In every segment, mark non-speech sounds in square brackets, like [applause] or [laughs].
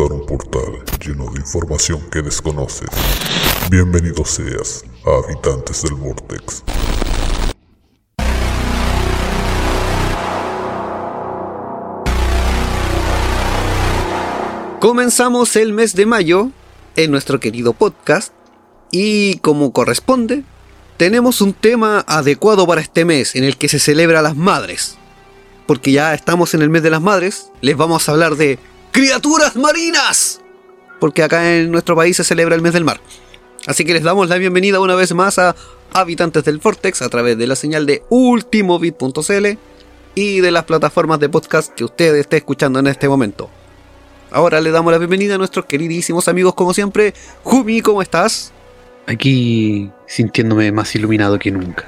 Un portal lleno de información que desconoces. Bienvenido seas a Habitantes del Vortex. Comenzamos el mes de mayo en nuestro querido podcast y como corresponde, tenemos un tema adecuado para este mes en el que se celebra las madres. Porque ya estamos en el mes de las madres, les vamos a hablar de criaturas marinas. Porque acá en nuestro país se celebra el mes del mar. Así que les damos la bienvenida una vez más a Habitantes del Vortex a través de la señal de ultimobit.cl y de las plataformas de podcast que usted esté escuchando en este momento. Ahora le damos la bienvenida a nuestros queridísimos amigos como siempre. Jumi, ¿cómo estás? Aquí sintiéndome más iluminado que nunca.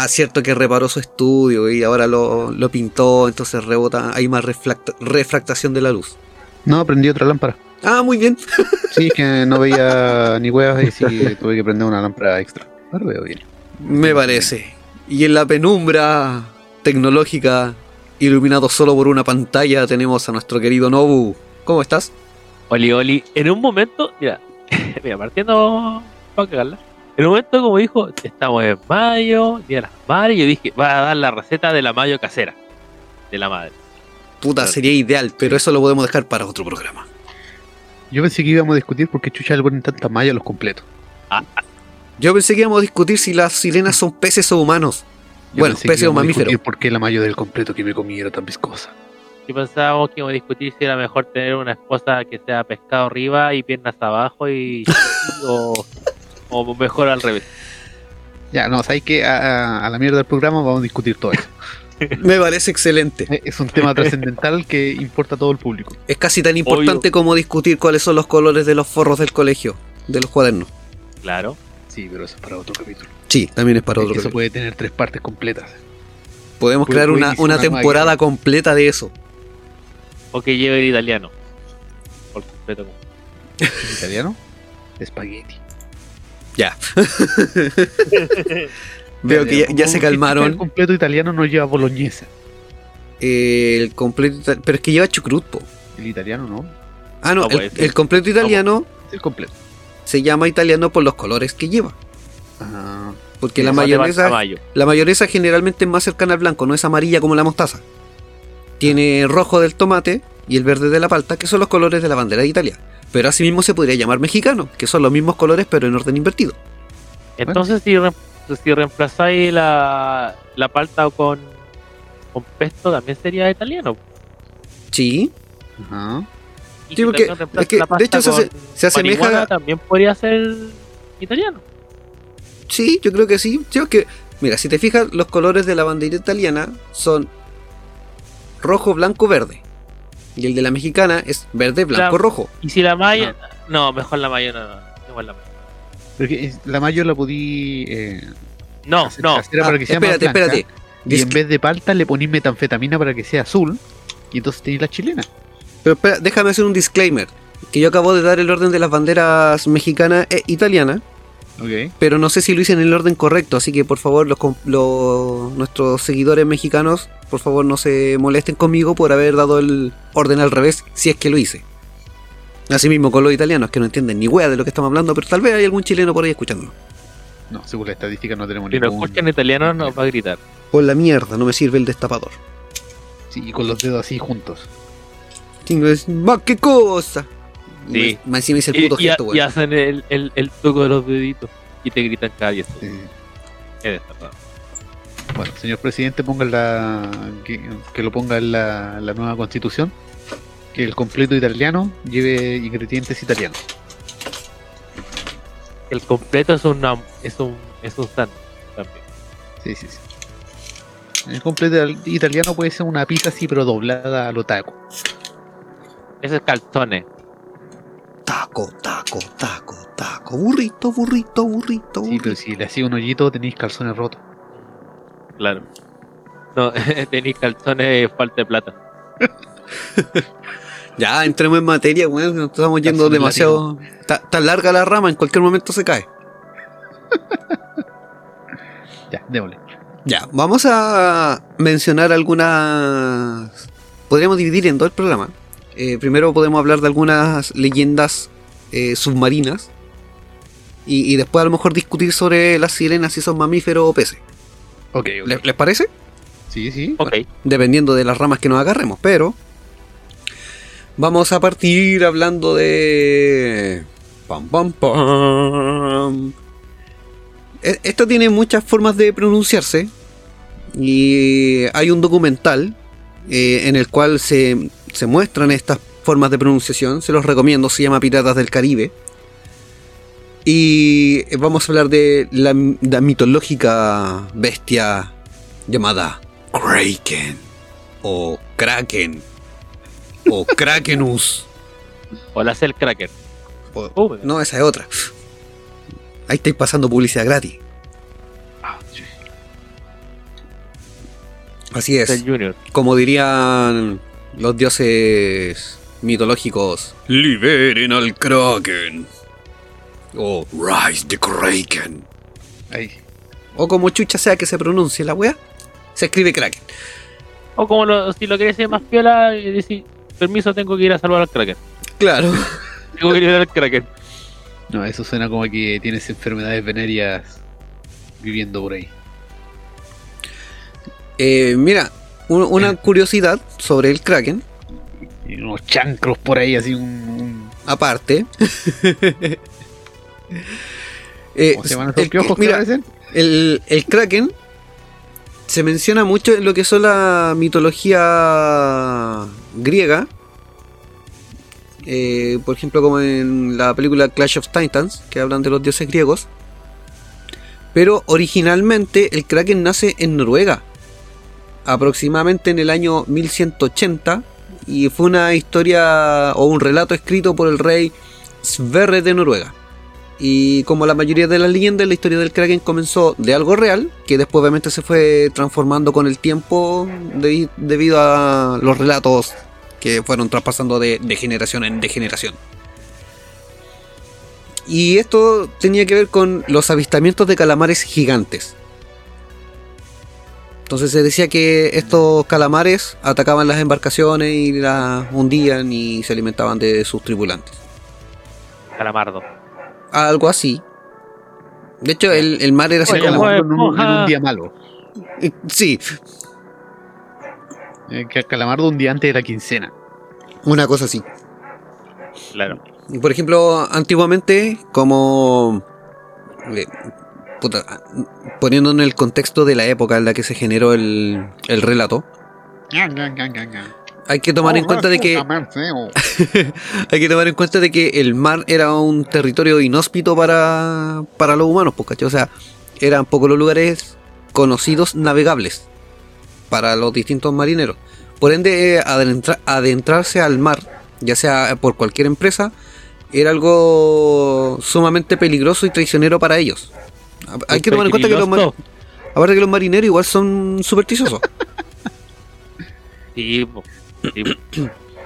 Ah, cierto que reparó su estudio y ahora lo, lo pintó, entonces rebota, hay más refracta- refractación de la luz. No, prendí otra lámpara. Ah, muy bien. [laughs] Sí, es que no veía ni huevas y sí [laughs] tuve que prender una lámpara extra. Ahora veo bien. Me parece. Y en la penumbra tecnológica, iluminado solo por una pantalla, tenemos a nuestro querido Nobu. ¿Cómo estás? Oli, Oli, en un momento, mira, [laughs] mira, partiendo para cagarla. En un momento, como dijo, estamos en mayo, día de las madres, yo dije, va a dar la receta de la mayo casera, de la madre. Puta, sería ideal, pero eso lo podemos dejar para otro programa. Yo pensé que íbamos a discutir por qué chucha le ponen tanta malla a los completos. Yo pensé que íbamos a discutir si las sirenas son peces o humanos. Yo Bueno, pensé que peces o íbamos a mamíferos. discutir por qué la mayo del completo que me comí era tan viscosa. Y pensábamos que íbamos a discutir si era mejor tener una esposa que sea pescado arriba y piernas abajo y [laughs] o, o mejor al revés. Ya, no, sabéis que a, la mierda del programa vamos a discutir todo eso. [laughs] Me parece excelente. Eh, es un tema trascendental que importa a todo el público. Es casi tan importante como discutir cuáles son los colores de los forros del colegio, de los cuadernos. Claro. Sí, pero eso es para otro capítulo. Sí, también es para Es otro. que eso capítulo. puede tener tres partes completas. Podemos crear una, una temporada completa de eso. O que lleve el italiano. Por completo. ¿En italiano? Espagueti. Ya. [laughs] Veo que ya, ya se El calmaron. completo italiano no lleva boloñesa. Eh, el completo, pero es que lleva chucrut, po. El italiano no. Ah, no, No el, el completo italiano el completo. se llama italiano por los colores que lleva. Ah, Porque la mayonesa, la mayonesa generalmente es más cercana al blanco, no es amarilla como la mostaza. Tiene rojo del tomate y el verde de la palta, que son los colores de la bandera de Italia. Pero asimismo se podría llamar mexicano, que son los mismos colores pero en orden invertido. Entonces, si, re- si reemplazáis la, la palta con, con pesto, también sería italiano. Sí, ajá. Y Sí, porque- es que, la de hecho, se con ase- se asemeja- también podría ser italiano. sí, yo creo que sí. Que, mira, si te fijas, los colores de la bandera italiana son rojo, blanco, verde. Y el de la mexicana es verde, blanco, rojo. Y si la malla. No, mejor la malla no. no, igual la malla. Porque es- la mayo la podí eh, No, hacer no. casera Ah, para que sea más espérate, blanca, espérate. Y en vez de palta le ponís metanfetamina para que sea azul. Y entonces tenéis la chilena. Pero espera, déjame hacer un disclaimer. Que yo acabo de dar el orden de las banderas mexicana e italiana, Pero no sé si lo hice en el orden correcto, así que por favor los, los- nuestros seguidores mexicanos, por favor no se molesten conmigo por haber dado el orden al revés, si es que lo hice. Asimismo con los italianos que no entienden ni wea de lo que estamos hablando, pero tal vez hay algún chileno por ahí escuchando. No, según la estadística no tenemos Si nos ningún. escuchan italiano, nos va a gritar. Por la mierda, no me sirve el destapador. Sí, y con los dedos así juntos. Es, "Ma, qué cosa! Y Sí. me- Más hice el Y, puto y- gesto, y weón. hacen el, el, el truco de los deditos. Y te gritan cada 10 segundos. Es destapado. bueno, señor presidente, ponga la, que, que lo ponga en la, la nueva constitución. Que el completo italiano lleve ingredientes italianos. El completo es, una, es un es un sándwich también. Sí, sí, sí. El completo italiano puede ser una pizza así, pero doblada a lo taco. Ese es calzones. Taco, taco, taco, taco. Burrito, burrito, burrito. Sí, burrito. pero si le hacía un hoyito tenéis calzones rotos. Claro. No, [laughs] tenéis calzones falta de plata. [laughs] Ya, entremos en materia, weón. Nos estamos yendo Calzones demasiado. Está tan larga la rama, en cualquier momento se cae. [laughs] Ya, démosle. Ya, vamos a mencionar algunas. Podríamos dividir en dos el programa. Eh, primero podemos hablar de algunas leyendas eh, submarinas y, y después a lo mejor discutir sobre las sirenas si son mamíferos o peces. Ok, ok. ¿Les, les parece? Sí, sí. Ok. Dependiendo de las ramas que nos agarremos, pero vamos a partir hablando de... Pam, pam, pam. E- Esto tiene muchas formas de pronunciarse y hay un documental eh, en el cual se, se muestran estas formas de pronunciación. Se los recomiendo, se llama Piratas del Caribe. Y vamos a hablar de la, la mitológica bestia llamada Kraken o Kraken o [laughs] Krakenus. Hola, el Cracker. O- Oh, no, esa es otra. Ahí estáis pasando publicidad gratis. Ah, sí. Así es. Como dirían los dioses mitológicos, liberen al Kraken. O rise the Kraken. Ahí. O como chucha sea que se pronuncie la wea, se escribe Kraken. O como lo- si lo querés ser más piola y decir, permiso, tengo que ir a salvar al Kraken. Claro. [laughs] Tengo que ir al Kraken. No, eso suena como que tienes enfermedades venéreas viviendo por ahí. Eh, mira, una [clears throat] curiosidad sobre el Kraken, Y unos chancros por ahí, así un. un- aparte. [laughs] Eh, ¿Cómo se llaman esos el- piojos mira? El, el Kraken se menciona mucho en lo que son la mitología griega. Eh, por ejemplo, como en la película Clash of Titans, que hablan de los dioses griegos. Pero originalmente el Kraken nace en Noruega, aproximadamente en el año 1180, y fue una historia o un relato escrito por el rey Sverre de Noruega. Y como la mayoría de las leyendas, la historia del Kraken comenzó de algo real, que después obviamente se fue transformando con el tiempo debi- debido a los relatos que fueron traspasando de, de generación en de generación. Y esto tenía que ver con los avistamientos de calamares gigantes. Entonces se decía que estos calamares atacaban las embarcaciones y las hundían y se alimentaban de sus tripulantes. Calamardo. Algo así. De hecho, el, el mar era así Oye, como... En un, en un día malo. Eh, [laughs] Sí, Eh, que Calamardo un día antes de la quincena. una cosa así. Claro. Y, Por ejemplo, antiguamente, como... puta, poniendo en el contexto de la época en la que se generó el, el relato, hay que tomar en cuenta de que [laughs] hay que tomar en cuenta de que el mar era un territorio inhóspito para, para los humanos, pues, ¿cachai? O sea, eran pocos los lugares conocidos navegables para los distintos marineros. Por ende, eh, adentra- adentrarse al mar, ya sea por cualquier empresa, era algo sumamente peligroso y traicionero para ellos. Hay que tomar en cuenta que los, mar- aparte que los marineros igual son supersticiosos. Sí, po. sí, po.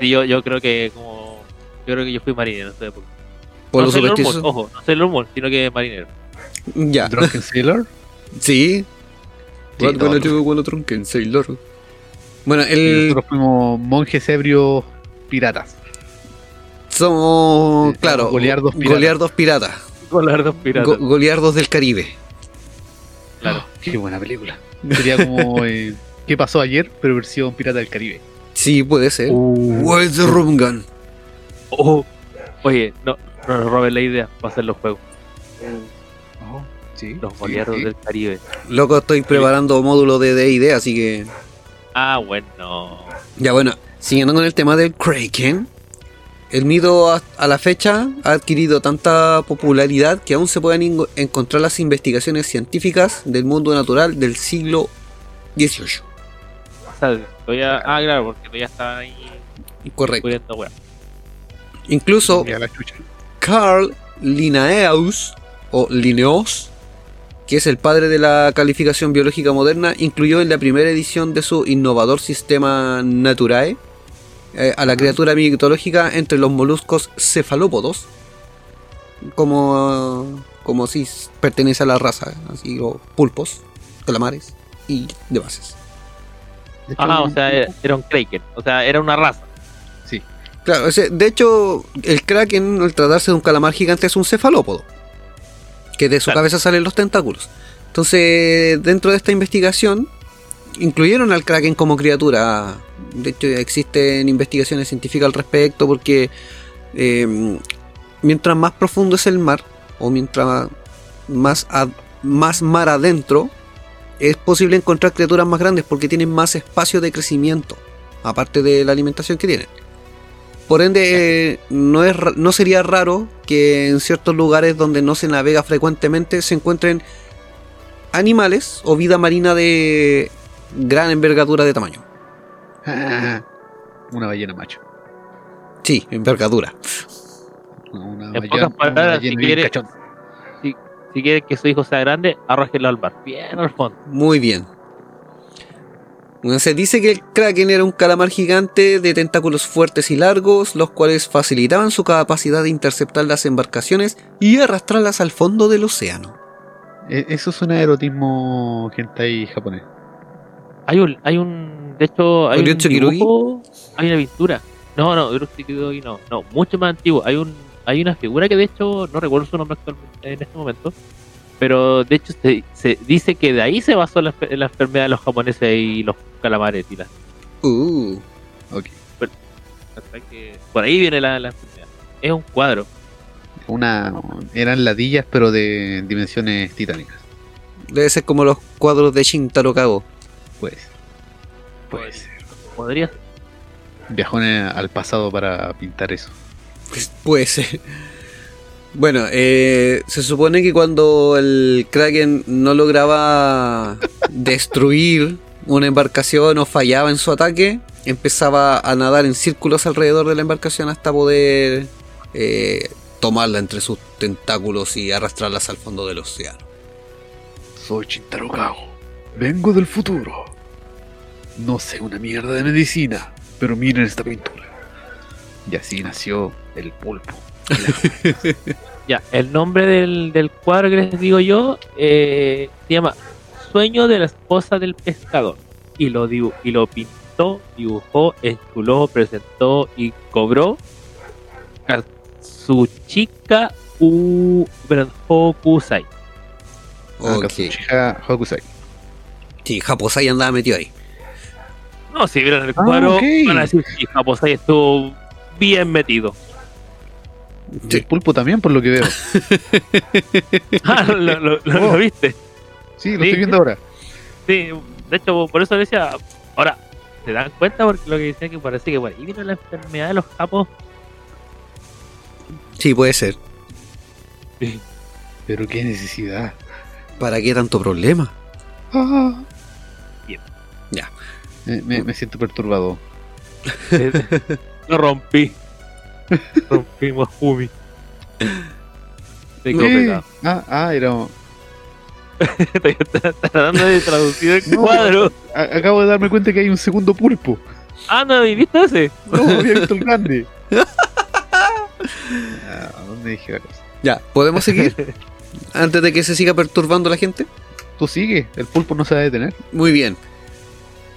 Sí, yo, yo creo que como. Yo creo que yo fui marinero en esa época. Por no los supersticiosos. ojo, no normal, sino que marinero. Ya, Drunken Sailor. [laughs] sí. Sí, What do when a drunken sailor? Bueno, el, Nosotros fuimos monjes ebrios piratas. somos, claro, goleardos piratas. goleardos piratas. Con las dos piratas. Go- goleardos del Caribe. claro. [gasps] Qué buena película. Sería como eh, ¿Qué pasó ayer? Pero versión Pirata del Caribe. Sí, puede ser. Uh. Where's the rum gun? Oh. Oye, no, no nos roben la idea para hacer los juegos. Oh, sí, Los sí, sí. del Caribe. Loco, estoy preparando módulo de D&D, así que... Ah, bueno. Ya bueno, siguiendo con el tema del Kraken, el mito a, a la fecha ha adquirido tanta popularidad que aún se pueden encontrar las investigaciones científicas del mundo natural del siglo XVIII. Todavía, ah, claro, porque todavía estaban ahí Correcto. Incluso. Carl Linnaeus, o Linnaeus, que es el padre de la calificación biológica moderna, incluyó en la primera edición de su innovador sistema Naturae eh, a la criatura mitológica entre los moluscos cefalópodos, como, como si pertenece a la raza, así o pulpos, calamares y demás. Ah, o sea, era, era un Kraken. O sea, era una raza. Sí. Claro, ese- de hecho, el Kraken, al tratarse de un calamar gigante, es un cefalópodo. Que de su Claro. cabeza salen los tentáculos. Entonces, dentro de esta investigación, incluyeron al Kraken como criatura. De hecho, existen investigaciones científicas al respecto porque eh, mientras más profundo es el mar, o mientras más, ad- más mar adentro, es posible encontrar criaturas más grandes porque tienen más espacio de crecimiento, aparte de la alimentación que tienen. Por ende, eh, no, es, no sería raro que en ciertos lugares donde no se navega frecuentemente se encuentren animales o vida marina de gran envergadura de tamaño. [laughs] Una ballena macho. Sí, envergadura. Una En ballena- pocas palabras, si bien quiere- cachonda. Si quiere que su hijo sea grande, arrójelo al mar. Bien al fondo. Muy bien. Bueno, Se dice que el kraken era un calamar gigante de tentáculos fuertes y largos, los cuales facilitaban su capacidad de interceptar las embarcaciones y arrastrarlas al fondo del océano. E- Eso es un erotismo hentai japonés. Hay un, hay un, de hecho, hay un dibujo, hay una pintura. No, no, Kirugi no, no, mucho más antiguo. Hay un, hay una figura que de hecho no recuerdo su nombre actualmente en este momento, pero de hecho se, se dice que de ahí se basó la, la enfermedad de los japoneses y los calamares y las, Uh, Ok. hasta que por ahí viene la, la enfermedad. Es un cuadro. Una, eran ladillas, pero de dimensiones titánicas. debe ser como los cuadros de Shintaro Kago. Pues. Pues. Podría ser. Viajó al pasado para pintar eso. Pues, puede ser. Bueno, eh, se supone que cuando el Kraken no lograba [laughs] destruir una embarcación o fallaba en su ataque, empezaba a nadar en círculos alrededor de la embarcación hasta poder eh, tomarla entre sus tentáculos y arrastrarlas al fondo del océano. Soy Shintaro Kago. Vengo del futuro. No sé una mierda de medicina, pero miren esta pintura. Y así nació el pulpo. [laughs] Ya, el nombre del, del cuadro que les digo yo eh, se llama Sueño de la esposa del pescador. Y lo, dibu- y lo pintó, dibujó, estuló, presentó y cobró Katsuchika U... perdón, Hokusai. Ah, Ok. Katsuchika Hokusai. Sí, Japosai andaba metido ahí. No, si vieron el Ah, cuadro, ok. van a decir que Japosai estuvo bien metido. Y El pulpo también, por lo que veo. [laughs] Ah, lo, lo- lo- lo Oh. viste. Sí, lo Sí. estoy viendo ahora. Sí, de hecho, por eso decía. Ahora, ¿se dan cuenta? Porque lo que decía que parece que por ahí vino la enfermedad de los japos. Sí, puede ser. Pero qué necesidad. ¿Para qué tanto problema? Ah. Me, me- siento perturbado. [laughs] Lo rompí. Rompimos Umi. Eh, complicado. Ah, ah, era. [laughs] Estoy tratando de traducir el No. cuadro. a- acabo de darme cuenta que hay un segundo pulpo. Ah, no, ¿y ¿viste ese? No, había visto el grande. [laughs] Ah, ¿A dónde dije la cosa? Ya, ¿podemos seguir? Antes de que se siga perturbando la gente. Tú sigue, el pulpo no se va a detener. Muy bien.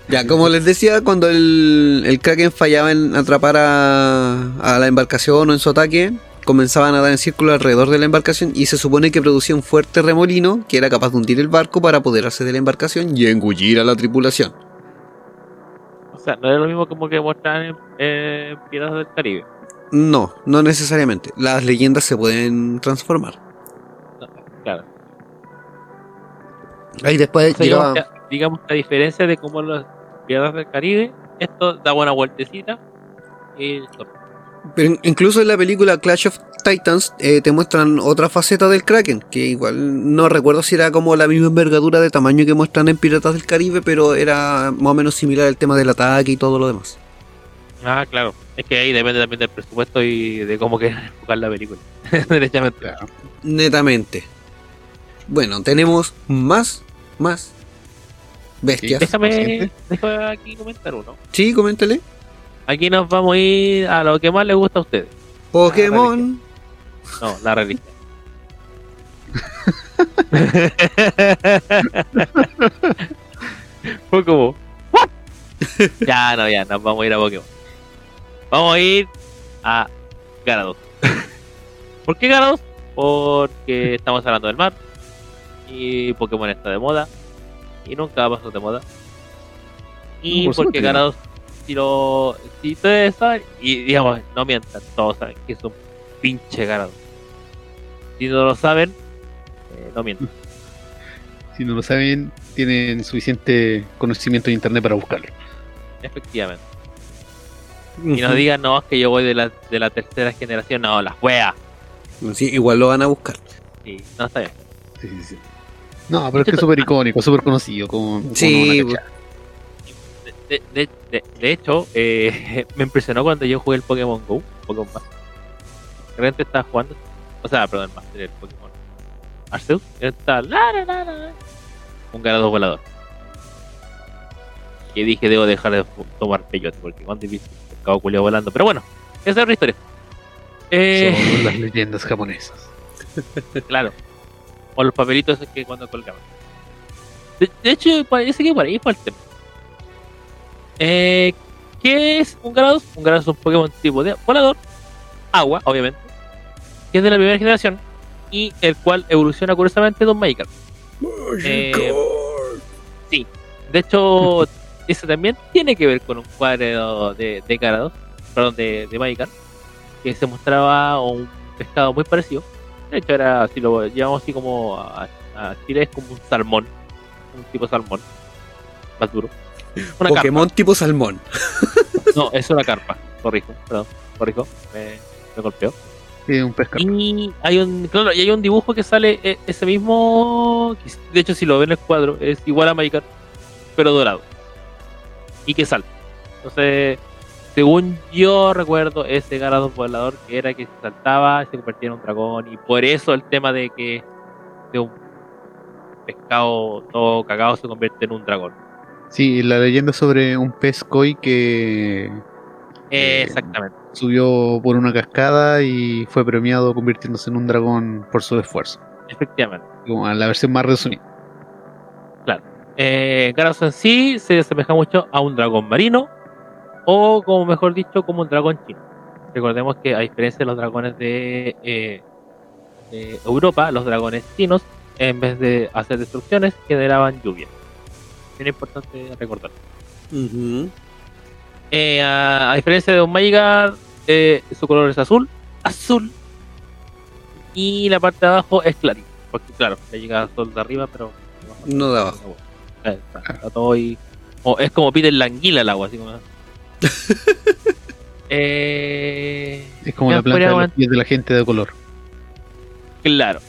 Ya, como les decía, cuando el, el Kraken fallaba en atrapar a, a la embarcación o en su ataque, comenzaba a nadar en círculo alrededor de la embarcación y se supone que producía un fuerte remolino que era capaz de hundir el barco para apoderarse de la embarcación y engullir a la tripulación. O sea, no es lo mismo como que muestran en, Piratas del Caribe. No, no necesariamente. Las leyendas se pueden transformar. No, claro. Ahí después O sea, llegaba... digamos, que, digamos que a diferencia de como los Piratas del Caribe, esto da buena vueltecita y listo. Pero in- incluso en la película Clash of Titans eh, te muestran otra faceta del Kraken, que igual no recuerdo si era como la misma envergadura de tamaño que muestran en Piratas del Caribe, pero era más o menos similar el tema del ataque y todo lo demás. Ah, claro. Es que ahí depende también del presupuesto y de cómo quieran enfocar [laughs] la película. [laughs] Derechamente. Claro. Netamente. Bueno, tenemos más, más bestias. Déjame, déjame aquí comentar uno. Sí, coméntale. Aquí nos vamos a ir a lo que más les gusta a ustedes. Pokémon. No, la religión. [laughs] Fue como. ¿what? ya, no, ya, nos vamos a ir a Pokémon. Vamos a ir a Garados. ¿Por qué Garados? Porque estamos hablando del mar y Pokémon está de moda y nunca va a pasar de moda. Y por porque. Garados, si lo. Si ustedes saben, y digamos, no mientan, todos saben que es un pinche Garados. Si no lo saben, eh, no mientan. [laughs] Si no lo saben, tienen suficiente conocimiento de internet para buscarlo. Efectivamente. Y no digan, no, es que yo voy de la, de la tercera generación, no, las weas. Sí, igual lo van a buscar. Sí, no está bien. Sí, sí, sí. No, pero es que es súper icónico, súper conocido. Como, como Sí, cachar. De, de, de, de hecho, eh, [laughs] me impresionó cuando yo jugué el Pokémon Go, Pokémon Master. De repente estaba jugando, o sea, perdón, Master, el Pokémon Arceus, y estaba la, la, la, la, un ganador volador. Y dije, debo dejar de tomar peyote, porque cuando un pescado culiao volando. Pero bueno, esa es otra historia. Eh, Son las leyendas japonesas. [laughs] Claro. O los papelitos que cuando colgaban. De, de hecho, parece que por ahí fue el tema. Eh, ¿Qué es un Gyarados? Un Gyarados es un Pokémon tipo de volador, agua, obviamente, que es de la primera generación y el cual evoluciona curiosamente de un Magikarp. Eh, sí, de hecho, [laughs] ese también tiene que ver con un cuadro de, de Gyarados, perdón, de, de Magikarp, que se mostraba un pescado muy parecido. De hecho, era, si lo llevamos así como a, a Chile, es como un salmón, un tipo salmón, más duro. Una Pokémon tipo salmón. No, es una carpa, corrijo, perdón, corrijo, me, me golpeó. Sí, un pescado. Y hay un, claro, y hay un dibujo que sale eh, ese mismo, de hecho si lo ven en el cuadro, es igual a Magikarp, pero dorado. Y que salta. Entonces, según yo recuerdo, ese Gyarados volador que era que saltaba y se convertía en un dragón. Y por eso el tema de que de un pescado todo cagado se convierte en un dragón. Sí, la leyenda sobre un pez koi que Eh, Exactamente. subió por una cascada y fue premiado convirtiéndose en un dragón por su esfuerzo. Efectivamente. Como la versión más resumida. Eh, Gyarados en sí se asemeja mucho a un dragón marino o, como mejor dicho, como un dragón chino. Recordemos que a diferencia de los dragones de, eh, de Europa, los dragones chinos, en vez de hacer destrucciones, generaban lluvia. Bien importante recordar. Eh, a, a diferencia de un Magikarp, eh, su color es azul, azul, y la parte de abajo es clarito, porque claro, le llega el sol de arriba, pero No de abajo. Está, está todo ahí- o es como Peter la anguila el agua, así como. [laughs] eh, Es como la planta de los pies de la gente de color. claro.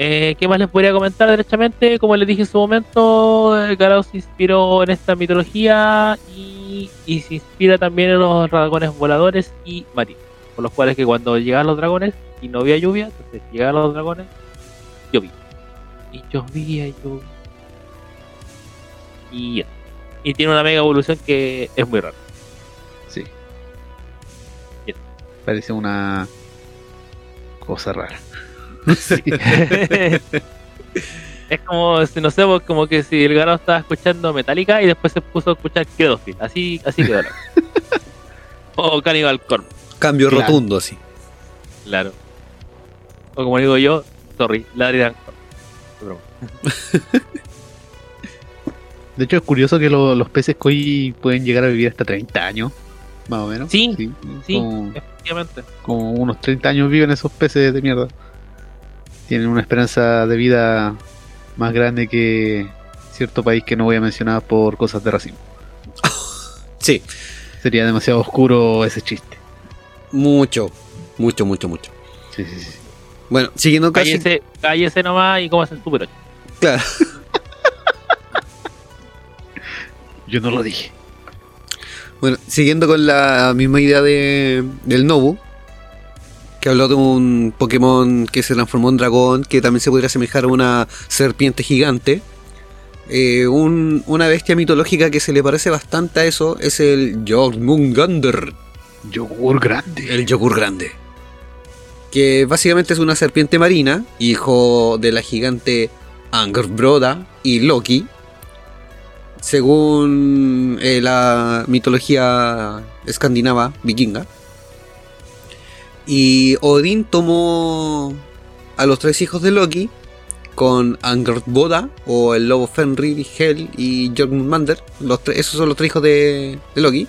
Eh, ¿Qué más les podría comentar derechamente? Como les dije en su momento, el Gyarados se inspiró en esta mitología y, y se inspira también en los dragones voladores y marinos. Por los cuales que cuando llegaban los dragones y no había lluvia, entonces llegaban los dragones, llovía. Y llovía y llovía. Y, y tiene una mega evolución que es muy rara. Parece una cosa rara. [laughs] es como, si no sé, como que si el ganado estaba escuchando Metallica y después se puso a escuchar Credophil. Así, así quedó. la- o Cannibal Corpse, Cambio Claro. rotundo así. claro. O como digo yo, sorry, Ladridan Corpse. De hecho, es curioso que lo- los peces koi pueden llegar a vivir hasta 30 años, más o menos. Sí, Sí, Como, efectivamente. como unos 30 años viven esos peces de mierda. Tienen una esperanza de vida más grande que cierto país que no voy a mencionar por cosas de racismo. [laughs] Sí, Sería demasiado oscuro ese chiste. mucho, mucho, mucho, mucho. Sí, sí, sí. Bueno, siguiendo casi. Cállese, cállese nomás y cómo el Super 8. Claro. Yo no lo dije. Bueno, siguiendo con la misma idea de, del Nobu, que habló de un Pokémon que se transformó en dragón, que también se podría asemejar a una serpiente gigante. Eh, un- una bestia mitológica que se le parece bastante a eso es el Jormungandr, Yogur grande. el yogur grande. Que básicamente es una serpiente marina, hijo de la gigante Angerbroda y Loki. Según eh, la mitología escandinava vikinga. Y Odín tomó a los tres hijos de Loki con Angerboda o el lobo Fenrir, Hel y Jormungandr. Los tres- esos son los tres hijos de, de Loki.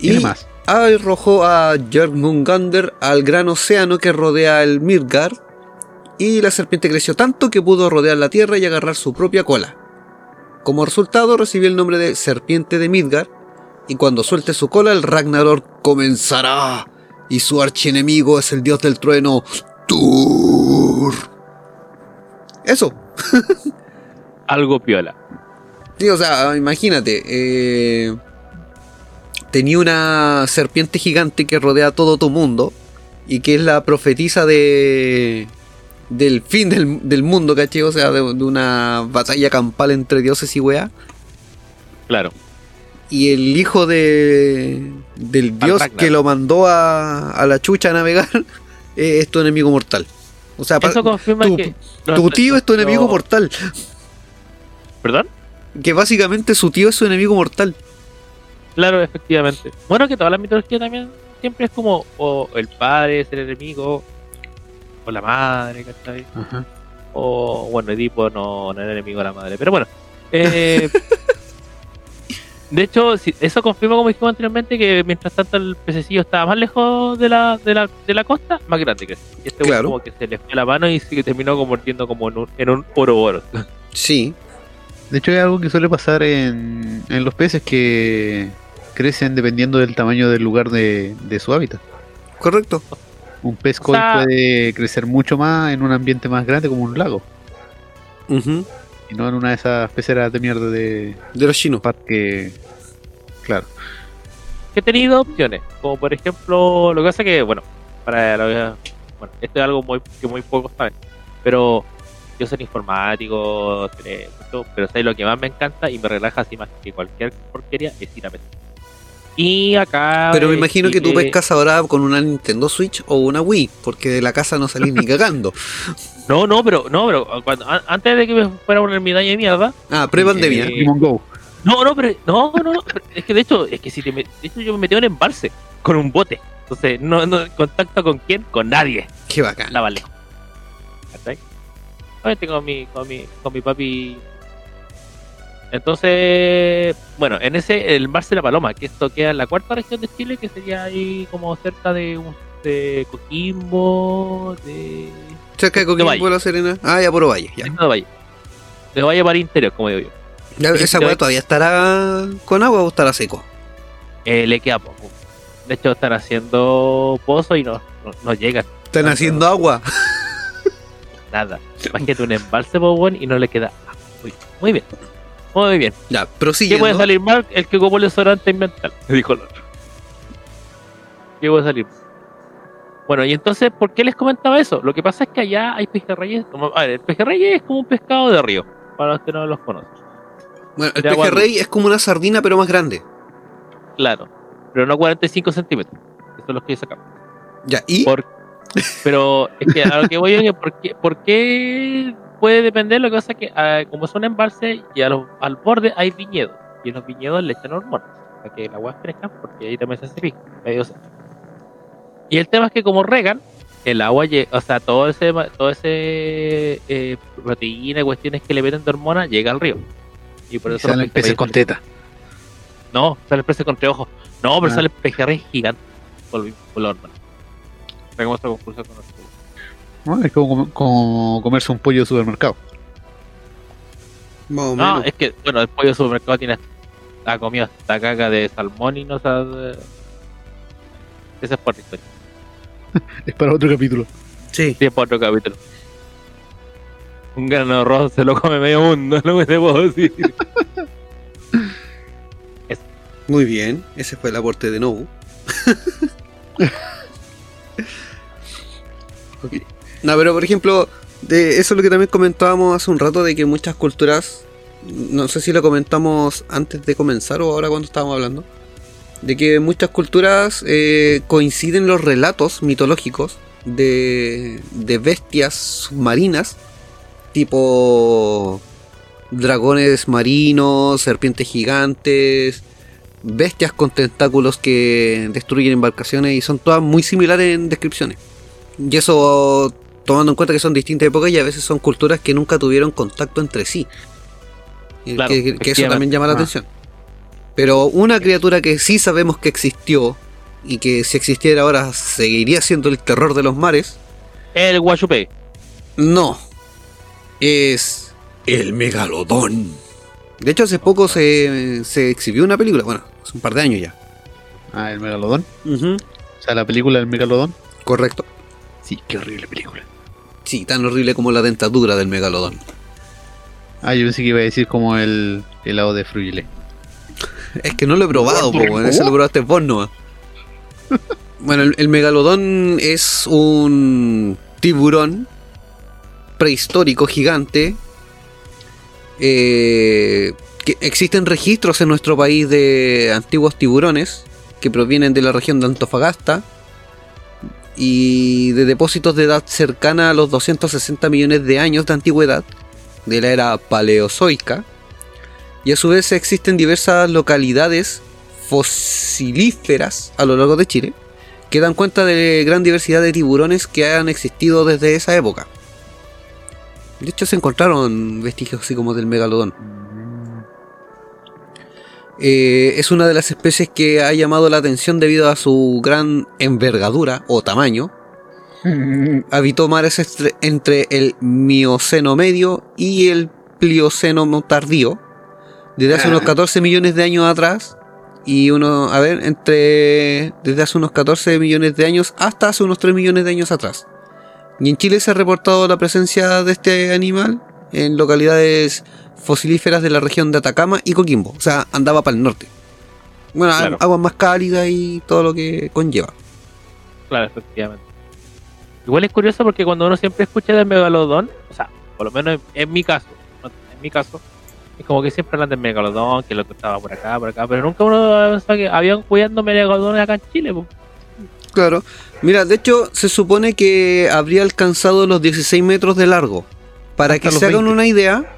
Y más. arrojó a Jormungandr al gran océano que rodea el Midgard. Y la serpiente creció tanto que pudo rodear la tierra y agarrar su propia cola. Como resultado recibió el nombre de serpiente de Midgard. Y cuando suelte su cola, el Ragnarok comenzará. Y su archienemigo es el dios del trueno, Thor. Eso. [laughs] Algo piola. Sí, o sea, imagínate. eh, tenía una serpiente gigante que rodea todo tu mundo. Y que es la profetisa de. Del fin del, del mundo, ¿cachai? O sea, de, de una batalla campal entre dioses y weá. Claro. Y el hijo de. Del dios Ragnar. que lo mandó a, a la chucha a navegar. [laughs] eh, es tu enemigo mortal. O sea, Eso confirma tu- que. tu tío es tu enemigo mortal. ¿Perdón? Que básicamente su tío es su enemigo mortal. Claro, efectivamente. Bueno, que toda la mitología también siempre es como o el padre es el enemigo, o la madre, ¿cachai? Ajá. O bueno, Edipo no, no era enemigo de la madre. Pero bueno. eh, [laughs] de hecho, eso confirma, como dijimos anteriormente, que mientras tanto el pececillo estaba más lejos de la, de la, de la costa, más grande que Y este Claro. como que se le fue la mano y se terminó convirtiendo como en un, en un Ouroboros. Sí. De hecho, hay algo que suele pasar en, en los peces que crecen dependiendo del tamaño del lugar de, de su hábitat. Correcto. Un pez O koi sea- puede crecer mucho más en un ambiente más grande como un lago. Y no en una de esas peceras de mierda de De los chinos. parque. Claro. que he tenido opciones, como por ejemplo, lo que pasa que, bueno, para lo- bueno, esto es algo muy, que muy pocos saben, pero yo soy informático, pero ¿sabes lo que más me encanta y me relaja así más que cualquier porquería? Es ir a pescar. Y acá... Pero me imagino que tú pescas ahora con una Nintendo Switch o una Wii, porque de la casa no salís ni [laughs] cagando. No, no, pero, no, pero cuando, a- antes de que me fuera a poner mi daño de mierda, Ah, pre-pandemia. Eh, Go. No, no, pero no, no, no, es que de hecho, es que si te met- de hecho yo me metí en un embalse con un bote. Entonces, no, no contacto con quién, con nadie. Qué bacán. La. ¿Cachai? Obviamente con mi, con mi, con mi papi. Entonces, bueno, en ese, el embalse de la Paloma, que esto queda en la cuarta región de Chile, que sería ahí como cerca de, de Coquimbo, de. Cerca de Coquimbo de la Serena. Ah, ya por Valle. Ya. de Valle. De Valle para interior, como digo yo. Ya, ¿Esa Valle. todavía estará con agua o estará seco? Eh, le queda poco. De hecho, están haciendo pozo y no, no, no llegan Están haciendo agua. nada. Imagínate un embalse, po, weón, y no le queda agua. Muy, muy bien. Muy bien. Ya, ¿Qué prosiguiendo. puede salir mal? El que ocupó el desodorante ambiental, [laughs] dijo el otro. ¿Qué puede salir? Bueno, y entonces, ¿por qué les comentaba eso? Lo que pasa es que allá hay pejerreyes. como- A ver, el pejerrey es como un pescado de río, para los que no los conocen. Bueno, el pejerrey es como una sardina, pero más grande. Claro, pero no 45 centímetros. Eso es lo que sacamos. Ya, y. Por- pero es que a lo que voy que ¿por qué, por qué puede depender? Lo que pasa es que ah, como es un embalse y a los- al borde hay viñedos y en los viñedos le echan hormonas para que el agua crezca porque ahí también se hace pico, medio seco. Y el tema es que como regan, el agua, o sea, todo ese, ma- todo ese eh, proteína y cuestiones que le meten de hormonas llega al río. Y por Y eso los salen peces con teta. No, salen peces con tres ojos. No, pero Ah. salen pejerreyes gigantes por, por la hormona. Con esto. Es como, com- como comerse un pollo de supermercado. Más o No, menos. es que, bueno, el pollo de supermercado tiene ha comido hasta caca de salmón y no sabe. Esa es por la historia. [laughs] Es para otro capítulo. Sí. Sí, es por otro capítulo. Un grano de arroz se lo come medio mundo, [laughs] [laughs] es lo que te puedo decir. Muy bien. Ese fue el aporte de Nobu. Ok. No, pero por ejemplo, de eso es lo que también comentábamos hace un rato de que muchas culturas, no sé si lo comentamos antes de comenzar o ahora cuando estábamos hablando, de que muchas culturas eh, coinciden los relatos mitológicos de, de bestias submarinas, tipo dragones marinos, serpientes gigantes, bestias con tentáculos que destruyen embarcaciones y son todas muy similares en descripciones. Y eso tomando en cuenta que son distintas épocas y a veces son culturas que nunca tuvieron contacto entre sí. Claro, que, que eso también llama la Ah. atención. Pero una criatura que sí sabemos que existió y que si existiera ahora seguiría siendo el terror de los mares, El Guachupé. no. Es el megalodón. De hecho, hace poco se, se exhibió una película, bueno, hace un par de años ya. Ah, el megalodón. O sea, la película del megalodón. Correcto. Sí, qué horrible película. Sí, tan horrible como la dentadura del megalodón. Ah, yo pensé que iba a decir como el helado de fruyele. Es que no lo he probado, po, weón, ese lo probaste vos nomás. [laughs] Bueno, el, el megalodón es un tiburón prehistórico gigante. eh, que existen registros en nuestro país de antiguos tiburones que provienen de la región de Antofagasta y de depósitos de edad cercana a los 260 millones de años de antigüedad de la era paleozoica. Y a su vez existen diversas localidades fosilíferas a lo largo de Chile que dan cuenta de gran diversidad de tiburones que han existido desde esa época. De hecho se encontraron vestigios así como del megalodón. Eh, es una de las especies que ha llamado la atención debido a su gran envergadura o tamaño. Habitó mares entre el Mioceno medio y el Plioceno tardío, desde hace unos 14 millones de años atrás. Y uno, a ver, entre desde hace unos 14 millones de años hasta hace unos 3 millones de años atrás. Y en Chile se ha reportado la presencia de este animal en localidades fosilíferas de la región de Atacama y Coquimbo. O sea, andaba para el norte. Bueno, Claro. aguas más cálidas y todo lo que conlleva. Claro, efectivamente. Igual es curioso porque cuando uno siempre escucha del megalodón, o sea, por lo menos en, en mi caso, en mi caso, es como que siempre hablan del megalodón, que lo que estaba por acá, por acá, pero nunca uno pensaba que habían cuidando megalodones acá en Chile. po. Claro. Mira, de hecho, se supone que habría alcanzado los 16 metros de largo. Para Hasta que se hagan 20. una idea,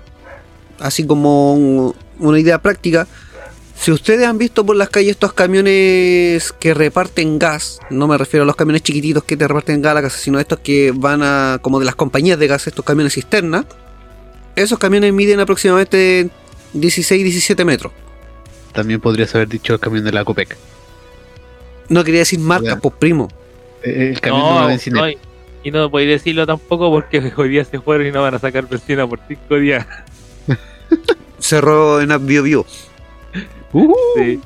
así como un- una idea práctica, si ustedes han visto por las calles estos camiones que reparten gas, no me refiero a los camiones chiquititos que te reparten gas a la casa, sino estos que van a, como de las compañías de gas, estos camiones cisterna, esos camiones miden aproximadamente 16-17 metros. También podrías haber dicho el camión de la Copec. No quería decir marca, pues primo. Eh, El camión de No, la bencinera. no, y, no podéis decirlo tampoco porque [laughs] hoy día se fueron y no van a sacar benzina por cinco días. [laughs] Cerró en Bio Bio. Uh, Sí,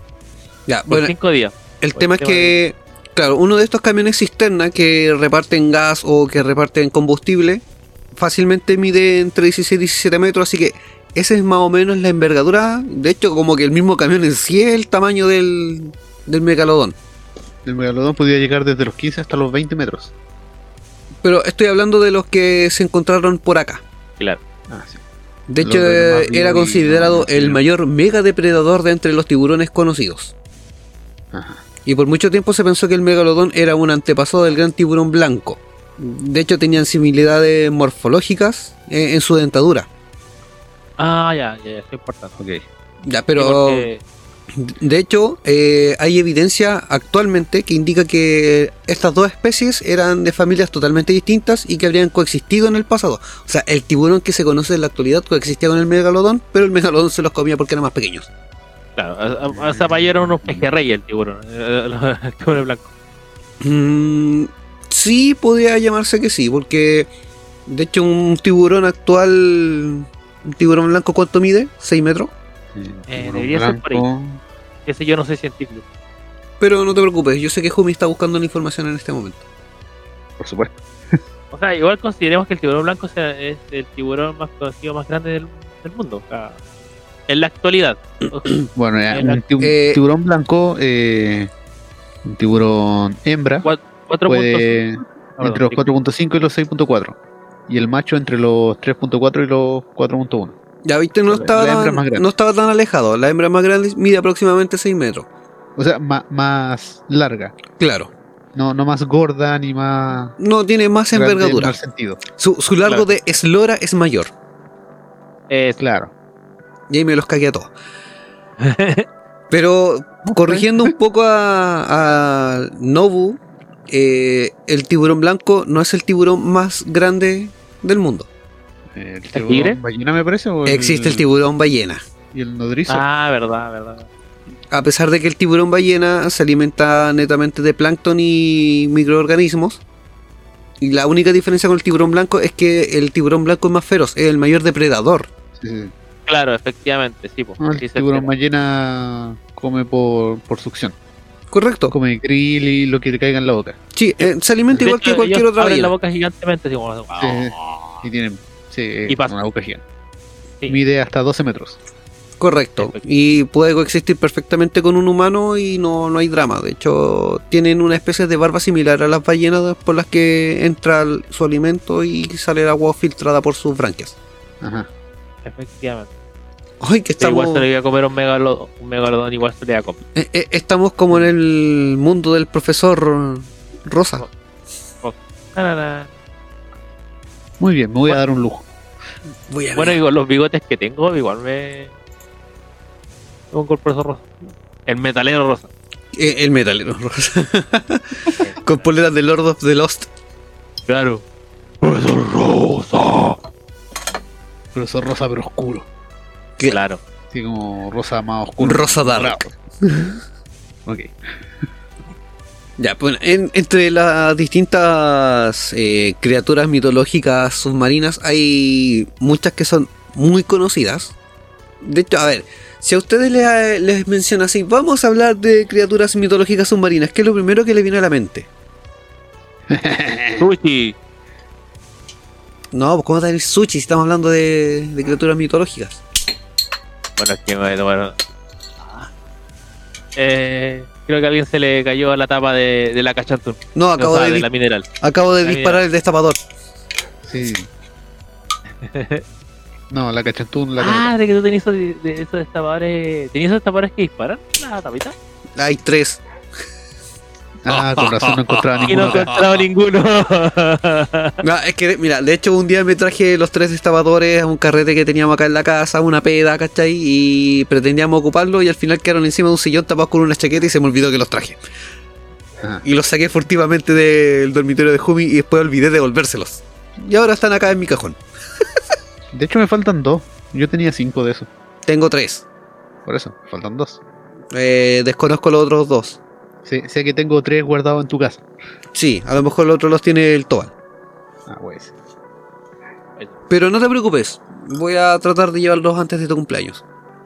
Ya, por bueno, cinco días. El Por tema es que, claro, uno de estos camiones cisterna que reparten gas o que reparten combustible fácilmente mide entre 16 y 17 metros, así que esa es más o menos la envergadura. De hecho, como que el mismo camión en sí es el tamaño del, del megalodón. el megalodón podía llegar desde los 15 hasta los 20 metros. Pero estoy hablando de los que se encontraron por acá. Claro. Ah, sí. De hecho, eh, era considerado el mayor mega depredador de entre los tiburones conocidos. Ajá. Y por mucho tiempo se pensó que el megalodón era un antepasado del gran tiburón blanco. De hecho, tenían similitudes morfológicas eh, en su dentadura. Ah, ya, ya, ya, eso es importante. Ok. Ya, Sí, pero porque- de hecho, eh, hay evidencia actualmente que indica que estas dos especies eran de familias totalmente distintas y que habrían coexistido en el pasado. O sea, el tiburón que se conoce en la actualidad coexistía con el megalodón, pero el megalodón se los comía porque eran más pequeños. Claro, a- a- o sea, para allá eran unos pejerrey el tiburón, [laughs] el tiburón blanco. Mm, sí, podría llamarse que sí, porque de hecho un tiburón actual, un tiburón blanco, ¿cuánto mide? ¿6 metros? Eh, debería ser por ahí. blanco. Ese yo no soy científico. Pero no te preocupes, yo sé que Jumi está buscando la información en este momento. Por supuesto. [laughs] O sea, igual consideremos que el tiburón blanco sea- es el tiburón más conocido, más grande del, del mundo. O sea, en la actualidad. [clears throat] [clears throat] Bueno, ya, El- eh, tiburón blanco, eh, un tiburón hembra, Cua- 4.5. puede entre los perdón, 4.5 y los 6.4. Y el macho entre los 3.4 y los 4.1. Ya viste, no estaba, tan, más no estaba tan alejado. La hembra más grande mide aproximadamente 6 metros. O sea, ma- más larga. Claro. No, no más gorda ni más. No tiene más envergadura. mal sentido. Su, su largo Claro. de eslora es mayor. Es- Claro. Y ahí me los cagué a todos. [laughs] Pero corrigiendo un poco a, a Nobu, eh, el tiburón blanco no es el tiburón más grande del mundo. ¿El tigre? tiburón ballena me parece? O Existe el tiburón ballena. ¿Y el nodrizo? Ah, verdad, verdad. A pesar de que el tiburón ballena se alimenta netamente de plancton y microorganismos. Y la única diferencia con el tiburón blanco es que el tiburón blanco es más feroz, es el mayor depredador. Sí, sí. Claro, efectivamente, sí. Pues, el sí tiburón ballena come por, por succión. Correcto. Come krill y lo que le caiga en la boca. Sí, eh, se alimenta De igual hecho, que cualquier ellos otra ballena. la boca gigantemente, así como. Y tienen sí, Y pasa. una. Sí. Mide hasta 12 metros. Correcto. Y puede coexistir perfectamente con un humano y no, no hay drama. De hecho, tienen una especie de barba similar a las ballenas por las que entra el- su alimento y sale el agua filtrada por sus branquias. Ajá. Efectivamente. Ay, que Pero estamos, Igual se le iba a comer un megalodón, un megalodón igual se le iba a comer. eh, eh, estamos como en el mundo del profesor Rosa. Na, na, na. Muy bien, me voy a dar un lujo. Voy a Bueno, con los bigotes que tengo, igual me. el profesor rosa. El metalero rosa. Eh, el metalero Rosa. [laughs] Con poleras de Lord of the Lost. Claro. Profesor rosa. Pero eso es rosa pero oscuro. ¿Qué? Claro. Así como rosa más oscuro. Rosa dark. [laughs] Ok. Ya, pues en- entre las distintas eh, criaturas mitológicas submarinas hay muchas que son muy conocidas. De hecho, a ver, si a ustedes les, les menciona así, vamos a hablar de criaturas mitológicas submarinas, ¿qué es lo primero que les viene a la mente? [laughs] Sushi. No, pues ¿cómo va a tener sushi si estamos hablando de, de criaturas mitológicas? Bueno, es que bueno. bueno. Eh, creo que a alguien se le cayó a la tapa de, de la cachantún. No, acabo O sea, de, de dis- la mineral. acabo de la disparar el destapador. Sí. No, la cachantún, la Ah, de que tú tenías esos, de, de esos destapadores. ¿Tenías esos destapadores que disparan? La tapita. Hay tres. Ah, con razón no [laughs] encontraba Y no ninguno. encontraba ninguno. [laughs] No, es que, mira, de hecho un día me traje los tres destapadores a un carrete que teníamos acá en la casa, una peda, ¿cachai? Y pretendíamos ocuparlo y al final quedaron encima de un sillón tapados con una chaqueta y se me olvidó que los traje. Ajá. Y los saqué furtivamente del dormitorio de Jumi y después olvidé devolvérselos. Y ahora están acá en mi cajón. [laughs] De hecho, me faltan dos. Yo tenía cinco de esos. Tengo tres. Por eso, faltan dos. Eh, desconozco los otros dos. Sé, sé que tengo tres guardados en tu casa. Sí, a lo mejor los otros los tiene el Tobal. Ah, pues. Pero no te preocupes, voy a tratar de llevarlos antes de tu cumpleaños.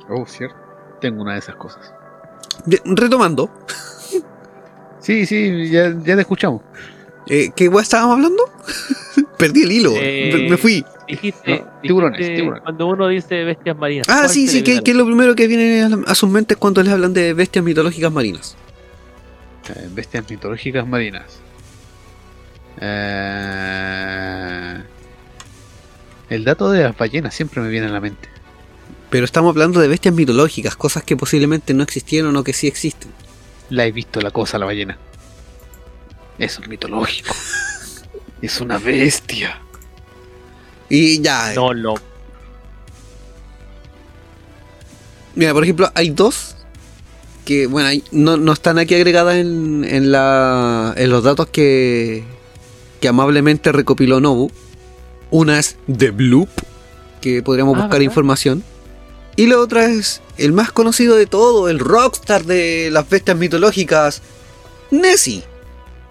Oh, cierto. Tengo una de esas cosas. De- retomando, Sí, sí, ya, ya te escuchamos. eh, ¿qué weá estábamos hablando? [laughs] Perdí el hilo, Eh, me- fui. Dijiste, No, tiburones, dijiste tiburones. Cuando uno dice bestias marinas. Ah, ¿cuál sí, sí, que, es lo primero que viene a sus mentes cuando les hablan de bestias mitológicas marinas. Eh, bestias mitológicas marinas. Eh, el dato de las ballenas siempre me viene a la mente. Pero estamos hablando de bestias mitológicas, cosas que posiblemente no existieron o que sí existen. La he visto la cosa, la ballena. Eso es mitológico. [laughs] es una bestia. Y ya, No, no. mira, por ejemplo, hay dos que, bueno, no, no están aquí agregadas en, en, la, en los datos que, que amablemente recopiló Nobu. Una es The Bloop, que podríamos Ah, buscar ¿verdad? información. Y la otra es el más conocido de todo, el rockstar de las bestias mitológicas, Nessie.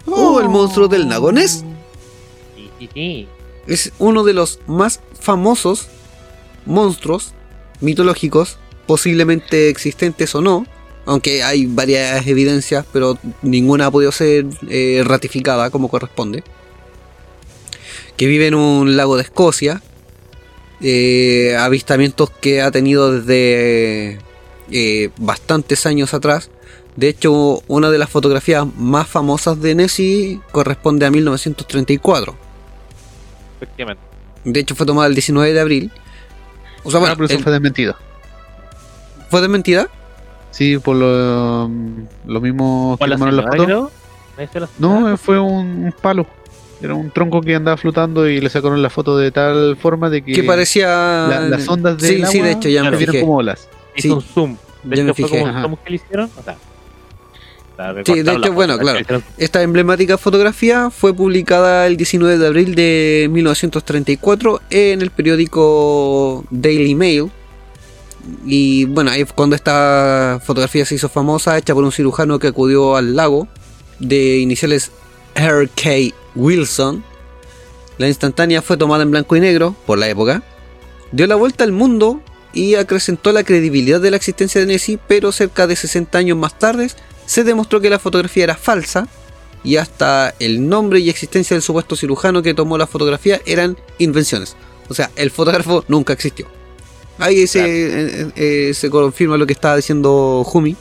O el monstruo del lago Ness. Sí, sí, sí. Es uno de los más famosos monstruos mitológicos, posiblemente existentes o no, aunque hay varias evidencias, pero ninguna ha podido ser eh, ratificada como corresponde. Que vive en un lago de Escocia. eh, avistamientos que ha tenido desde eh, bastantes años atrás. De hecho, una de las fotografías más famosas de Nessie corresponde a 1934. Efectivamente. De hecho, fue tomada el 19 de abril. O sea, Ah, bueno, pero eso el- fue desmentido. ¿fue de mentira? Sí, por lo, lo mismo que ¿Cuál la tomaron la foto. ¿No eh, fue un, un palo. Era un tronco que andaba flotando y le sacaron la foto de tal forma de que Que parecía. la- las ondas Sí, del sí, agua de hecho, ya me fijé. como olas. Hizo sí. un zoom. De Ya me hecho, fue fijé. como, como que le hicieron. O sea, Sí, de hecho, bueno, la claro. Esta emblemática fotografía fue publicada el 19 de abril de 1934 en el periódico Daily Mail. Y bueno, ahí cuando esta fotografía se hizo famosa, hecha por un cirujano que acudió al lago, de iniciales R.K. Wilson. La instantánea fue tomada en blanco y negro por la época. Dio la vuelta al mundo y acrecentó la credibilidad de la existencia de Nessie, pero cerca de 60 años más tarde se demostró que la fotografía era falsa y hasta el nombre y existencia del supuesto cirujano que tomó la fotografía eran invenciones. O sea, el fotógrafo nunca existió. Ahí se, eh, eh, se confirma lo que estaba diciendo Jumi,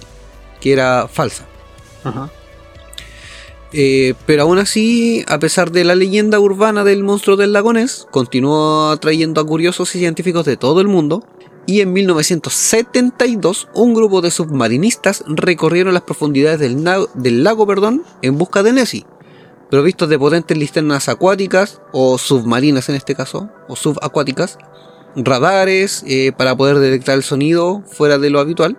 que era falsa. Ajá. Eh, pero aún así, a pesar de la leyenda urbana del monstruo del lago Ness, continuó atrayendo a curiosos y científicos de todo el mundo. Y en 1972, un grupo de submarinistas recorrieron las profundidades del, del lago perdón, en busca de Nessie, provistos de potentes linternas acuáticas, o submarinas en este caso, o subacuáticas, radares eh, para poder detectar el sonido fuera de lo habitual,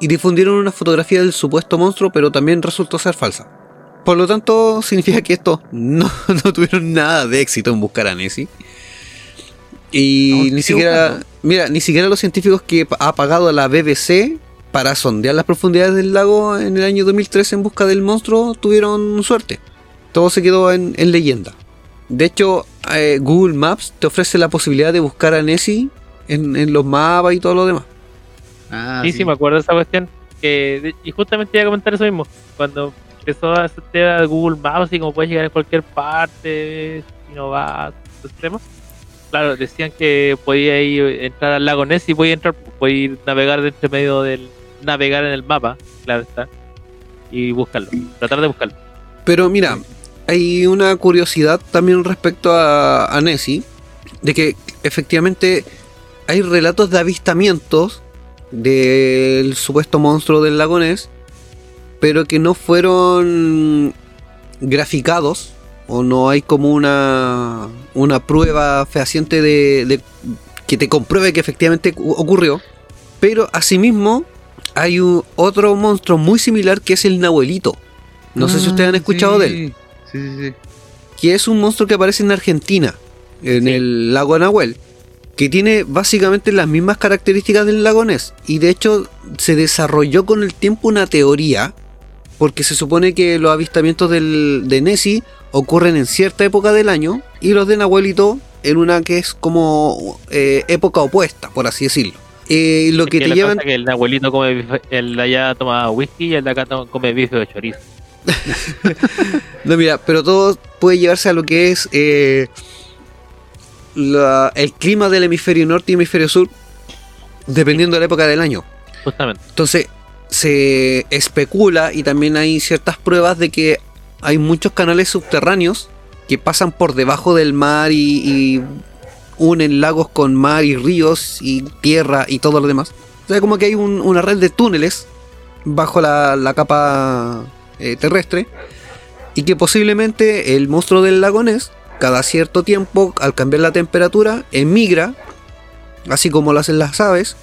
y difundieron una fotografía del supuesto monstruo, pero también resultó ser falsa. Por lo tanto, [laughs] significa que estos no, [laughs] no tuvieron nada de éxito en buscar a Nessie. Y ni siquiera, buscando. mira, ni siquiera los científicos que ha pagado la BBC para sondear las profundidades del lago en el año 2013 en busca del monstruo tuvieron suerte. Todo se quedó en, en leyenda. De hecho, eh, Google Maps te ofrece la posibilidad de buscar a Nessie en, en los mapas y todo lo demás. Ah, sí, sí, me acuerdo de esa cuestión. Que, y justamente iba a comentar eso mismo. Cuando empezó a hacer Google Maps y como puedes llegar a cualquier parte y no va a. Claro, decían que podía ir entrar al lago Ness y podía entrar, podía ir navegar de entre medio del navegar en el mapa, claro está, y buscarlo, tratar de buscarlo. Pero mira, hay una curiosidad también respecto a, a Nessie, de que efectivamente hay relatos de avistamientos del supuesto monstruo del lago Ness, pero que no fueron graficados o no hay como una, una prueba fehaciente de, de- que te compruebe que efectivamente cu- ocurrió. Pero asimismo hay un- otro monstruo muy similar que es el Nahuelito. No sé si ustedes han escuchado de él. Sí, sí, sí. Que es un monstruo que aparece en Argentina, en Sí. el lago Nahuel. Que tiene básicamente las mismas características del lago Ness. Y de hecho se desarrolló con el tiempo una teoría. Porque se supone que los avistamientos del, de Nessie ocurren en cierta época del año. Y los de Nahuelito en una que es como eh, época opuesta, por así decirlo. Eh, lo Es que te la llevan... que el abuelito come bife- el de allá toma whisky y el de acá toma- come bife de chorizo. [laughs] No, mira, pero todo puede llevarse a lo que es eh, la- el clima del hemisferio norte y hemisferio sur, dependiendo de la época del año. Justamente. Entonces, se especula y también hay ciertas pruebas de que hay muchos canales subterráneos que pasan por debajo del mar y, y unen lagos con mar y ríos y tierra y todo lo demás. O sea, como que hay un- una red de túneles bajo la, la capa eh, terrestre y que posiblemente el monstruo del lago Ness, cada cierto tiempo, al cambiar la temperatura, emigra, así como lo hacen las aves,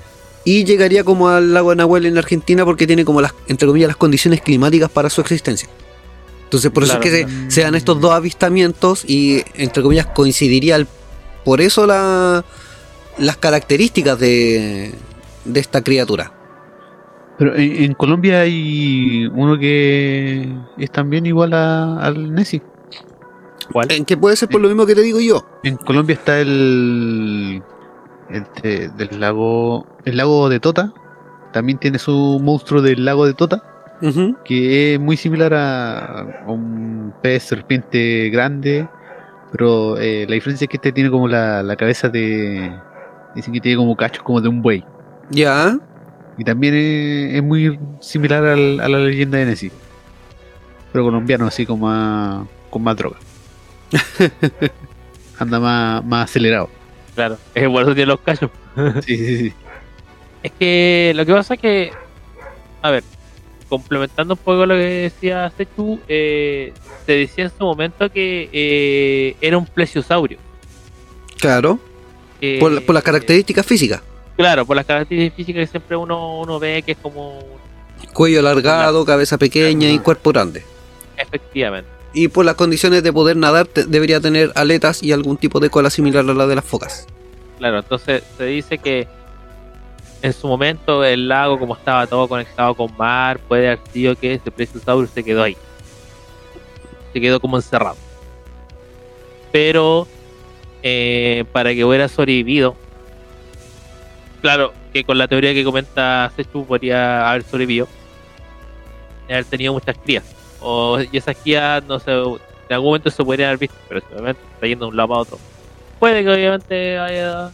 y llegaría como al lago Nahuel en Argentina porque tiene como las, entre comillas, las condiciones climáticas para su existencia. Entonces por eso Claro. es que se, se dan estos dos avistamientos y entre comillas coincidiría el- por eso la- las características de, de esta criatura. Pero en, en Colombia hay uno que es también igual a- al Nessie. ¿Cuál? En que puede ser por lo mismo que te digo yo. En Colombia está el, este, del lago, el lago de Tota. También tiene su monstruo del lago de Tota, que es muy similar a, a un pez serpiente grande, pero eh, la diferencia es que este tiene como la, la cabeza de, dicen que tiene como cachos como de un buey. Ya. Y también es, es muy similar al- a la leyenda de Nessie. Pero colombiano, así como más, con más droga. [laughs] Anda más, más acelerado. Claro, es por eso tiene los cachos. [laughs] Sí, sí, sí. Es que lo que pasa es que, a ver, complementando un poco lo que decía Sechu, eh, se decía en su momento que eh, era un plesiosaurio. Claro. Eh, Por, por las características físicas. Claro, por las características físicas que siempre uno, uno ve que es como Cuello alargado, cabeza pequeña y cuerpo grande. efectivamente. Y por las condiciones de poder nadar, te- debería tener aletas y algún tipo de cola similar a la de las focas. Claro, entonces se dice que en su momento el lago, como estaba todo conectado con mar, puede haber sido que ese Plesiosaurus se quedó ahí. Se quedó como encerrado. Pero eh, para que hubiera sobrevivido, claro, que con la teoría que comenta Sechu podría haber sobrevivido, y haber tenido muchas crías. O, y esas crías, no sé, en algún momento se podrían haber visto, pero si obviamente está yendo de un lado para otro. Puede que obviamente haya,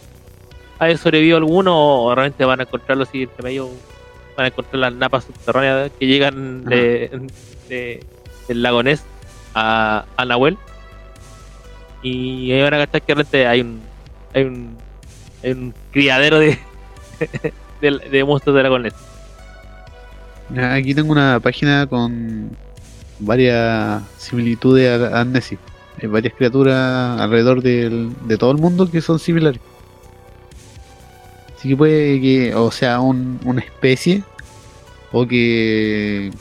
haya sobrevivido alguno, o realmente van a encontrarlo si entre medio van a encontrar las napas subterráneas que llegan de, de- del lago Ness a, a Nahuel. Y ahí van a gastar que realmente hay un, hay un, hay un criadero de, [laughs] de, de monstruos. Ya, Aquí tengo una página con varias similitudes a, a Nessie. Hay varias criaturas alrededor del- de todo el mundo que son similares. Así que puede que, o sea, un- una especie o que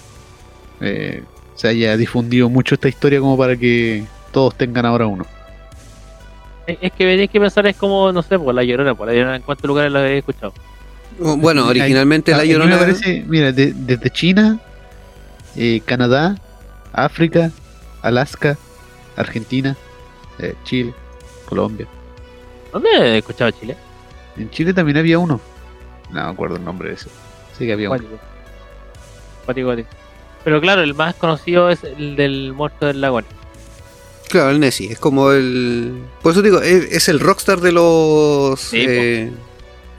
eh, se haya difundido mucho esta historia como para que todos tengan ahora uno. Es, que tenéis que pensar, es como, no sé, por la llorona, por la llorona, ¿en cuántos lugares la he escuchado? Bueno, Ahí- originalmente la me llorona. parece, mira, de- desde China, eh, Canadá, África, Alaska, Argentina, eh, Chile, Colombia. ¿Dónde he escuchado Chile? En Chile también había uno. No me acuerdo el nombre de ese. Sí que había uno. Cuático. Cuático, cuático. Pero claro, el más conocido es el del monstruo del lago. Claro, el Nessie. Es como el. Por eso digo, es, es el rockstar de los Sí, eh,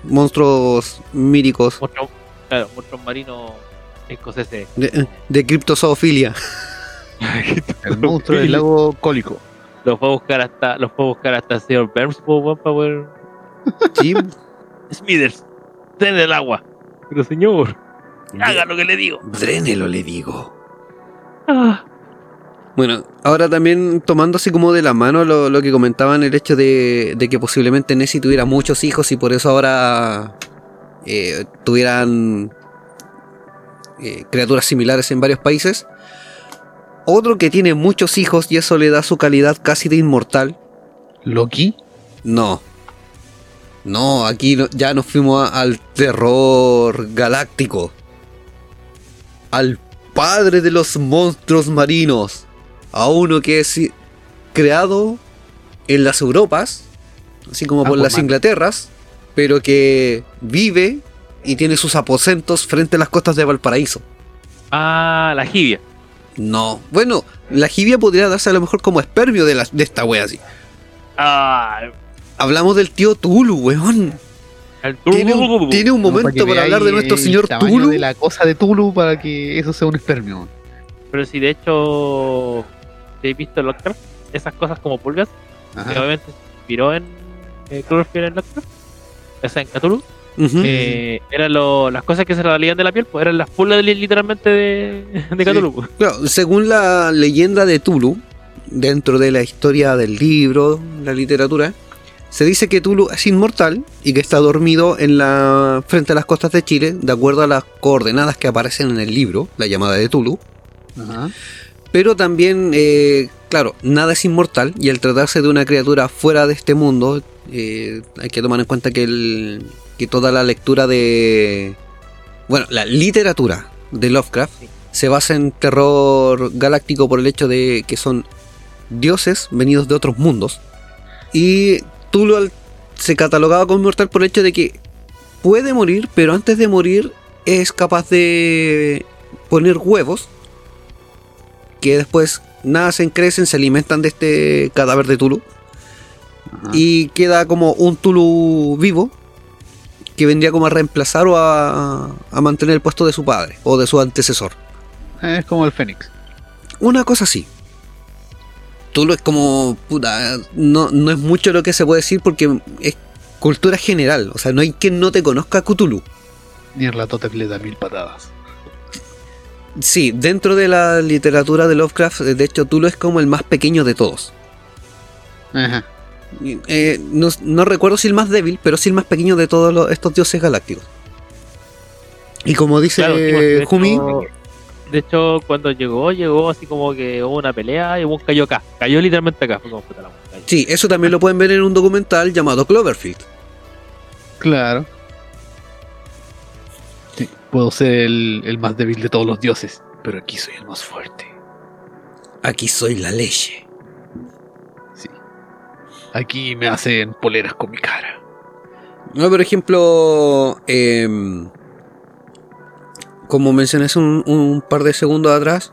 monstruos míricos Monstruo, claro, monstruo marino escoceses. de, de criptozoofilia. [laughs] El [laughs] monstruo del lago cólico. Los puedo buscar hasta, los puedo buscar hasta el señor Burns para poder. Sí, [laughs] Smithers, ten el agua. Pero señor, haga lo que le digo. Drénelo, le digo. Ah, Bueno, ahora también tomando así como de la mano lo, lo que comentaban, el hecho de, de que posiblemente Nessie tuviera muchos hijos y por eso ahora eh, tuvieran eh, criaturas similares en varios países. Otro que tiene muchos hijos y eso le da su calidad casi de inmortal. Loki. No. No, aquí no- ya nos fuimos a- al terror galáctico. Al padre de los monstruos marinos. A uno que es creado en las Europas, así como por Aquaman. las Inglaterras, pero que vive y tiene sus aposentos frente a las costas de Valparaíso. ah, la jibia. No, bueno, la jibia podría darse a lo mejor como espermio de, la- de esta wea así. Ah, Hablamos del tío Tulu, weón. Tiene un, tiene un momento para hablar de nuestro señor Tulu. de la cosa de Tulu para que eso sea un espermio. Pero si de hecho, habéis visto Lovecraft, esas cosas como pulgas, que obviamente se inspiró en eh, Cloverfield en Lovecraft, o sea, en Cthulhu, eh, eran lo- las cosas que se salían de la piel, pues eran las pulgas li- literalmente de, de. Cthulhu. pues. Claro, según la leyenda de Tulu, dentro de la historia del libro, la literatura, se dice que Tulu es inmortal y que está dormido en la frente a las costas de Chile, de acuerdo a las coordenadas que aparecen en el libro, la llamada de Tulu. Ajá. Pero también, eh, claro, nada es inmortal y al tratarse de una criatura fuera de este mundo, eh, hay que tomar en cuenta que, el- que toda la lectura de... Bueno, la literatura de Lovecraft se basa en terror galáctico por el hecho de que son dioses venidos de otros mundos. Y Tulu se catalogaba como inmortal por el hecho de que puede morir, pero antes de morir es capaz de poner huevos que después nacen, crecen, se alimentan de este cadáver de Tulu Ajá. y queda como un Tulu vivo que vendría como a reemplazar o a, a mantener el puesto de su padre o de su antecesor. Es como el Fénix. Una cosa así. Tulu es como. Puta, no, no es mucho lo que se puede decir porque es cultura general. O sea, no hay quien no te conozca a Cthulhu. Ni el Ratote le da mil patadas. Sí, dentro de la literatura de Lovecraft, de hecho, Tulu es como el más pequeño de todos. Ajá. Eh, no, no recuerdo si el más débil, pero sí el más pequeño de todos los- estos dioses galácticos. Y como dice Claro, de Jumi, hecho- De hecho, cuando llegó, llegó así como que hubo una pelea y un cayó acá. Cayó literalmente acá. Fue como puta la montaña. sí, eso también lo pueden ver en un documental llamado Cloverfield. Claro. Puedo ser el, el más débil de todos los dioses, pero aquí soy el más fuerte. Aquí soy la leche. Sí. Aquí me hacen poleras con mi cara. No, por ejemplo, em, como mencioné hace un, un par de segundos atrás,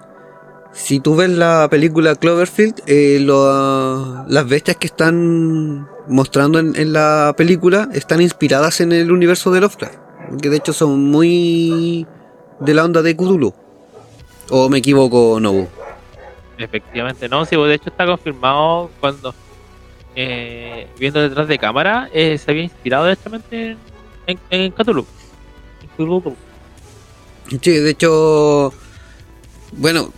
si tú ves la película Cloverfield, eh, lo- las bestias que están mostrando en, en la película están inspiradas en el universo de Lovecraft, que de hecho son muy de la onda de Cthulhu. ¿O me equivoco, Nobu? Efectivamente, no, sí, de hecho está confirmado cuando eh, viendo detrás de cámara eh, se había inspirado directamente en, en, Cthulhu. En Cthulhu. Sí, de hecho, bueno,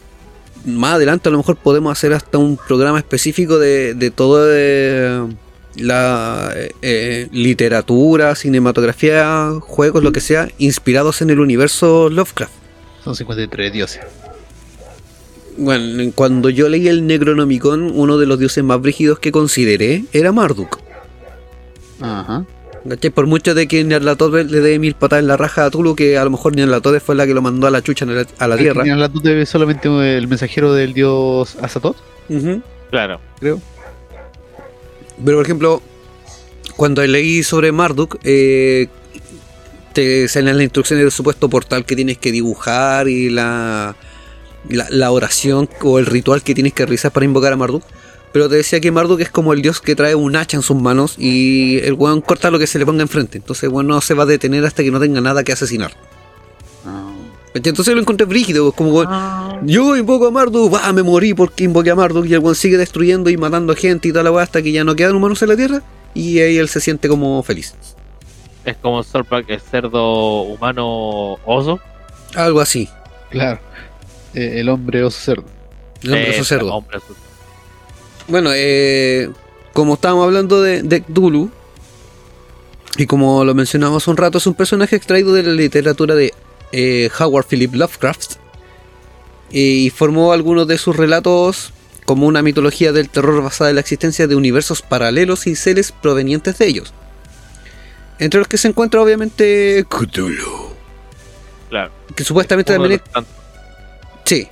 más adelante a lo mejor podemos hacer hasta un programa específico de, de toda eh, la eh, eh, literatura, cinematografía, juegos, lo que sea, inspirados en el universo Lovecraft. Son 53 dioses. Bueno, cuando yo leí el Necronomicon, uno de los dioses más brígidos que consideré era Marduk. Ajá. ¿Cachai? Por mucho de que Nyarlathotep le dé mil patadas en la raja a Tulu, que a lo mejor Nyarlathotep fue la que lo mandó a la chucha la- a la tierra. La es solamente el mensajero del dios Azatoth, Ujú. Claro. creo. Pero por ejemplo, cuando leí sobre Marduk, eh, te salen las instrucciones del supuesto portal que tienes que dibujar y la, la, oración o el ritual que tienes que realizar para invocar a Marduk. Pero te decía que Marduk es como el dios que trae un hacha en sus manos y el weón corta lo que se le ponga enfrente. Entonces el weón no se va a detener hasta que no tenga nada que asesinar. Entonces lo encontré brígido, como weón, Ah, yo invoco a Marduk, va, me morí porque invoqué a Marduk y el weón sigue destruyendo y matando gente y toda la weá hasta que ya no quedan humanos en la tierra y ahí él se siente como feliz. es como Zorpak, el cerdo humano oso. Algo así. Claro. Eh, el hombre oso cerdo. El hombre Eh, oso cerdo. hombre oso. Bueno, eh, como estábamos hablando de, de Cthulhu, y como lo mencionamos hace un rato, es un personaje extraído de la literatura de eh, Howard Philip Lovecraft y formó algunos de sus relatos como una mitología del terror basada en la existencia de universos paralelos y seres provenientes de ellos. Entre los que se encuentra obviamente Cthulhu, Claro. que supuestamente también. Sí.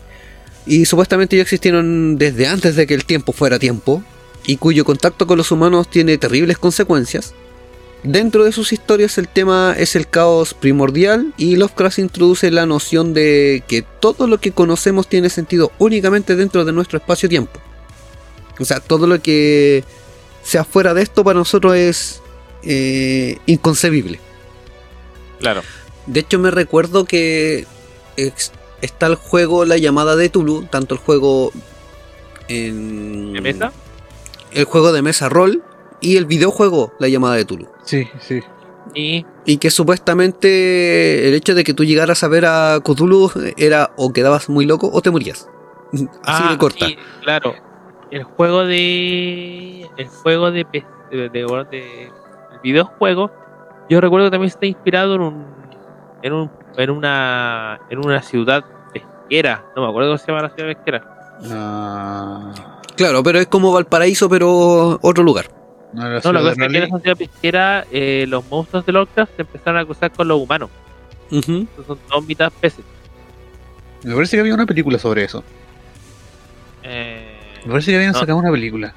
Y supuestamente ya existieron desde antes de que el tiempo fuera tiempo, y cuyo contacto con los humanos tiene terribles consecuencias. Dentro de sus historias el tema es el caos primordial y Lovecraft introduce la noción de que todo lo que conocemos tiene sentido únicamente dentro de nuestro espacio-tiempo. O sea, todo lo que sea fuera de esto para nosotros es eh, inconcebible. Claro. De hecho, me recuerdo que está el juego La llamada de Tulu, tanto el juego en ¿De mesa? el juego de mesa rol y el videojuego La llamada de Tulu. Sí, sí. Y Y que supuestamente el hecho de que tú llegaras a ver a Cthulhu era o quedabas muy loco o te morías. [laughs] Así Ah, de corta. y, claro. El juego de. El juego de, de- de- el videojuego. Yo recuerdo que también está inspirado en un. En un. En una. En una ciudad pesquera. No me acuerdo cómo se llama la ciudad pesquera. Ah, Claro, pero es como Valparaíso, pero otro lugar. No, era No, la cosa es que en esa ciudad pesquera. eh, los monstruos de Lovecraft se empezaron a cruzar con los humanos. Ujú. Son dos mitad peces. Me parece que había una película sobre eso. Eh, Me parece que habían No. sacado una película.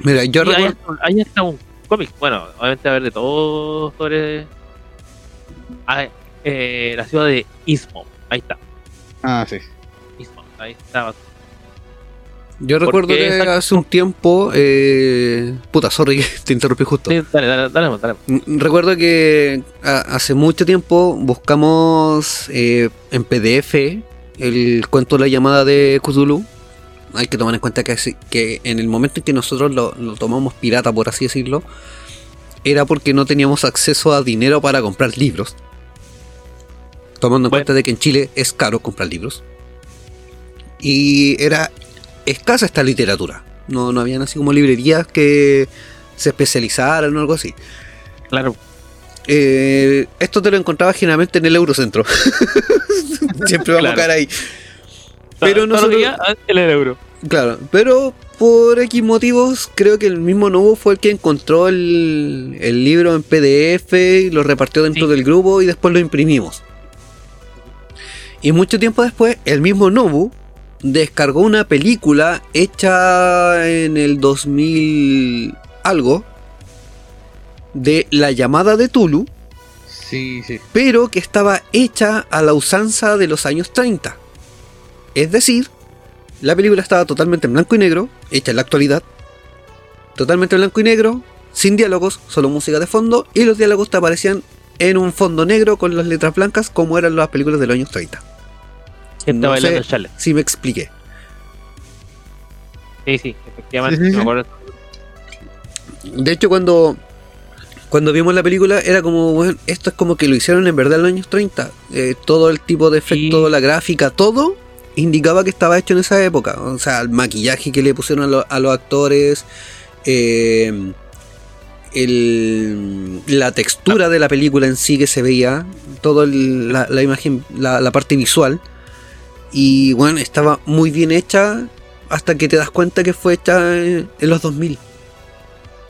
Mira, yo recuerdo. está, ahí está un cómic. Bueno, obviamente a ver de todo sobre. Ah, eh, la ciudad de Istmo. Ahí está. Ah, sí. Istmo. Ahí está. Yo recuerdo que esa- hace un tiempo. eh, Puta, sorry que te interrumpí justo. Sí, dale, dale, dale, dale. Recuerdo que hace mucho tiempo buscamos eh, en PDF el cuento de la llamada de Cthulhu. Hay que tomar en cuenta que, en el momento en que nosotros lo, lo tomamos pirata, por así decirlo, era porque no teníamos acceso a dinero para comprar libros. Tomando en Bueno. cuenta de que en Chile es caro comprar libros. Y era escasa esta literatura. No, no habían así como librerías que se especializaran o algo así. Claro. Eh, esto te lo encontrabas generalmente en el Eurocentro. [laughs] Siempre vamos Claro. a caer ahí. Pero lo nosotros- el euro. Claro, pero por X motivos creo que el mismo Novo fue el que encontró el, el libro en PDF y lo repartió dentro Sí. del grupo y después lo imprimimos. Y mucho tiempo después, el mismo Nobu descargó una película hecha en el 2000 algo de La llamada de Tulu, Sí, sí. pero que estaba hecha a la usanza de los años 30. Es decir, la película estaba totalmente en blanco y negro, hecha en la actualidad, totalmente en blanco y negro, sin diálogos, solo música de fondo, y los diálogos te aparecían en un fondo negro con las letras blancas como eran las películas de los años 30. Gente No bailando sé. chale. Si me expliqué. Sí, sí, efectivamente. Sí, sí, me acuerdo. De hecho, cuando, cuando vimos la película, era como, bueno, esto es como que lo hicieron en verdad en los años 30. Eh, todo el tipo de efecto, Sí. la gráfica, todo indicaba que estaba hecho en esa época. O sea, el maquillaje que le pusieron a, lo- a los actores, eh, el- la textura de la película en sí que se veía, toda la, la imagen, la, la parte visual. Y bueno, estaba muy bien hecha hasta que te das cuenta que fue hecha en, en los 2000.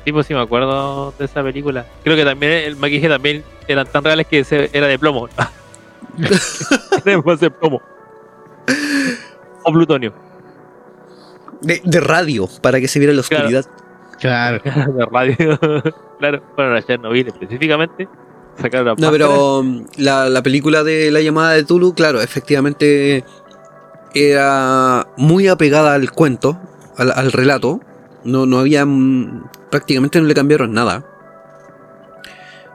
Sí, pues sí, me acuerdo de esa película. Creo que también el maquillaje también eran tan reales que se- era de plomo. [laughs] De plomo. O plutonio. De, de radio, para que se viera la Claro. oscuridad. Claro. [laughs] de radio. claro, fueron a Chernobyl específicamente. Sacaron la No, pero um, la, la película de la llamada de Tulu, claro, efectivamente era muy apegada al cuento, al, al relato. No, no había. mm, prácticamente no le cambiaron nada.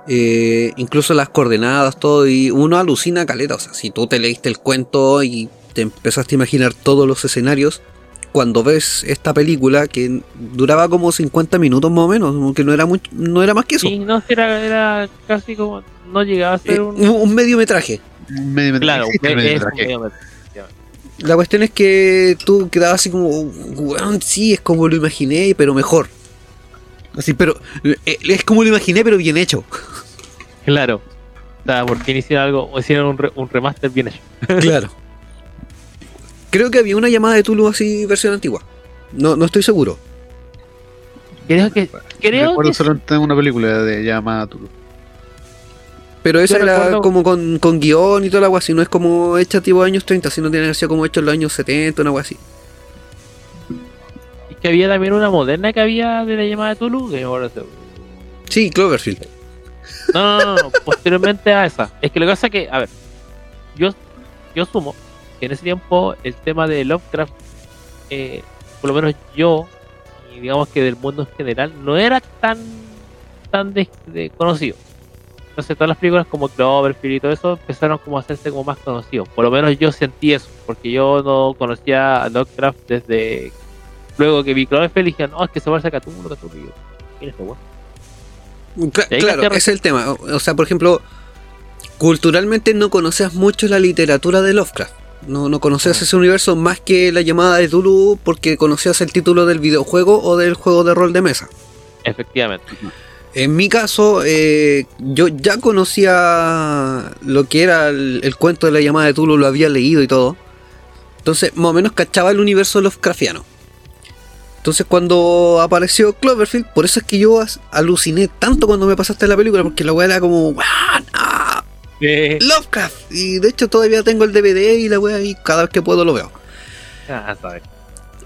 Eh, incluso las coordenadas, todo, y uno alucina caleta. O sea, si tú te leíste el cuento y te empezaste a imaginar todos los escenarios, cuando ves esta película que duraba como 50 minutos más o menos, que no era, mucho, no era más que eso. Sí, no, era, era casi como. No llegaba a ser Eh, un. un, mediometraje. Un medio claro, un mediometraje. La cuestión es que tú quedabas así como, weón, sí, es como lo imaginé, pero mejor. Así, pero eh, es como lo imaginé, pero bien hecho. Claro. O sea, porque hicieron algo, o hicieron un, re- un remaster bien hecho. [laughs] Claro. Creo que había una llamada de Tulu así, versión antigua. No, no estoy seguro. Creo que. Creo Recuerdo que una película de llamada Tulu. Pero esa era recuerdo- como con, con guion y toda la agua así. No es como hecha tipo años 30, sino tiene que ser como hecho en los años 70, una agua así. es que había también una moderna que había de la llamada de Tulu. Que ahora se- Sí, Cloverfield. No, no, no, no, posteriormente a esa. Es que lo que pasa es que, a ver, yo, yo asumo que en ese tiempo el tema de Lovecraft, eh, por lo menos yo, y digamos que del mundo en general, no era tan, tan de- de conocido. Entonces todas las películas como Cloverfield y todo eso empezaron como a hacerse como más conocidos. Por lo menos yo sentí eso, porque yo no conocía a Lovecraft desde luego que vi Cloverfield y dije, no, es que se parece a Cthulhu, Cthulhu. ¿Quién es este ahí claro, es el tema. O sea, por ejemplo, culturalmente no conocías mucho la literatura de Lovecraft. No, no conocías ese universo más que la llamada de Tulu porque conocías el título del videojuego o del juego de rol de mesa. Efectivamente. En mi caso, eh, yo ya conocía lo que era el, el cuento de la llamada de Tulu, lo había leído y todo. Entonces, más o menos cachaba el universo Lovecraftiano. Entonces, cuando apareció Cloverfield, por eso es que yo aluciné tanto cuando me pasaste la película, porque la weá era como, "Weón, ah, Eh, Lovecraft. Y de hecho, todavía tengo el DVD y la weá, y cada vez que puedo lo veo. ah.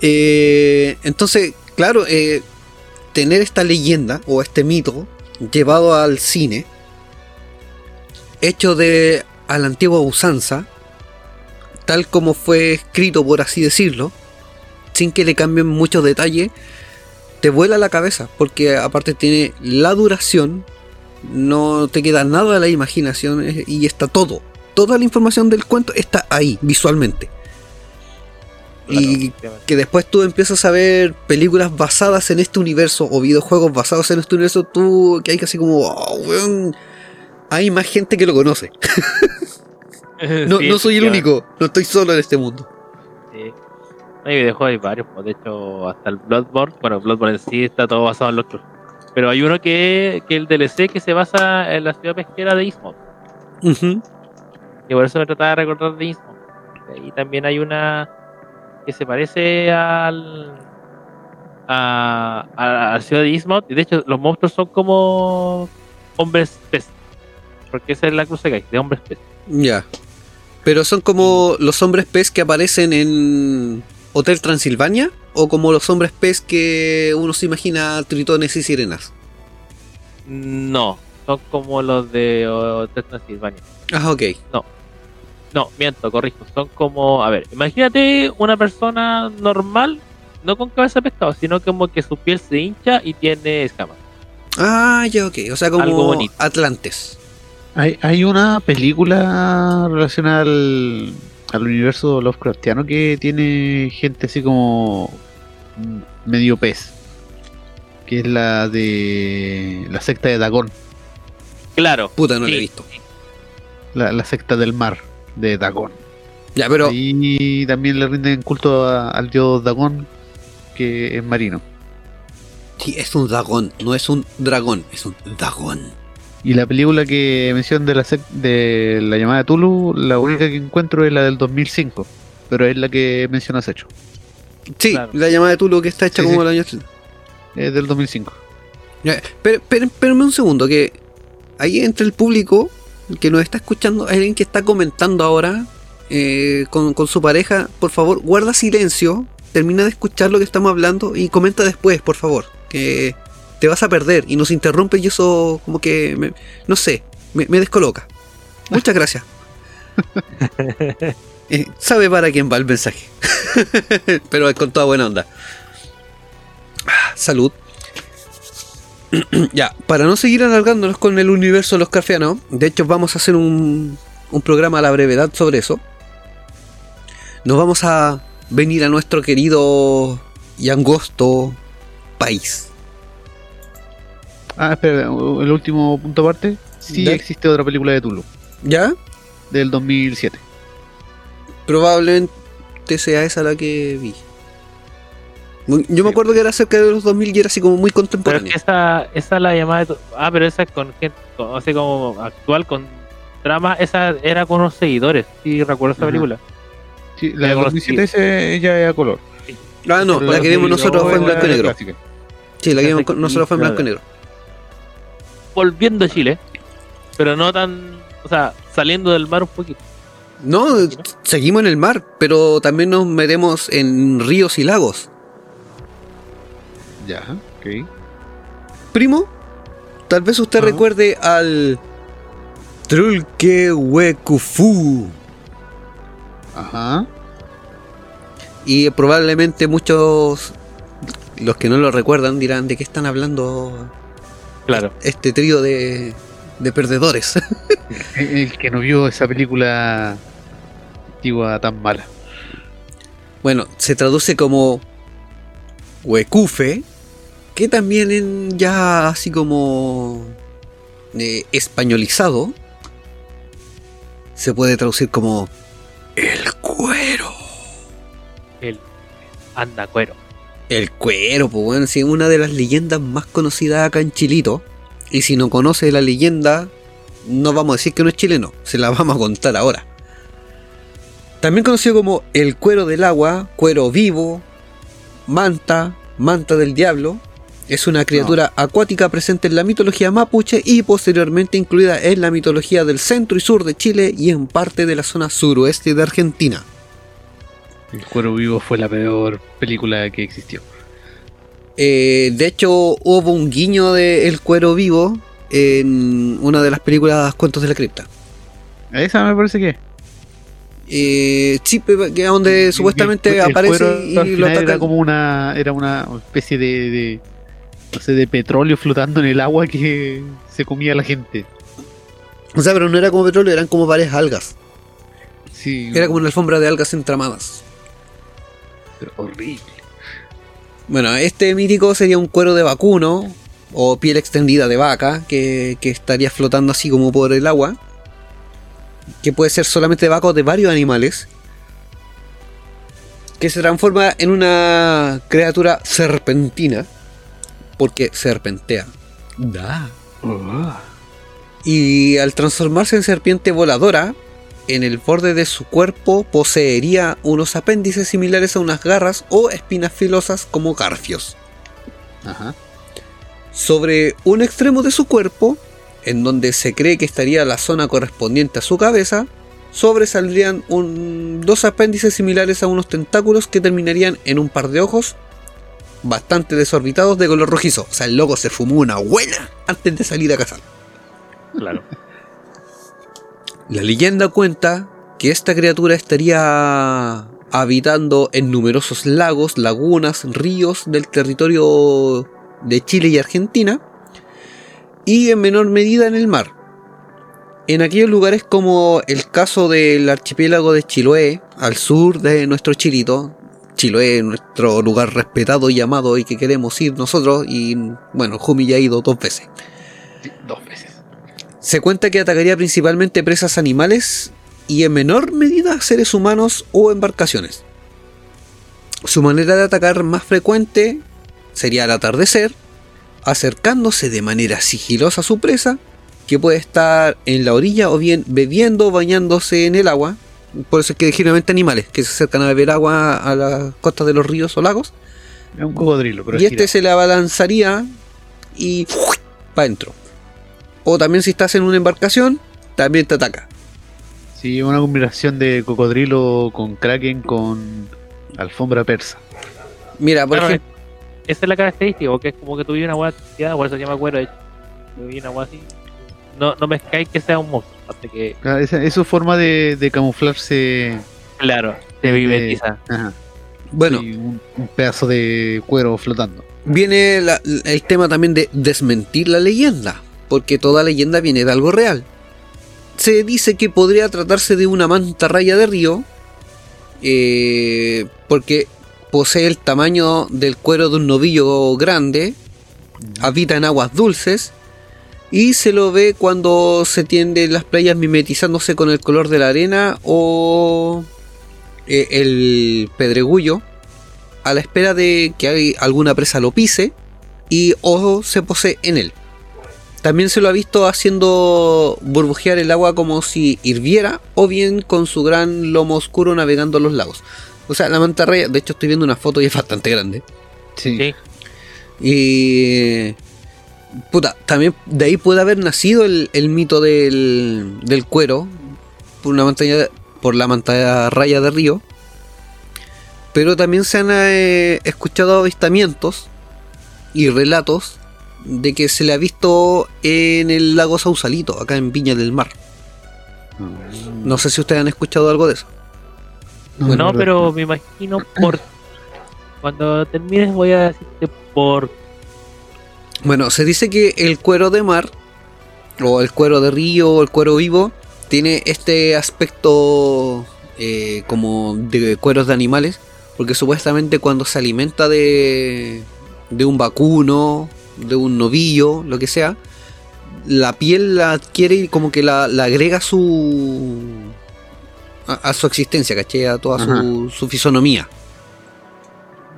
Eh, entonces, claro, eh, tener esta leyenda o este mito llevado al cine, hecho de a la antigua usanza, tal como fue escrito, por así decirlo, sin que le cambien muchos detalles, te vuela la cabeza, porque aparte tiene la duración, no te queda nada de la imaginación y está todo. Toda la información del cuento está ahí, visualmente. Y que después tú empiezas a ver películas basadas en este universo o videojuegos basados en este universo, tú que hay casi como, "Oh, weón, hay más gente que lo conoce. [laughs] No, Sí, no soy el único, no estoy solo en este mundo. sí. No, y dejó hay varios, pues, de hecho, hasta el Bloodborne, bueno, Bloodborne en sí está todo basado en los otros. Pero hay uno que, que el DLC que se basa en la ciudad pesquera de. Ujú. Y por eso me trataba de recordar de Ismod. Y también hay una que se parece al. a, a, la ciudad de Ismod. Y de hecho, los monstruos son como hombres pez. Porque esa es la cruz que hay, de hombres pez. Ya. Pero son como los hombres pez que aparecen en Hotel Transilvania o como los hombres pez que uno se imagina tritones y sirenas. No, son como los de Hotel Transilvania. Ah, ok. No, miento, corrijo. Son como, a ver, imagínate una persona normal, no con cabeza de pescado, sino como que su piel se hincha y tiene escamas. Ah, ya, ok. O sea, Algo como bonito. Atlantes. Hay, hay una película relacionada al, al universo Lovecraftiano que tiene gente así como medio pez. Que es la de la secta de Dagón, Claro. Puta, no lo he visto. la, la secta del mar de Dagón. Ya, pero Y también le rinden culto a- al dios Dagón, que es marino. sí, es un dragón, no es un dragón, es un dragón. Y la película que mencionan de la, de la llamada de Tulu, la única que encuentro es la del 2005, pero es la que mencionas hecho. Sí, Claro. la llamada de Tulu que está hecha Sí, como sí. el año 30. Es del 2005. Ya, Pero, pero, espérame un segundo, que ahí entre el público que nos está escuchando, alguien que está comentando ahora eh, con, con su pareja. Por favor, guarda silencio, termina de escuchar lo que estamos hablando y comenta después, por favor. Que te vas a perder y nos interrumpe y eso como que, me- no sé, me, me descoloca. Muchas gracias. [laughs] Eh, sabe para quién va el mensaje. [laughs] Pero es con toda buena onda. Ah, Salud. [clears throat] ya, para no seguir alargándonos con el universo de los carfianos, de hecho vamos a hacer un, un programa a la brevedad sobre eso. Nos vamos a venir a nuestro querido y angosto país. Ah, espera, el último punto aparte. Sí existe otra película de Tulu, ¿Ya? del 2007. Probablemente sea esa la que vi. Muy- Yo me acuerdo que era cerca de los 2000 y era así como muy Pero es contemporánea. que esa, esa es la llamada de tu- Ah, pero esa es con gente, con- así como actual, con trama, esa era con unos seguidores. Sí, recuerdo esa película. Sí, la. 2007 ese ya es a color. Ah, no, Pero la que vimos nosotros fue en blanco y negro. clásica. Sí, la que vimos nosotros fue en blanco y negro. Volviendo a Chile, pero no tan. O sea, saliendo del mar un poquito. No, seguimos en el mar, pero también nos metemos en ríos y lagos. Ya, ok. Primo, tal vez usted recuerde al Trulquehuecufu. Ajá. Y probablemente muchos, los que no lo recuerdan, dirán de qué están hablando Claro. este trío de, de perdedores. [laughs] El, el que no vio esa película antigua tan mala. bueno, se traduce como Huecufe, que también en ya así como eh, españolizado se puede traducir como el cuero. El anda cuero. El cuero, pues bueno, sí, una de las leyendas más conocidas acá en Chilito. Y si no conoce la leyenda, no vamos a decir que no es chileno, se la vamos a contar ahora. También conocido como el cuero del agua, cuero vivo, manta, manta del diablo. Es una criatura acuática presente en la mitología mapuche y posteriormente incluida en la mitología del centro y sur de Chile y en parte de la zona suroeste de Argentina. El cuero vivo fue la peor película que existió. Eh, de hecho, hubo un guiño de El Cuero Vivo en una de las películas Cuentos de la Cripta. Esa me parece que. Eh, sí, que es donde supuestamente El- el aparece cuero y lo final Era como una, era una especie de, de, no sé, de petróleo flotando en el agua que se comía la gente. O sea, pero no era como petróleo, eran como varias algas. Sí, Era como una alfombra de algas entramadas. pero horrible. Bueno, este mítico sería un cuero de vacuno o piel extendida de vaca que, que estaría flotando así como por el agua. Que puede ser solamente de vaca o de varios animales. que se transforma en una criatura serpentina, porque serpentea. Da. Y al transformarse en serpiente voladora, en el borde de su cuerpo poseería unos apéndices similares a unas garras o espinas filosas como garfios. Ajá. Sobre un extremo de su cuerpo, en donde se cree que estaría la zona correspondiente a su cabeza, sobresaldrían un- dos apéndices similares a unos tentáculos que terminarían en un par de ojos bastante desorbitados de color rojizo. O sea, el loco se fumó una buena antes de salir a cazar. Claro. La leyenda cuenta que esta criatura estaría habitando en numerosos lagos, lagunas, ríos del territorio de Chile y Argentina y en menor medida en el mar. En aquellos lugares como el caso del archipiélago de Chiloé, al sur de nuestro Chilito, Chiloé, nuestro lugar respetado y amado y que queremos ir nosotros, y bueno, Jumi ya ha ido dos veces. Dos veces. Se cuenta que atacaría principalmente presas animales y en menor medida seres humanos o embarcaciones. Su manera de atacar más frecuente sería al atardecer, acercándose de manera sigilosa a su presa, que puede estar en la orilla o bien bebiendo o bañándose en el agua. Por eso es que generalmente animales que se acercan a beber agua a las costas de los ríos o lagos. Es un cocodrilo, pero y es este se le abalanzaría y para adentro. O también si estás en una embarcación, también te ataca. Sí, una combinación de cocodrilo con kraken con alfombra persa. Mira, por Claro, ejemplo, Esa es la característica, porque es como que tuviera una hueá por eso se llama cuero. de hecho. Una hueá así. No, no me cae que sea un monstruo, aparte que, Claro, esa, es su forma de, de camuflarse. claro, se vivetiza. Ajá. bueno, Sí, un, un pedazo de cuero flotando. viene la- el tema también de desmentir la leyenda, porque toda leyenda viene de algo real. Se dice que podría tratarse de una manta raya de río, eh, porque posee el tamaño del cuero de un novillo grande, habita en aguas dulces y se lo ve cuando se tiende en las playas mimetizándose con el color de la arena o eh, el pedregullo a la espera de que hay- alguna presa lo pise y o se posee en él. También se lo ha visto haciendo burbujear el agua como si hirviera o bien con su gran lomo oscuro navegando los lagos. O sea, la mantarraya, de hecho estoy viendo una foto y es bastante grande. Sí. Sí. Y. Puta, también de ahí puede haber nacido el, el mito del, del cuero por, una pantalla, por la pantalla raya de río. Pero también se han eh, escuchado avistamientos y relatos de que se le ha visto en el lago Sausalito, acá en Viña del Mar. No sé si ustedes han escuchado algo de eso. No, no, no, pero me imagino por. Cuando termines, voy a decirte por. Bueno, se dice que el cuero de mar, o el cuero de río, o el cuero vivo, tiene este aspecto eh, como de cueros de animales, porque supuestamente cuando se alimenta de, de un vacuno, de un novillo, lo que sea, la piel la adquiere y como que la, la agrega a su a, a su existencia, ¿caché? A toda su, su fisonomía.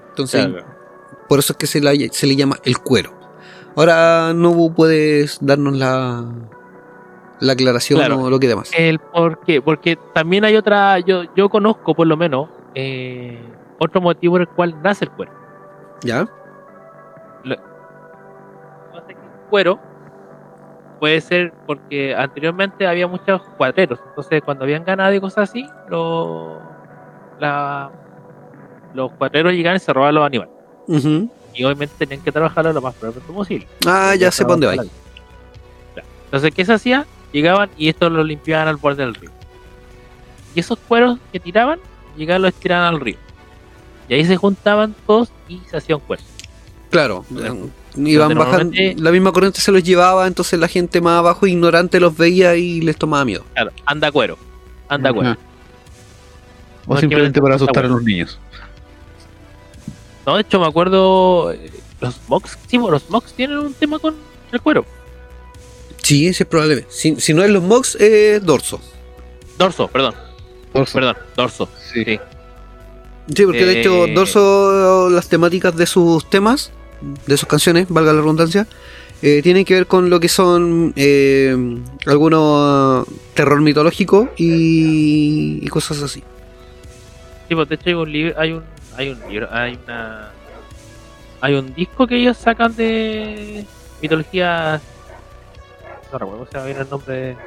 Entonces, por eso es que se, la- se le llama el cuero. Ahora, Nobu, puedes darnos la, la aclaración Claro. o lo que demás. El por qué. Porque también hay otra. Yo, yo conozco, por lo menos, eh, otro motivo por el cual nace el cuero. ¿Ya? El cuero puede ser porque anteriormente había muchos cuadreros. Entonces, cuando habían ganado y cosas así, lo- la- los cuadreros llegaban y se robaban los animales. Ujú. Y obviamente tenían que trabajarlo lo más pronto posible. Ah, ya sé para dónde va. Entonces, ¿qué se hacía? Llegaban y esto lo limpiaban al borde del río. Y esos cueros que tiraban, llegaban y los tiraban al río. Y ahí se juntaban todos y se hacían cueros. Claro. Claro. Iban bajando, la misma corriente se los llevaba, entonces la gente más abajo, ignorante, los veía y les tomaba miedo. Claro, anda cuero. Anda cuero. O simplemente para asustar a los niños. No, de hecho me acuerdo eh, los Mox, sí, los Mox tienen un tema con el cuero. Sí, ese es probable. Si, si no es los Mox, es Dorso. Dorso, perdón, Dorso. perdón, dorso. Sí. Sí. Sí, porque de hecho Eh, Dorso, las temáticas de sus temas, de sus canciones, valga la redundancia, eh, tienen que ver con lo que son eh, algunos terror mitológico y, y cosas así. Sí, pues de hecho hay un libro, hay un, hay un libro, hay una, hay un disco que ellos sacan de mitología. No recuerdo cómo se el nombre,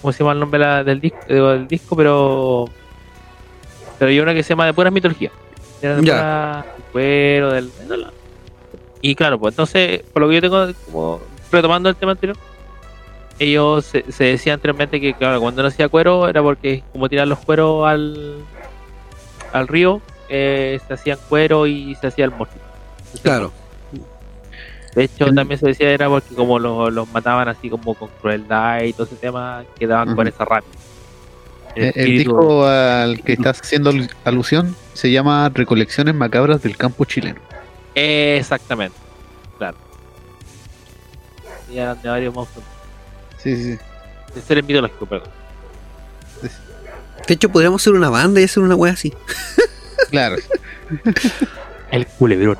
cómo se llama el nombre la- del disco, del disco, pero, pero hay una que se llama de puras mitologías. De cuero, del, y claro, pues entonces, por lo que yo tengo, como retomando el tema anterior, ellos se, se decía anteriormente que claro, cuando no hacía cuero era porque como tirar los cueros al, al río, eh, se hacían cuero y se hacía el morfito. Claro. De hecho, El- también se decía era porque como los, los mataban así como con crueldad y todo ese tema, quedaban con esa rabia. El El, disco al que estás haciendo alu- alusión se llama Recolecciones Macabras del Campo Chileno. Exactamente, claro. Y eran de varios monstruos. Sí, sí, sí. De seres mitológicos, perdón. De hecho, podríamos hacer una banda y hacer una wea así. [laughs] Claro. El culebrón.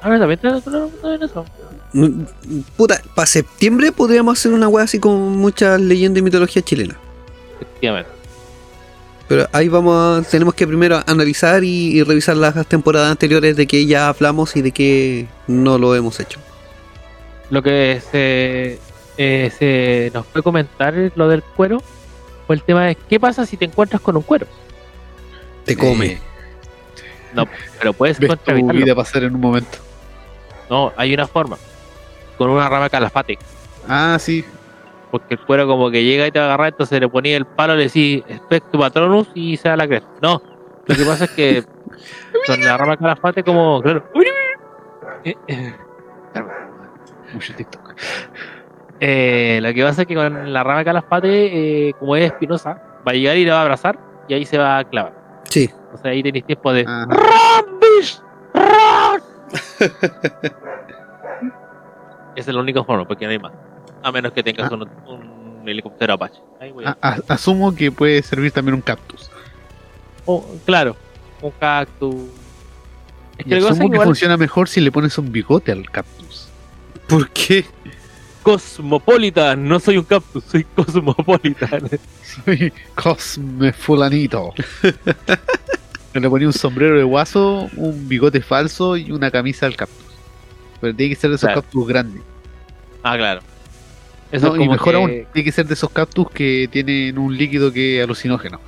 A ver, también te en eso. Mm, Puta, para septiembre podríamos hacer una wea así con muchas leyendas y mitología chilena. Efectivamente. Pero ahí vamos a, tenemos que primero analizar y, y revisar las temporadas anteriores de que ya hablamos y de que no lo hemos hecho. Lo que se, eh, se nos fue comentar lo del cuero fue el tema de qué pasa si te encuentras con un cuero. Te come. Eh, No, pero puedes ves tu vida pasar en un momento. No, hay una forma. Con una rama calafate. Ah, sí. Porque el cuero como que llega y te va a agarrar, entonces le ponía el palo, le decís Spectu Patronus y se da la cresta. No, lo que pasa es que [laughs] con la rama de calafate como, claro, eh, eh, Mucho TikTok. eh, lo que pasa es que con la rama calafate, eh, como es espinosa, va a llegar y la va a abrazar y ahí se va a clavar. Sí. O sea, ahí tenéis tiempo de Ajá. ¡Run, bitch! ¡Run! Esa es la única forma, porque no hay más. A menos que tengas Ah. un, un helicóptero Apache. Ahí voy a- A- a- asumo que puede servir también un cactus. Oh, claro, un cactus. Es que asumo que igual funciona mejor si le pones un bigote al cactus. ¿Por qué? Cosmopolitan, no soy un cactus, soy Cosmopolitan. [laughs] Soy Cosme Fulanito. [laughs] le ponía un sombrero de guaso, un bigote falso y una camisa al cactus. Pero tiene que ser de esos Claro. cactus grandes. ah, claro. Eso No, es y mejor que- aún, tiene que ser de esos cactus que tienen un líquido que es alucinógeno.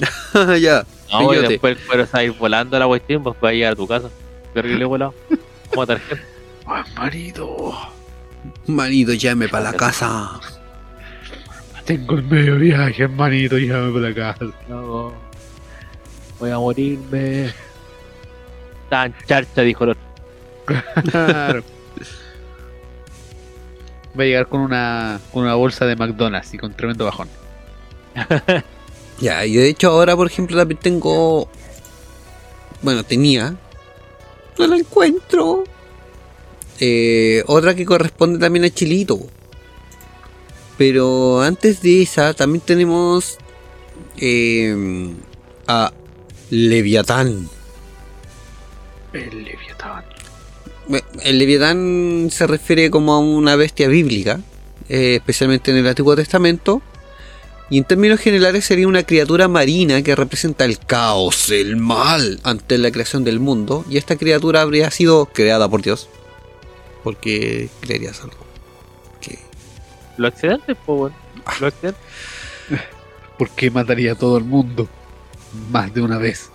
[laughs] ya. No, y después el cuero a ir volando a la cuestión, pues va a llegar a tu casa. Terrible volado. Como tarjeta. ¡Ah, marido! Marido, llame para la casa. Tengo el medio viaje, manito, llévame para la casa. No. Voy a morirme. Tan charcha, dijo el otro. Claro. Va a llegar con una, con una bolsa de McDonald's y con tremendo bajón. [laughs] Ya, y de hecho ahora, por ejemplo, también tengo... Bueno, tenía... No la encuentro. Eh, otra que corresponde también a Chilito. Pero antes de esa, también tenemos... eh, a Leviatán. El Leviatán. El Leviatán se refiere como a una bestia bíblica, eh, especialmente en el Antiguo Testamento, y en términos generales sería una criatura marina que representa el caos, el mal ante la creación del mundo, y esta criatura habría sido creada por Dios. Porque creerías algo. Que... Los accidentes. Los accidentes. [laughs] ¿Por qué mataría a todo el mundo? Más de una vez.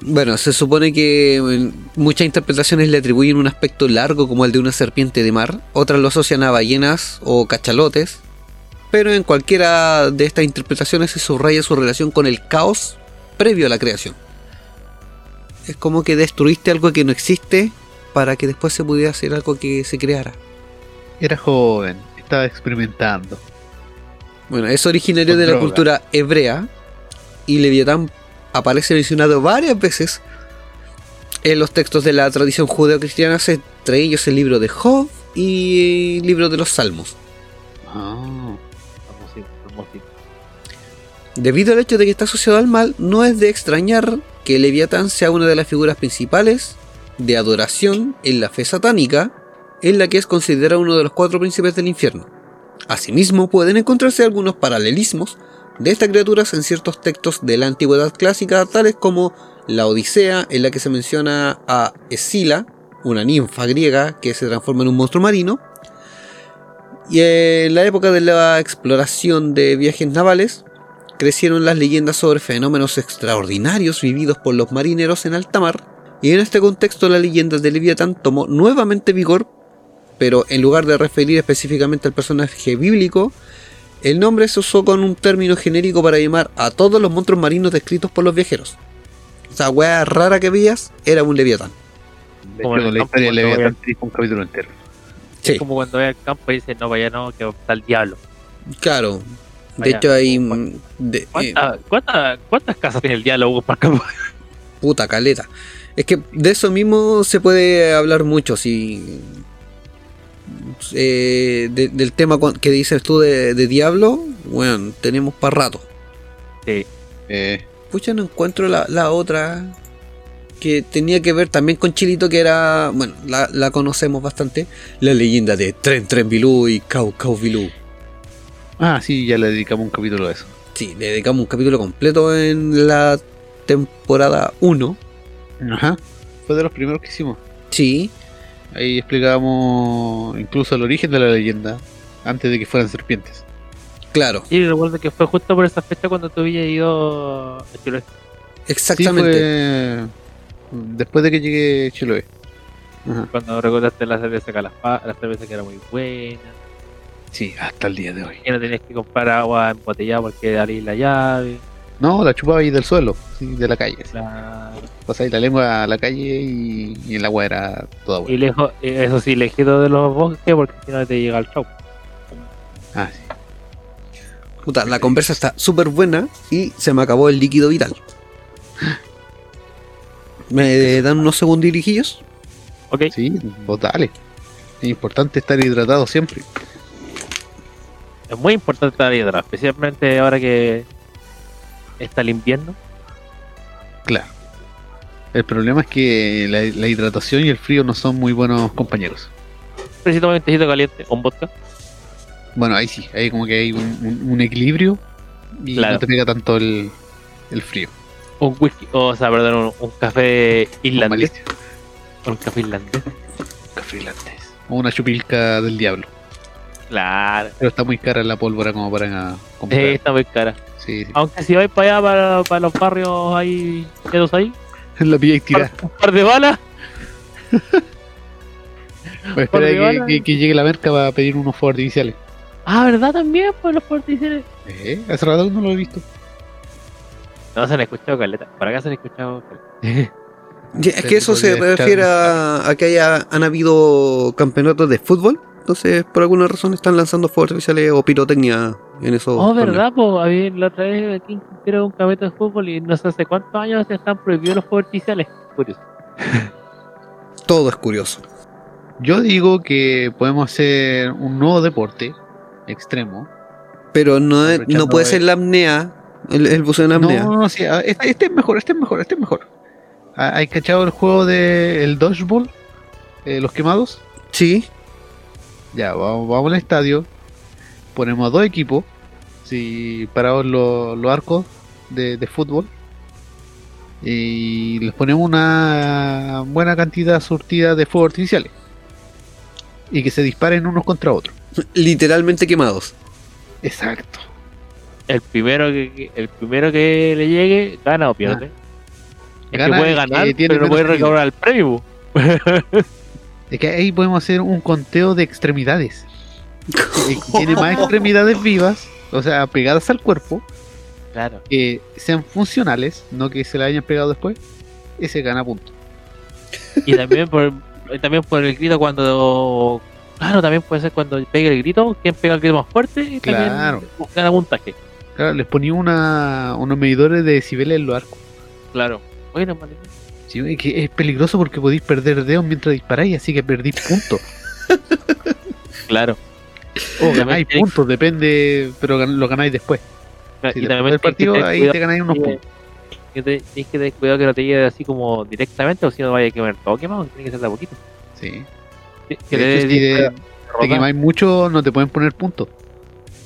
Bueno, se supone que en muchas interpretaciones le atribuyen un aspecto largo como el de una serpiente de mar, otras lo asocian a ballenas o cachalotes, pero en cualquiera de estas interpretaciones se subraya su relación con el caos previo a la creación. Es como que destruiste algo que no existe para que después se pudiera hacer algo que se creara. Era joven, estaba experimentando. Bueno, es originario Con de la cultura hebrea y Leviatán aparece mencionado varias veces en los textos de la tradición judeocristiana, entre ellos el libro de Job y el libro de los Salmos. Ah. Hermosito, hermosito. Debido al hecho de que está asociado al mal, no es de extrañar que Leviatán sea una de las figuras principales de adoración en la fe satánica, en la que es considerado uno de los cuatro príncipes del infierno. Asimismo, pueden encontrarse algunos paralelismos de estas criaturas en ciertos textos de la antigüedad clásica, tales como la Odisea, en la que se menciona a Escila, una ninfa griega que se transforma en un monstruo marino, y en la época de la exploración de viajes navales, crecieron las leyendas sobre fenómenos extraordinarios vividos por los marineros en alta mar, y en este contexto la leyenda de Leviatán tomó nuevamente vigor, pero en lugar de referir específicamente al personaje bíblico, el nombre se usó con un término genérico para llamar a todos los monstruos marinos descritos por los viajeros. Esa wea rara que veías era un Leviatán. Como hecho, en el la campo Leviatán un capítulo entero. Sí, Como cuando ve al campo y dice, no, vaya no, que está el diablo. claro. De hecho hay... de- eh, ¿Cuánta- cuánta- ¿Cuántas casas tiene el diablo Hugo, para el campo? puta caleta. Es que de eso mismo se puede hablar mucho. Si, eh, de- del tema que dices tú de, de Diablo, bueno, tenemos para rato. Sí. Eh, Pucha, no encuentro la, la otra que tenía que ver también con Chilito, que era, bueno, la, la conocemos bastante, la leyenda de Tren Tren Bilú y Cau Cau Bilú. ah, sí, ya le dedicamos un capítulo a eso. Sí, le dedicamos un capítulo completo en la temporada 1. Ajá. Fue de los primeros que hicimos. Sí, Ahí explicábamos incluso el origen de la leyenda antes de que fueran serpientes. claro, Y recuerdo que fue justo por esa fecha cuando tú habías ido a Chiloé. exactamente. Sí, fue después de que llegué Chiloé. Ajá. Cuando recordaste la cerveza Calafá, la cerveza que era muy buena. Sí, hasta el día de hoy. Que no tenías que comprar agua embotellada porque darle la llave. No, la chupaba ahí del suelo, sí, de la calle. La... Pasáis la lengua a la calle y, y el agua era toda Y buena. lejos, eh, eso sí, lejitos de los bosques porque si no te llega el show. Ah, sí. Puta, la conversa está súper buena y se me acabó el líquido vital. ¿Me dan unos segundirijillos? Ok, Sí, vos dale. Es importante estar hidratado siempre. es muy importante estar hidratado, especialmente ahora que está el invierno. Claro. El problema es que la, la hidratación y el frío no son muy buenos compañeros. Necesito un tecito caliente, un vodka. Bueno, ahí sí, ahí como que hay un, un- un equilibrio y Claro. no te pega tanto el, el frío. un whisky, o sea, perdón, un, un café Con malicia. Un café irlandés. Café irlandés. O una chupilca del diablo. Claro. Pero está muy cara la pólvora como para comprar. Sí, está muy cara. Sí. Aunque si vais para allá, para, para los barrios ahí, quedos ahí, [laughs] La pilla y un par de balas, [laughs] Espera que, balas. que- que llegue la merca para pedir unos fuegos artificiales. Ah, ¿verdad? También, pues los fortificiales. ¿Eh? Hace rato no lo he visto. No se han escuchado caleta. Para acá se han escuchado caleta. Es que eso se refiere a, a que haya, han habido campeonatos de fútbol. Entonces, por alguna razón, están lanzando fuegos artificiales o pirotecnia en esos. Oh, torneos. ¿verdad? Pues la otra vez aquí Quintero un campeonato de fútbol y no sé hace cuántos años se están prohibidos los fuegos artificiales. Curioso. [laughs] Todo es curioso. Yo digo que podemos hacer un nuevo deporte extremo. Pero no, no puede de- ser la apnea, el, el buceo en No, apnea. no, no, sí, este, este es mejor, este es mejor, este es mejor. ¿Hay cachado el juego de el dodgeball? Eh, los quemados. Sí, Ya, vamos, vamos al estadio. Ponemos a dos equipos. Si parados los, los arcos de, de fútbol. Y les ponemos una buena cantidad surtida de fuegos artificiales. Y que se disparen unos contra otros. [laughs] literalmente quemados. Exacto. El primero que, el primero que le llegue, gana o pierde. es Gana que puede ganar, que tiene pero no puede recobrar el premio. [laughs] Es que ahí podemos hacer un conteo de extremidades. Que tiene más [laughs] extremidades vivas, o sea, pegadas al cuerpo, Claro. que sean funcionales, no que se la hayan pegado después, ese gana punto. Y también por, también por el grito cuando. Claro, también puede ser cuando pegue el grito, quien pega el grito más fuerte y también Claro. gana puntaje. Claro, les ponía una, unos medidores de decibeles en los arcos. Claro. Bueno, man, Sí, es que es peligroso porque podéis perder dedos mientras disparáis, así que perdís puntos. [laughs] claro. O ganáis Obviamente. puntos, depende, pero lo ganáis después. Si y te también el partido, que ahí te ganáis unos puntos. que te- tienes que tener cuidado que no te llegue así como directamente, o si no vaya a quemar todo quemado, tiene que ser de a poquito. Sí. Que De si te, quemáis mucho, no te pueden poner puntos.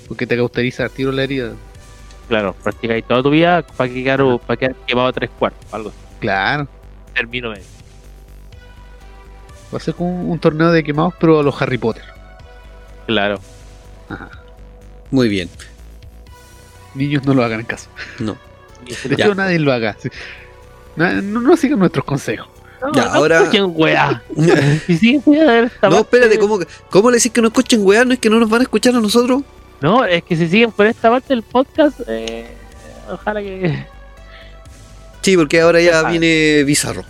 Porque te cauteriza al tiro la herida. Claro, practicáis toda tu vida para quedar, para quedar quemado tres cuartos, algo así. Claro. Termino medio. Va a ser como un, un torneo de quemados, pero a los Harry Potter. Claro. Muy bien. Niños no lo hagan en casa. No. [laughs] De hecho, nadie lo haga. No, no sigan nuestros consejos. No, Ya, no ahora- escuchen, weá. [laughs] No, espérate, ¿cómo, ¿cómo le decís que no escuchen weá? ¿No es que no nos van a escuchar a nosotros? No, es que si siguen por esta parte del podcast, eh, ojalá que. Sí, porque ahora ya viene Bizarro.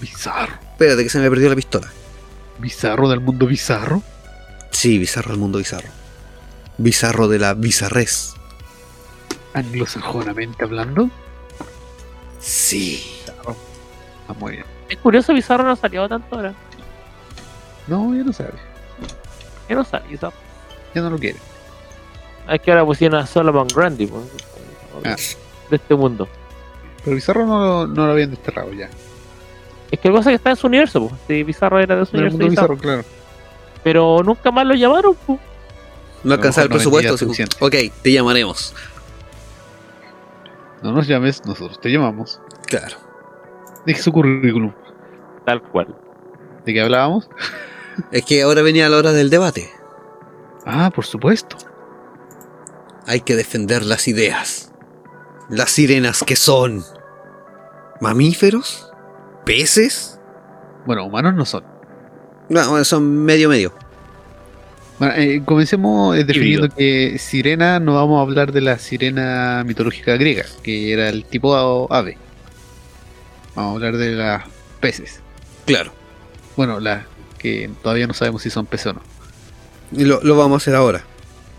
Bizarro. Espérate, que se me perdió la pistola. Bizarro del mundo bizarro. Sí, Bizarro del mundo bizarro. Bizarro de la bizarrez. Anglosajonamente hablando. Sí. Ah, muy bien. Es curioso, Bizarro no salió tanto ahora. No, ya no sabe. Ya no sale, Bizarro. Ya no lo quiere. Es que ahora pusieron a Solomon Grundy pues, Ah. de este mundo. Pero Bizarro no, lo- no lo habían desterrado ya. Es que la cosa que está en su universo, pues. Sí, Bizarro era de su el universo. Bizarro. bizarro, claro. Pero nunca más lo llamaron, pues. No alcanzaba el no presupuesto. sí. Ok, te llamaremos. No nos llames, nosotros te llamamos. Claro. Deje su currículum. Tal cual. ¿De qué hablábamos? [laughs] Es que ahora venía la hora del debate. Ah, por supuesto. Hay que defender las ideas. Las sirenas que son. ¿Mamíferos? ¿Peces? Bueno, humanos no son. No, bueno, son medio medio. Bueno, eh, comencemos eh, definiendo que sirena no vamos a hablar de la sirena mitológica griega, que era el tipo a- ave. Vamos a hablar de las peces. Claro. Bueno, las que todavía no sabemos si son peces o no. Y lo, lo vamos a hacer ahora.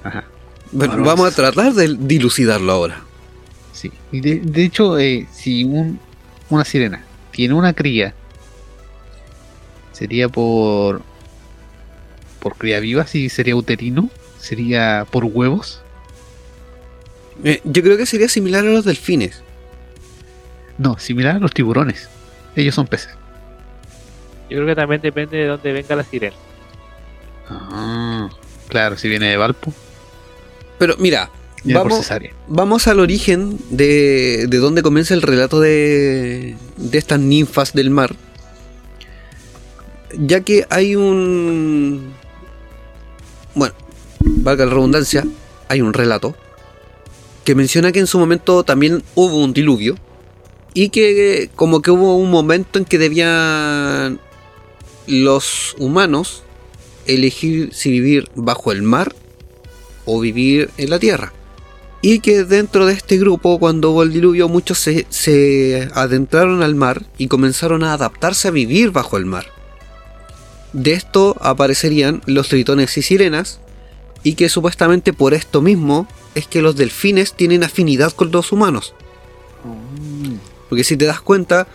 Ajá, Bueno, vamos a tratar de dilucidarlo ahora. Sí. Y de, de hecho, eh, si un, una sirena tiene una cría, sería por por cría viva, si sería uterino, sería por huevos. Eh, yo creo que sería similar a los delfines. No, similar a los tiburones. Ellos son peces. Yo creo que también depende de dónde venga la sirena. Ah, claro, si viene de Valpo, Pero mira, vamos, vamos al origen de, de dónde comienza el relato de, de estas ninfas del mar. Ya que hay un... Bueno, valga la redundancia, hay un relato que menciona que en su momento también hubo un diluvio y que como que hubo un momento en que debían los humanos elegir si vivir bajo el mar o vivir en la tierra. Y que dentro de este grupo, cuando hubo el diluvio, muchos se, se adentraron al mar y comenzaron a adaptarse a vivir bajo el mar. De esto aparecerían los tritones y sirenas, y que supuestamente por esto mismo es que los delfines tienen afinidad con los humanos. Porque si te das cuenta,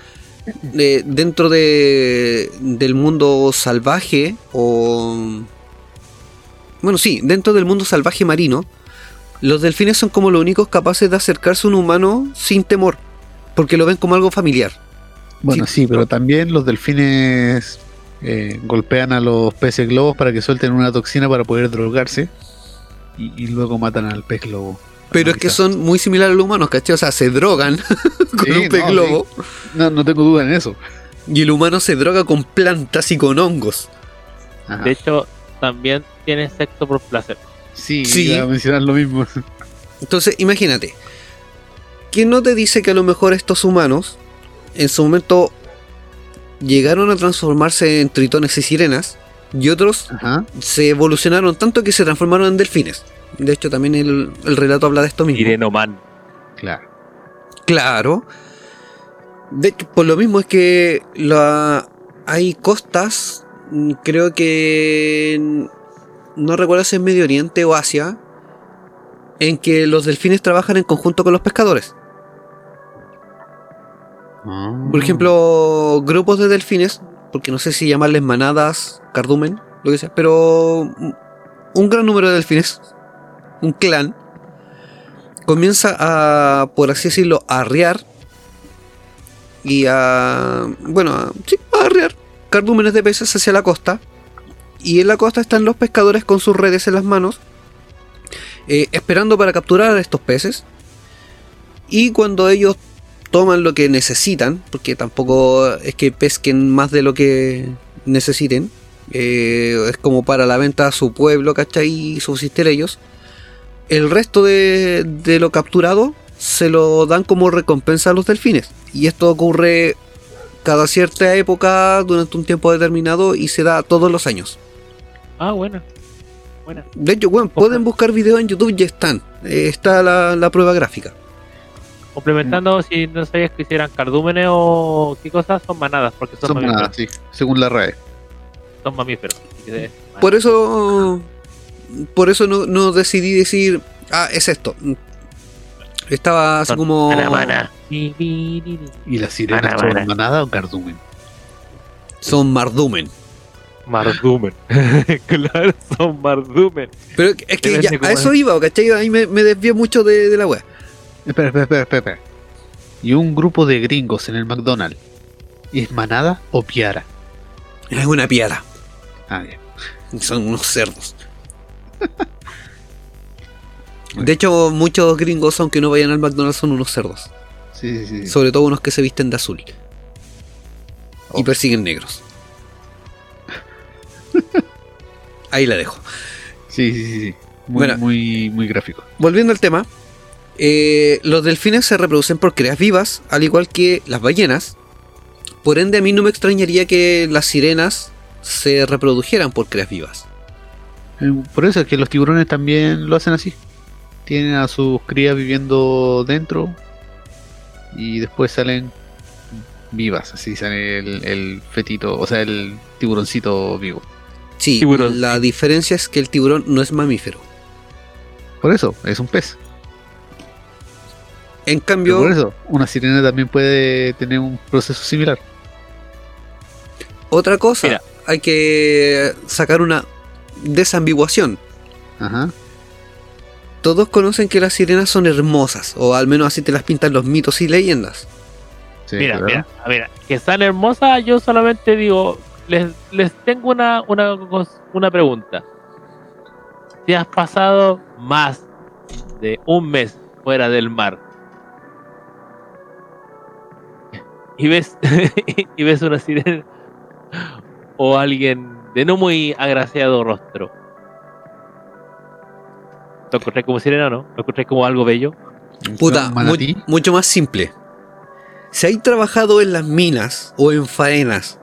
eh, dentro de, del mundo salvaje, o. Bueno, sí, dentro del mundo salvaje marino, los delfines son como los únicos capaces de acercarse a un humano sin temor, porque lo ven como algo familiar. Bueno, Sí, sí, pero también los delfines eh, golpean a los peces globos para que suelten una toxina para poder drogarse y, y luego matan al pez globo. Pero es que son muy similares a los humanos, ¿cachai? O sea, se drogan [laughs] con Sí, un pez no, globo No, no tengo duda en eso. y el humano se droga con plantas y con hongos. Ajá. De hecho, también tiene sexo por placer. Sí, sí. iba a mencionar lo mismo. Entonces, imagínate. ¿Quién no te dice que a lo mejor estos humanos en su momento llegaron a transformarse en tritones y sirenas y otros Ajá. se evolucionaron tanto que se transformaron en delfines? De hecho, también el, el relato habla de esto mismo. Sirenoman. Claro. Claro. De hecho, por lo mismo es que la, hay costas, mm, creo que en- no recuerdo si es Medio Oriente o Asia, en que los delfines trabajan en conjunto con los pescadores. Ah. Por ejemplo, grupos de delfines, porque no sé si llamarles manadas, cardumen, lo que sea, pero un gran número de delfines, un clan, comienza a, por así decirlo, a arriar y a, bueno, a, sí, a arriar cardúmenes de peces hacia la costa. Y en la costa están los pescadores con sus redes en las manos, eh, esperando para capturar a estos peces. Y cuando ellos toman lo que necesitan, porque tampoco es que pesquen más de lo que necesiten, eh, es como para la venta a su pueblo, ¿cachai? Y subsistir ellos. El resto de, de lo capturado se lo dan como recompensa a los delfines. Y esto ocurre cada cierta época durante un tiempo determinado y se da todos los años. Ah, buena. Buena. De hecho, bueno, pueden buscar videos en YouTube, ya están. Eh, está la, la prueba gráfica. Complementando, si no sabías que hicieran cardúmenes o qué cosas, son manadas, porque son, Son mamíferos. nada, sí, según la RAE. Son mamíferos. Por eso, por eso no, no decidí decir, ah, es esto. Estaba así son como... mana, mana. Bi, bi, bi, bi. ¿Y las sirenas Mana, son mana. manada o cardumen? Son mardumen. Mardumen. [laughs] claro, son mardumen. Pero es que ya, a eso es. iba, ¿cachai? Ahí me, me desvié mucho de, de la wea. Espera, espera, espera, espera, espera. ¿Y un grupo de gringos en el McDonald's? ¿Es manada o piara? Es una piara. Ah, ya. Son unos cerdos. [laughs] De hecho, muchos gringos, aunque no vayan al McDonald's, son unos cerdos. Sí, sí, sí. Sobre todo unos que se visten de azul. Y persiguen negros. Ahí la dejo. Sí, sí, sí. Muy, Bueno. muy, muy gráfico. Volviendo al tema. eh, los delfines se reproducen por crías vivas, al igual que las ballenas. Por ende, a mí no me extrañaría que las sirenas se reprodujeran por crías vivas. Eh, Por eso es que los tiburones también lo hacen así. Tienen a sus crías viviendo dentro y después salen vivas, así sale el, el fetito, o sea, el tiburoncito vivo. Sí, Tiburón. la diferencia es que el tiburón no es mamífero. Por eso, es un pez. En Pero cambio, por eso, una sirena también puede tener un proceso similar. otra cosa, Mira. hay que sacar una desambiguación. Ajá. Todos conocen que las sirenas son hermosas, o al menos así te las pintan los mitos y leyendas. Sí, mira, claro. mira, mira, que están hermosas, yo solamente digo, les, les tengo una, una, una pregunta. Si has pasado más de un mes fuera del mar y ves, [laughs] y ves una sirena o alguien de no muy agraciado rostro, ¿lo encontré como sirena o no? ¿Lo encontré como algo bello? Puta, mucho más simple. Si hay trabajado en las minas o en faenas,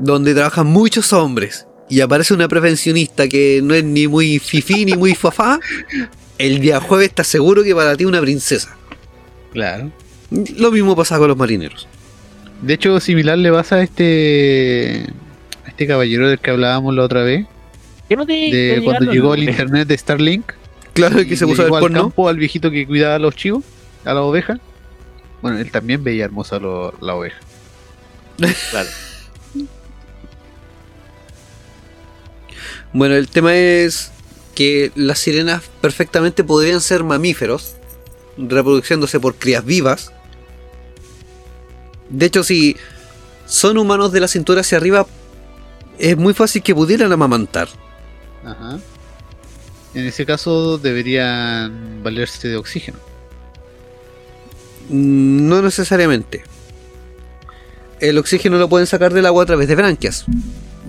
donde trabajan muchos hombres, y aparece una prevencionista que no es ni muy fifí ni muy fafá, el día jueves está seguro que para ti es una princesa. Claro. Lo mismo pasa con los marineros. De hecho, similar le pasa a este a este caballero del que hablábamos la otra vez, ¿Qué no te, de te cuando llegó el internet de Starlink. Claro y que se puso a ver al porno. campo al viejito que cuidaba a los chivos, a la oveja. Bueno, él también veía hermosa lo- la oveja. [laughs] Claro. Bueno, el tema es que las sirenas perfectamente podrían ser mamíferos, reproduciéndose por crías vivas. De hecho, si son humanos de la cintura hacia arriba, es muy fácil que pudieran amamantar. Ajá. En ese caso deberían valerse de oxígeno. No necesariamente. El oxígeno lo pueden sacar del agua a través de branquias.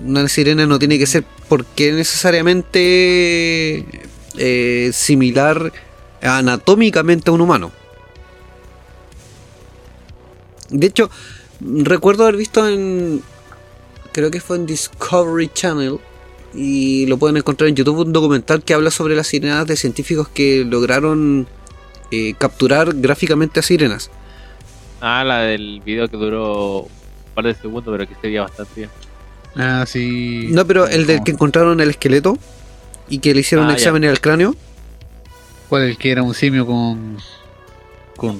Una sirena no tiene que ser porque necesariamente eh, similar anatómicamente a un humano. De hecho, recuerdo haber visto en. Creo que fue en Discovery Channel. Y lo pueden encontrar en YouTube un documental que habla sobre las sirenas de científicos que lograron eh, capturar gráficamente a sirenas. Ah, la del video que duró un par de segundos, pero que se veía bastante bien. Ah, sí. No, pero el del que encontraron el esqueleto y que le hicieron Ah, examen en el cráneo. ¿Cuál? El que era un simio con. con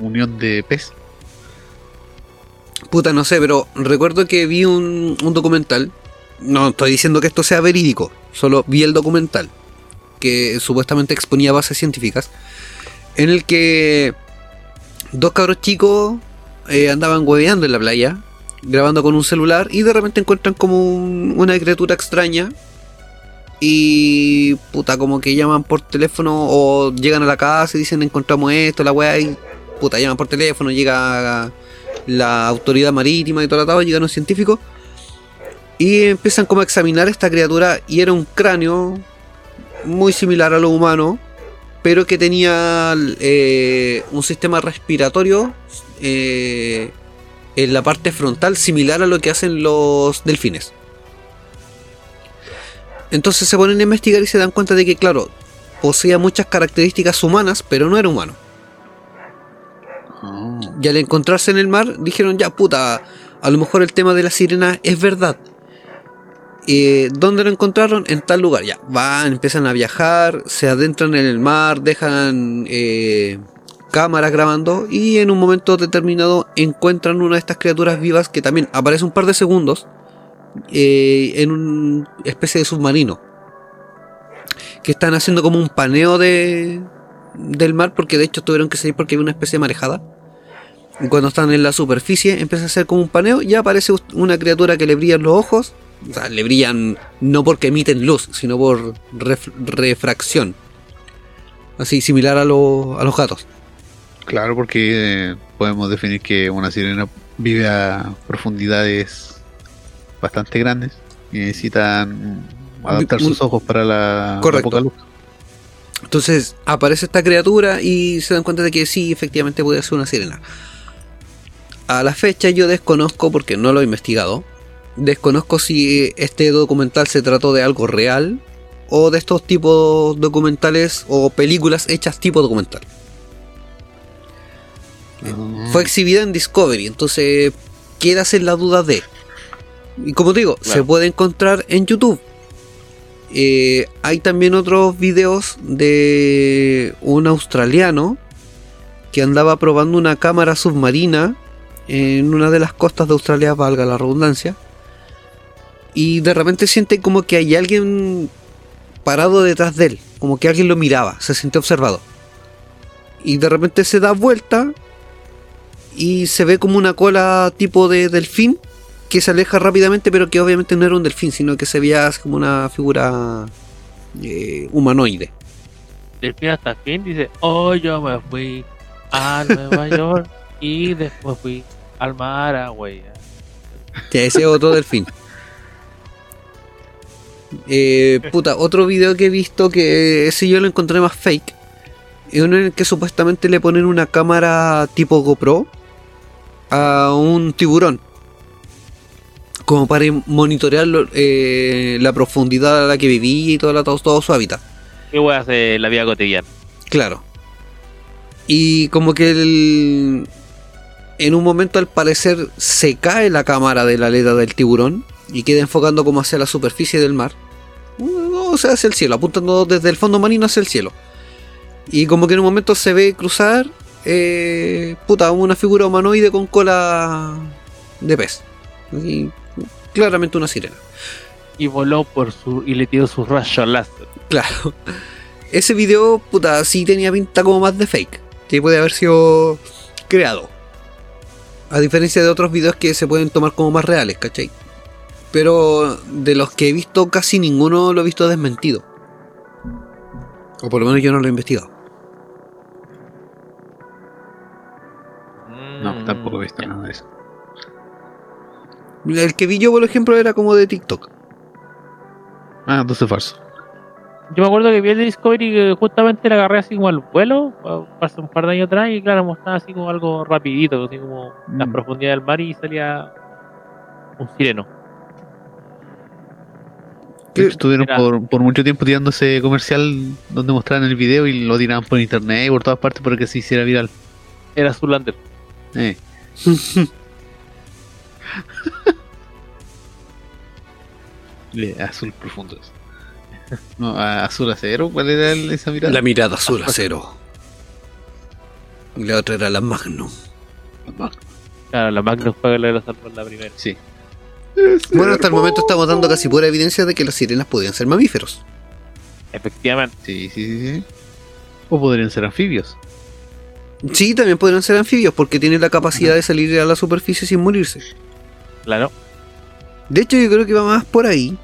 unión de pez. Puta, no sé, pero recuerdo que vi un, un documental. No estoy diciendo que esto sea verídico, solo vi el documental que supuestamente exponía bases científicas. en el que dos cabros chicos eh, andaban hueveando en la playa, grabando con un celular, y de repente encuentran como un- una criatura extraña. Y puta, como que llaman por teléfono o llegan a la casa y dicen encontramos esto, la weá, y puta, llaman por teléfono, llega la autoridad marítima y todo el atado, llegan los científicos y empiezan como a examinar esta criatura y era un cráneo muy similar a lo humano, pero que tenía eh, un sistema respiratorio eh, en la parte frontal similar a lo que hacen los delfines. Entonces se ponen a investigar y se dan cuenta de que, claro, poseía muchas características humanas, pero no era humano. Oh. Y al encontrarse en el mar, dijeron, ya puta, a lo mejor el tema de la sirena es verdad. Eh, ¿Dónde lo encontraron? En tal lugar. Ya, van, empiezan a viajar, se adentran en el mar, dejan eh, cámaras grabando y en un momento determinado encuentran una de estas criaturas vivas que también aparece un par de segundos eh, en una especie de submarino. Que están haciendo como un paneo de, del mar porque de hecho tuvieron que salir porque había una especie de marejada. Cuando están en la superficie empieza a hacer como un paneo y aparece una criatura que le brillan los ojos. O sea, le brillan no porque emiten luz, sino por ref- refracción. Así, similar a, lo- a los gatos. Claro, porque eh, podemos definir que una sirena vive a profundidades bastante grandes y necesitan adaptar sus ojos para la, la poca luz. Entonces aparece esta criatura y se dan cuenta de que sí, efectivamente puede ser una sirena. A la fecha yo desconozco, porque no lo he investigado, desconozco si este documental se trató de algo real o de estos tipos documentales o películas hechas tipo documental. Ah. Fue exhibida en Discovery, entonces quedas en la duda de. Y como te digo, se puede encontrar en YouTube. Eh, hay también otros videos de un australiano que andaba probando una cámara submarina en una de las costas de Australia, valga la redundancia. Y de repente siente como que hay alguien parado detrás de él, como que alguien lo miraba, se siente observado. Y de repente se da vuelta y se ve como una cola tipo de delfín que se aleja rápidamente, pero que obviamente no era un delfín, sino que se veía como una figura eh, humanoide. Del fin hasta el fin dice, oh, yo me fui a Nueva [laughs] York y después fui al mar a huella. Que ese es otro delfín. Eh, puta, otro video que he visto que ese yo lo encontré más fake. Es uno en el que supuestamente le ponen una cámara tipo GoPro a un tiburón. Como para monitorear eh, la profundidad a la que vivía y toda la, todo su hábitat. ¿Qué a hacer la vida cotidiana? Claro. Y como que el- en un momento al parecer se cae la cámara de la aleta del tiburón y queda enfocando como hacia la superficie del mar. O sea, hacia el cielo, apuntando desde el fondo marino hacia el cielo. Y como que en un momento se ve cruzar, eh, puta, una figura humanoide con cola de pez. Claramente una sirena. Y voló por su y le tiró sus rayos láser. Claro. [laughs] Ese video, puta, sí tenía pinta como más de fake. Que puede haber sido creado. A diferencia de otros videos que se pueden tomar como más reales, ¿cachai? Pero de los que he visto, casi ninguno lo he visto desmentido. O por lo menos yo no lo he investigado. No, Mm, tampoco he visto nada de eso. El que vi yo, por ejemplo, era como de TikTok. Ah, entonces falso. Yo me acuerdo que vi el Discovery que justamente le agarré así como al vuelo, hace un par de años atrás, y claro, mostraba así como algo rapidito, así como las Mm. profundidades del mar y salía un sireno. Estuvieron por, por mucho tiempo tirando ese comercial donde mostraban el video y lo tiraban por internet y por todas partes para que se hiciera viral. Era Zulander. [laughs] Eh. Eh, azul profundo. No, a- azul acero, ¿cuál era esa mirada? La mirada azul acero. Y la otra era la Magnum. Claro, la Magnus fue la que lo salvó en la primera. Sí. Bueno, hasta el momento estamos dando casi pura evidencia de que las sirenas podían ser mamíferos. Efectivamente. Sí, sí, sí, sí. O podrían ser anfibios. Sí, también podrían ser anfibios porque tienen la capacidad de salir a la superficie sin morirse. Claro. De hecho, yo creo que va más por ahí,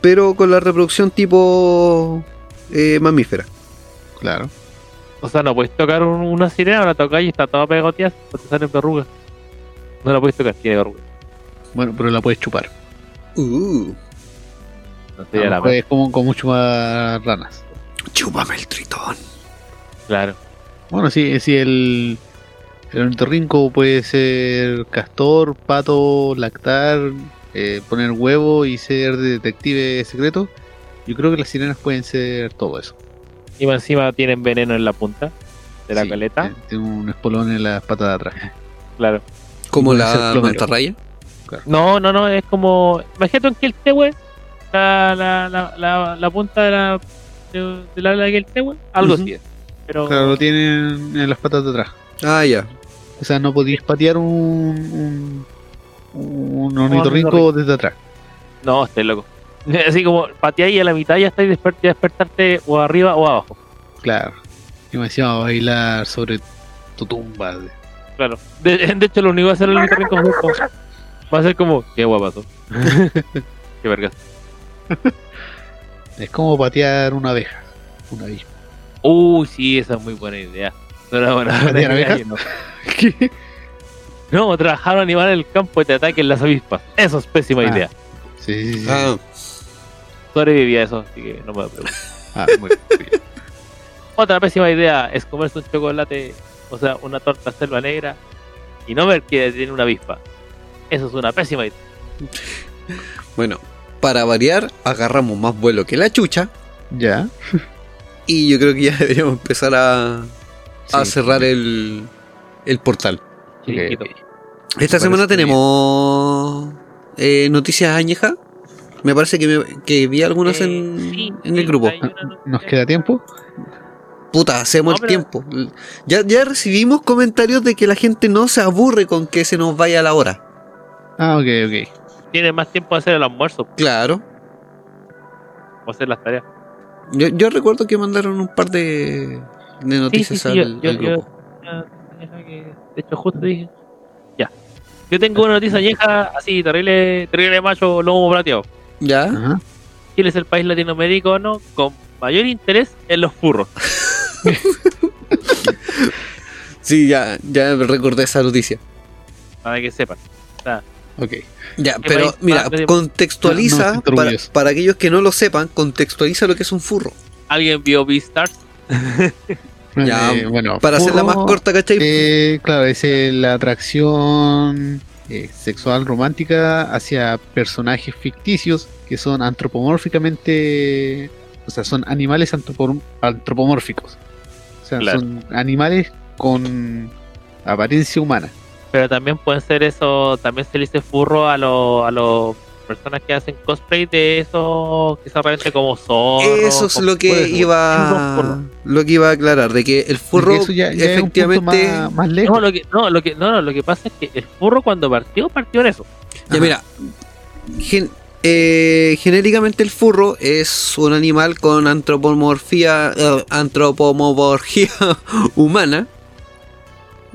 pero con la reproducción tipo eh, mamífera. Claro. O sea, no puedes tocar un- una sirena, la tocas y está toda pegoteada porque salen verrugas. No la puedes tocar, tiene verrugas. Bueno, pero la puedes chupar. Uh, No sería la Puedes como con mucho más ranas. chúpame el tritón. Claro. Bueno, sí, sí el, el ornitorrinco puede ser castor, pato, lactar, eh, poner huevo y ser detective secreto. Yo creo que las sirenas pueden ser todo eso. Y más encima tienen veneno en la punta de la Sí, caleta. eh, Tiene un espolón en las patas de atrás. Claro. Como la mantarraya. No, no, no, es como. Imagínate un Keltehue, la, la, la, la, la punta de la, de, del ala de Keltehue, algo Ujú. así es. Pero. Claro, lo tienen en las patas de atrás. Ah, ya. O sea, no podéis patear un, un, un ornitorrinco. desde atrás. No, estoy loco. [laughs] Así como pateáis a la mitad y ya estáis desper- ya despertarte o arriba o abajo. Claro. Y me decía, a bailar sobre tu tumba. Claro. De, [laughs] de hecho, lo único que va a hacer el ornitorrinco va a ser como. Qué guapazo. [laughs] Qué vergas. Es como patear una abeja. Una avispa. Uy, sí, esa es muy buena idea. No era buena ¿Patear idea, abejas? no. ¿Qué? [laughs] No, trabajar un animal en el campo y te ataquen las avispas. Eso es pésima Ah. idea. Sí, sí, sí. Ah, Sobreviví a eso, así que no me preocupo. [laughs] Ah, muy bien. Otra pésima idea es comerse un chocolate, o sea, una torta selva negra y no ver que tiene una avispa. Eso es una pésima idea. bueno, para variar, agarramos más vuelo que la chucha. Ya. [laughs] Y yo creo que ya [laughs] deberíamos empezar a, a Sí. cerrar el, el portal. Esta Me semana tenemos eh, noticias añejas. Me parece que, me- que vi algunas Eh, en, sí, en el grupo. ¿Nos queda tiempo? Puta, hacemos No, el pero- tiempo. Ya, ya recibimos comentarios de que la gente no se aburre con que se nos vaya la hora. Ah, ok, ok. Tiene más tiempo de hacer el almuerzo Claro. o hacer las tareas. Yo, yo recuerdo que mandaron un par de, de noticias sí, al, yo- yo- al grupo. Ah, deja que- De hecho, justo dije. Ya. Yo tengo una noticia añeja así, terrible, terrible macho, lomo plateado. ¿Ya? Ajá. Chile es el país latinoamericano con mayor interés en los furros. [laughs] Sí, ya, ya recordé esa noticia. Para que sepan. Ok. Ya, ¿Qué pero país mira, más de- No, no contextualiza, para, aquellos que no lo sepan, contextualiza lo que es un furro. ¿Alguien vio Beastars? [laughs] Ya, Eh, bueno, Para hacerla más furro, corta, ¿cachai? eh, claro, es eh, la atracción eh, sexual romántica hacia personajes ficticios que son antropomórficamente. O sea, son animales antropom- antropomórficos. O sea, Claro. son animales con apariencia humana. Pero también pueden ser eso, también se le dice furro a los a los personas que hacen cosplay de eso que se aparente como zorro. Eso es lo que puede iba lo que iba a aclarar, de que el furro eso ya, ya es un punto efectivamente... más, más lejos. No, lo que, no, lo que, no, no, lo que pasa es que el furro cuando partió, partió en eso. Ya mira, gen- eh, genéricamente el furro es un animal con antropomorfía, eh, antropomorfía [laughs] humana,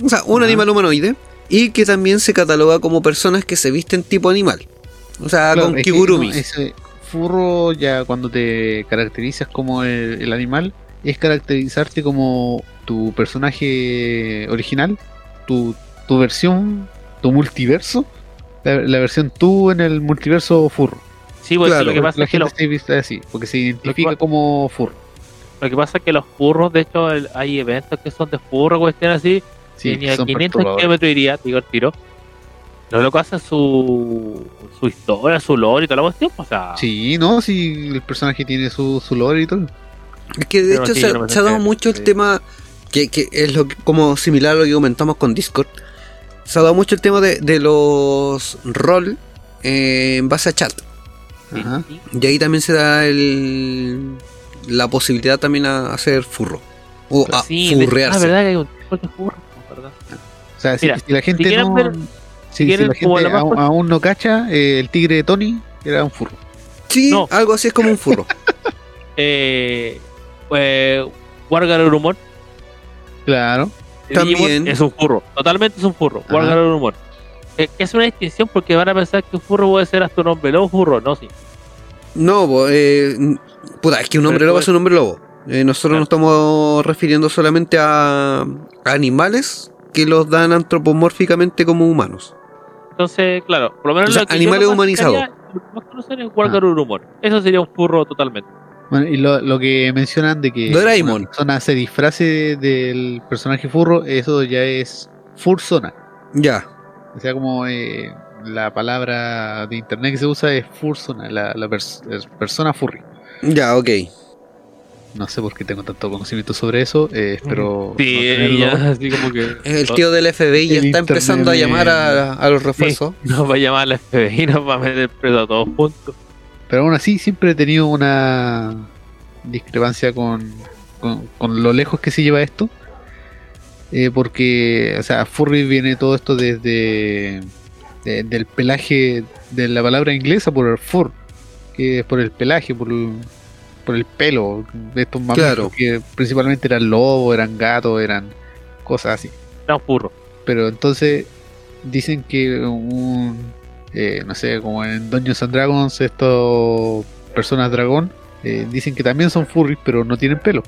o sea, un Ajá. animal humanoide, y que también se cataloga como personas que se visten tipo animal, o sea, Claro, con es que, kigurumis. no, ese furro ya cuando te caracterizas como el, el animal es caracterizarte como tu personaje original, tu, tu versión, tu multiverso, la, la versión tú en el multiverso furro. Sí, porque Claro, lo que pasa la es que gente los, se viste así, porque se identifica como furro. lo que pasa es que los furros, de hecho, el- hay eventos que son de furro, cuestiones así, Sí, que ni a son 500 perturbadores. kilómetros iría, digo el tiro. Los locos hacen su, su historia, su lore y toda la cuestión, o sea, Sí, no, sí, el personaje tiene su, su lore y todo. Es que de Pero hecho sí, se, no ha dado mucho el sí. tema, que, que es lo que- como similar a lo que comentamos con Discord, se ha dado mucho el tema de, de los rol eh, en base a chat. sí, Ajá. sí. Y ahí también se da el, la posibilidad también a hacer furro. O a Sí, furrearse. Ah, verdad que hay un tipo de furro, ¿verdad? O sea, si, Mira, si la gente si quieren no. ver- si, si la gente la aún, no cacha, eh, el tigre de Tony era un furro. Sí, No. algo así es como un furro. [laughs] Eh, eh, Wargar Urumon, Claro. También. Es un furro, totalmente es un furro. Ajá. Wargarurumon. humor. Eh, Es una distinción porque van a pensar que un furro puede ser hasta un hombre lobo furro, no, sí. No, eh, puta, es que un hombre Pero lobo es un hombre lobo. Eh, nosotros Claro. nos estamos refiriendo solamente a, a animales que los dan antropomórficamente como humanos. Entonces, claro, por lo menos O sea, lo que animales humanizados. clasificaría, lo que más conocen es Wargarurumon. Eso sería un furro totalmente. Bueno, y lo, lo que mencionan de que Doraemon. una persona se disfrace del personaje furro, eso ya es fursona. Ya. O sea, como eh, la palabra de internet que se usa es fursona, la, la pers- persona furry. Ya, ok. No sé por qué tengo tanto conocimiento sobre eso, eh, espero Sí, no ya, así como que. El tío del FBI ya está empezando a llamar a, a los refuerzos. [laughs] Nos va a llamar la FBI y nos va a meter preso a todos juntos. Pero aún así siempre he tenido una discrepancia con, con, con lo lejos que se lleva esto. Eh, porque, o sea, furry viene todo esto desde de- del pelaje de la palabra inglesa por el fur, que es por el pelaje, por el, por el pelo de estos mamíferos Claro. que principalmente eran lobos, eran gatos, eran cosas así. Era un furro. Pero entonces dicen que un, eh, no sé, como en Dungeons and Dragons, estos personas dragón, eh, dicen que también son furries, pero no tienen pelo.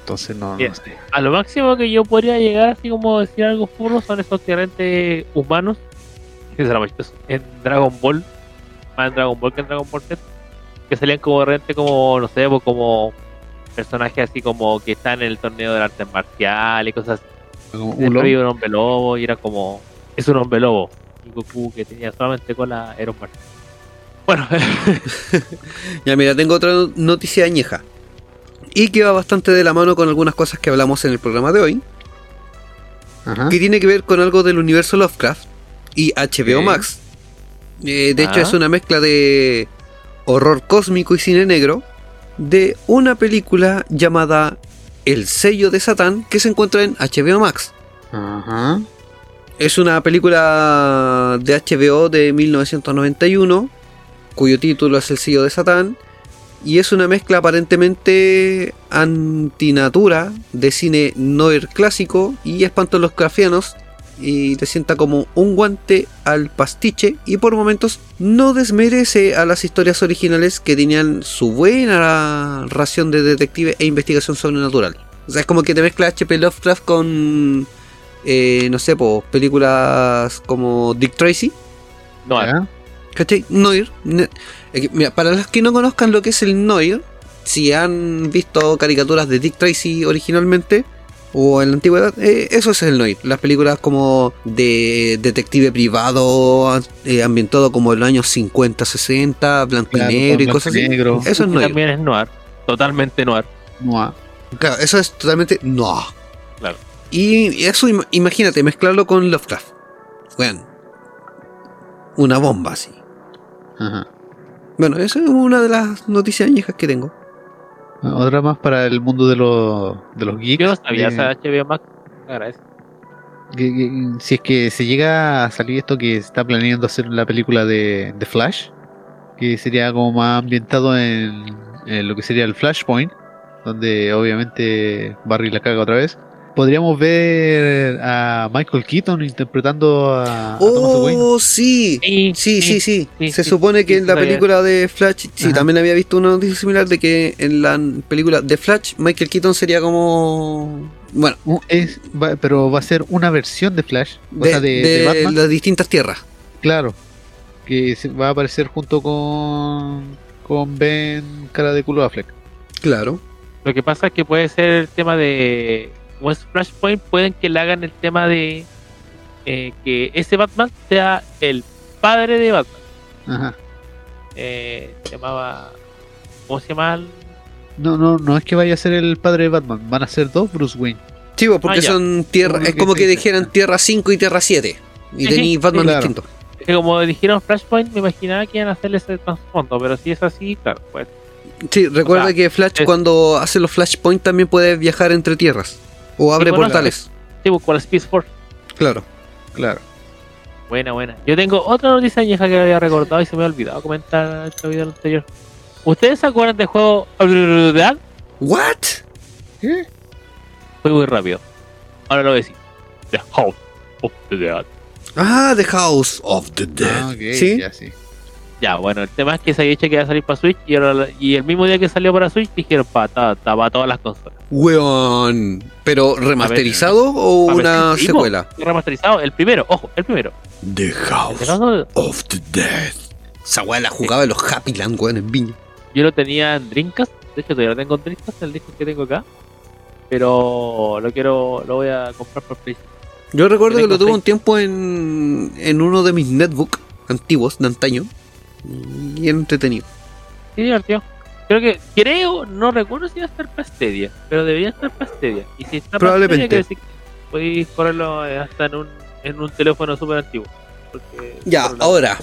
Entonces no, Bien. no sé. A lo máximo que yo podría llegar, así como decir algo furro, son esos tiranes humanos. Que será más chistoso, En Dragon Ball. Más en Dragon Ball que en Dragon Ball Z. Que salían como de repente como, no sé, pues, como personajes así como que están en el torneo del arte marcial y cosas así. Ulon. había un hombre lobo y era como. Es un hombre lobo. Y Goku que tenía solamente cola era un marcial. Bueno, [laughs] Ya, mira, tengo otra noticia añeja. Y que va bastante de la mano con algunas cosas que hablamos en el programa de hoy. Ajá. Que tiene que ver con algo del universo Lovecraft y HBO. Max. Eh, de hecho, Ah. es una mezcla de horror cósmico y cine negro de una película llamada El sello de Satán que se encuentra en HBO Max. Es una película de HBO de 1991, cuyo título es El sello de Satán, y es una mezcla aparentemente antinatura de cine noir clásico y espantos los crafianos, y te sienta como un guante al pastiche, y por momentos no desmerece a las historias originales que tenían su buena ración de detective e investigación sobrenatural. O sea, es como que te mezcla HP Lovecraft con eh, no sé, pues, películas como Dick Tracy, no, Ya. ¿cachai? Noir. Eh, mira, para los que no conozcan lo que es el Noir, si han visto caricaturas de Dick Tracy originalmente o en la antigüedad, eh, eso es el Noir. Las películas como de detective privado, eh, ambientado como en los años 50, 60, blanco Claro, y negro y blanco cosas y así. negro. Eso es Noir. también es noir. Totalmente noir. Mua. Claro, eso es totalmente no. Claro. Y eso, im- imagínate, mezclarlo con Lovecraft. Bueno, una bomba así. Ajá. Bueno, esa es una de las noticias añejas que tengo. Otra más para el mundo de los, de los geeks. Yo sabía eh, esa HBO Max. Agradezco. que- que- si es que se llega a salir esto que se está planeando hacer la película de, de Flash, que sería como más ambientado en, en lo que sería el Flashpoint, donde obviamente Barry la caga otra vez. Podríamos ver a Michael Keaton interpretando a, a Thomas Wayne. ¡Oh, sí! Sí, Sí, sí, sí. sí, Se sí, supone que sí, en la película de Flash, sí, Ajá. también había visto una noticia similar de que en la película de Flash, Michael Keaton sería como... Bueno, Uh, es, va- pero va a ser una versión de Flash, o de, sea, de, de de Batman. las distintas tierras. Claro. Que va a aparecer junto con, con Ben, cara de culo Affleck. Claro. Lo que pasa es que puede ser el tema de. Como es Flashpoint, pueden que le hagan el tema de eh, que ese Batman sea el padre de Batman. Ajá. Eh, se llamaba. ¿Cómo se llama? el- No, no, no es que vaya a ser el padre de Batman, van a ser dos Bruce Wayne. Sí, porque Ah, son tierra, Como es como que dijeran Tierra 5 y Tierra 7. Y Sí, tenéis sí, Batman claro. distinto. Es que como dijeron Flashpoint, me imaginaba que iban a hacerle ese trasfondo, pero si es así, claro, pues. Sí, recuerda O sea, que Flash es- cuando hace los Flashpoint también puede viajar entre tierras. O abre bueno, portales. Sí, pues, con la Speed Force. Claro. Claro. Buena, buena. Yo tengo otra noticia vieja que había recordado y se me ha olvidado comentar en este video anterior. ¿Ustedes se acuerdan del juego Fue ¿What? ¿Qué? muy rápido. ahora lo voy a decir. The House of the Dead. Ah, The House of the Dead. Ah, ya sí. Ya, bueno, el tema es que se había dicho que iba a salir para Switch y, ahora la- y el mismo día que salió para Switch dijeron para todas las consolas. Weón. ¿Pero remasterizado o Pa' una secuela? Remasterizado, el primero, ojo, el primero. The House of the Dead. Esa weá la jugaba en los Happy Land, weón, en Viña. yo lo tenía en Dreamcast, de hecho todavía lo tengo en Dreamcast, el disco que tengo acá. Pero lo quiero, lo voy a comprar por PlayStation. Yo recuerdo que lo tuve un tiempo en, en uno de mis netbook antiguos, de antaño. Y entretenido. Sí, divertido. Creo que, creo, no recuerdo si va a estar para Stadia, pero debería estar para Stadia. Y si está para Probablemente. Decir que podéis correrlo eh, hasta en un, en un teléfono súper antiguo. Porque- Ya, ahora.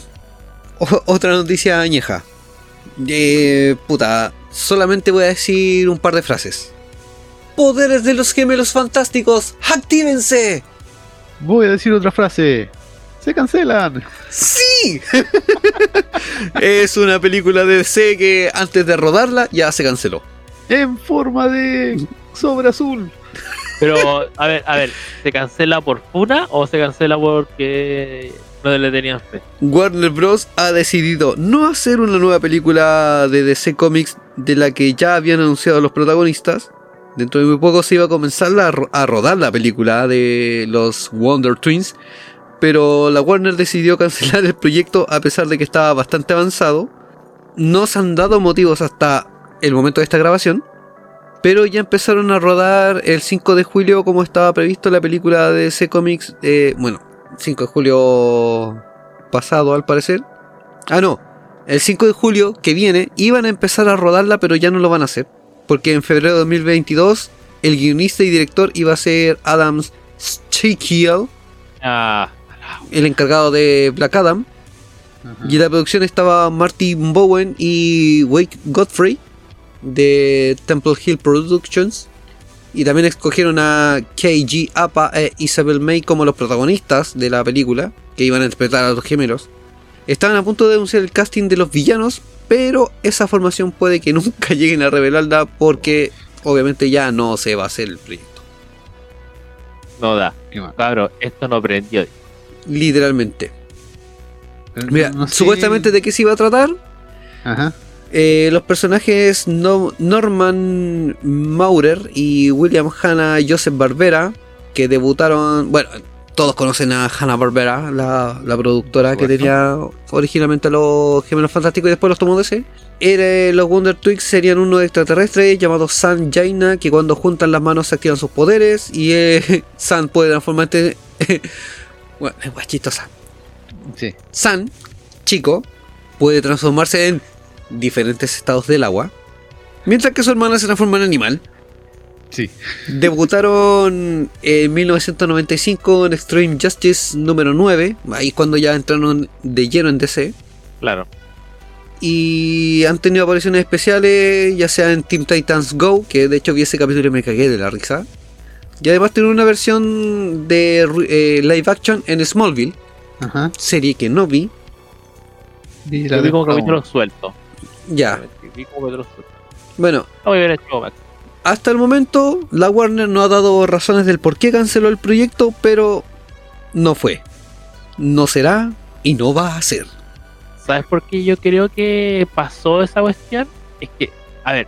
o- otra noticia añeja. Eh, puta, solamente voy a decir un par de frases. Poderes de los gemelos fantásticos, ¡actívense! Voy a decir otra frase. Se cancelan. ¡Sí! [laughs] es una película de DC que antes de rodarla ya se canceló. En forma de sobre azul. Pero, a ver, a ver, ¿se cancela por Funa o se cancela porque no le tenían fe? Warner Bros. ha decidido no hacer una nueva película de DC Comics de la que ya habían anunciado los protagonistas. Dentro de muy poco se iba a comenzar la- a rodar la película de los Wonder Twins. Pero la Warner decidió cancelar el proyecto a pesar de que estaba bastante avanzado. No se han dado motivos hasta el momento de esta grabación. Pero ya empezaron a rodar el 5 de julio como estaba previsto la película de DC Comics. eh, bueno, 5 de julio pasado al parecer. Ah, no. El 5 de julio que viene iban a empezar a rodarla, pero ya no lo van a hacer. Porque en febrero de 2022 el guionista y director iba a ser Adam Schickel, Ah, el encargado de Black Adam. Y en la producción estaba Martin Bowen y Wake Godfrey de Temple Hill Productions. Y también escogieron a KG Apa e Isabel May como los protagonistas de la película, que iban a interpretar a los gemelos. Estaban a punto de anunciar el casting de los villanos, pero esa formación puede que [laughs] nunca lleguen a revelarla porque obviamente ya no se va a hacer el proyecto. no da. Cabrón, esto no prendió. Literalmente. Mira, no sé- supuestamente de qué se iba a tratar, Ajá. Eh, los personajes no- Norman Maurer y William Hanna Joseph Barbera, que debutaron, bueno, todos conocen a Hanna Barbera, la, la productora que tenía originalmente a los Gemelos Fantásticos y después los tomó DC. Era- los Wonder Twigs serían unos extraterrestres llamados San Jaina, que cuando juntan las manos se activan sus poderes y eh, [laughs] San puede transformarse... bueno, es guachistosa. Sí. San, chico, puede transformarse en diferentes estados del agua, mientras que su hermana se transforma en animal. Sí. Debutaron en 1995 en Extreme Justice número 9, ahí es cuando ya entraron de lleno en DC. Claro. Y han tenido apariciones especiales, ya sea en Teen Titans Go, que de hecho vi ese capítulo y me cagué de la risa. Y además tiene una versión de eh, live action en Smallville, Ajá. serie que no vi. Vi la vi como capítulo suelto. Ya, Vi como capítulo suelto. bueno, No voy a ver el show, Max. Hasta el momento, la Warner no ha dado razones del por qué canceló el proyecto, pero no fue. No será y no va a ser. ¿Sabes por qué yo creo que pasó esa cuestión? Es que, a ver,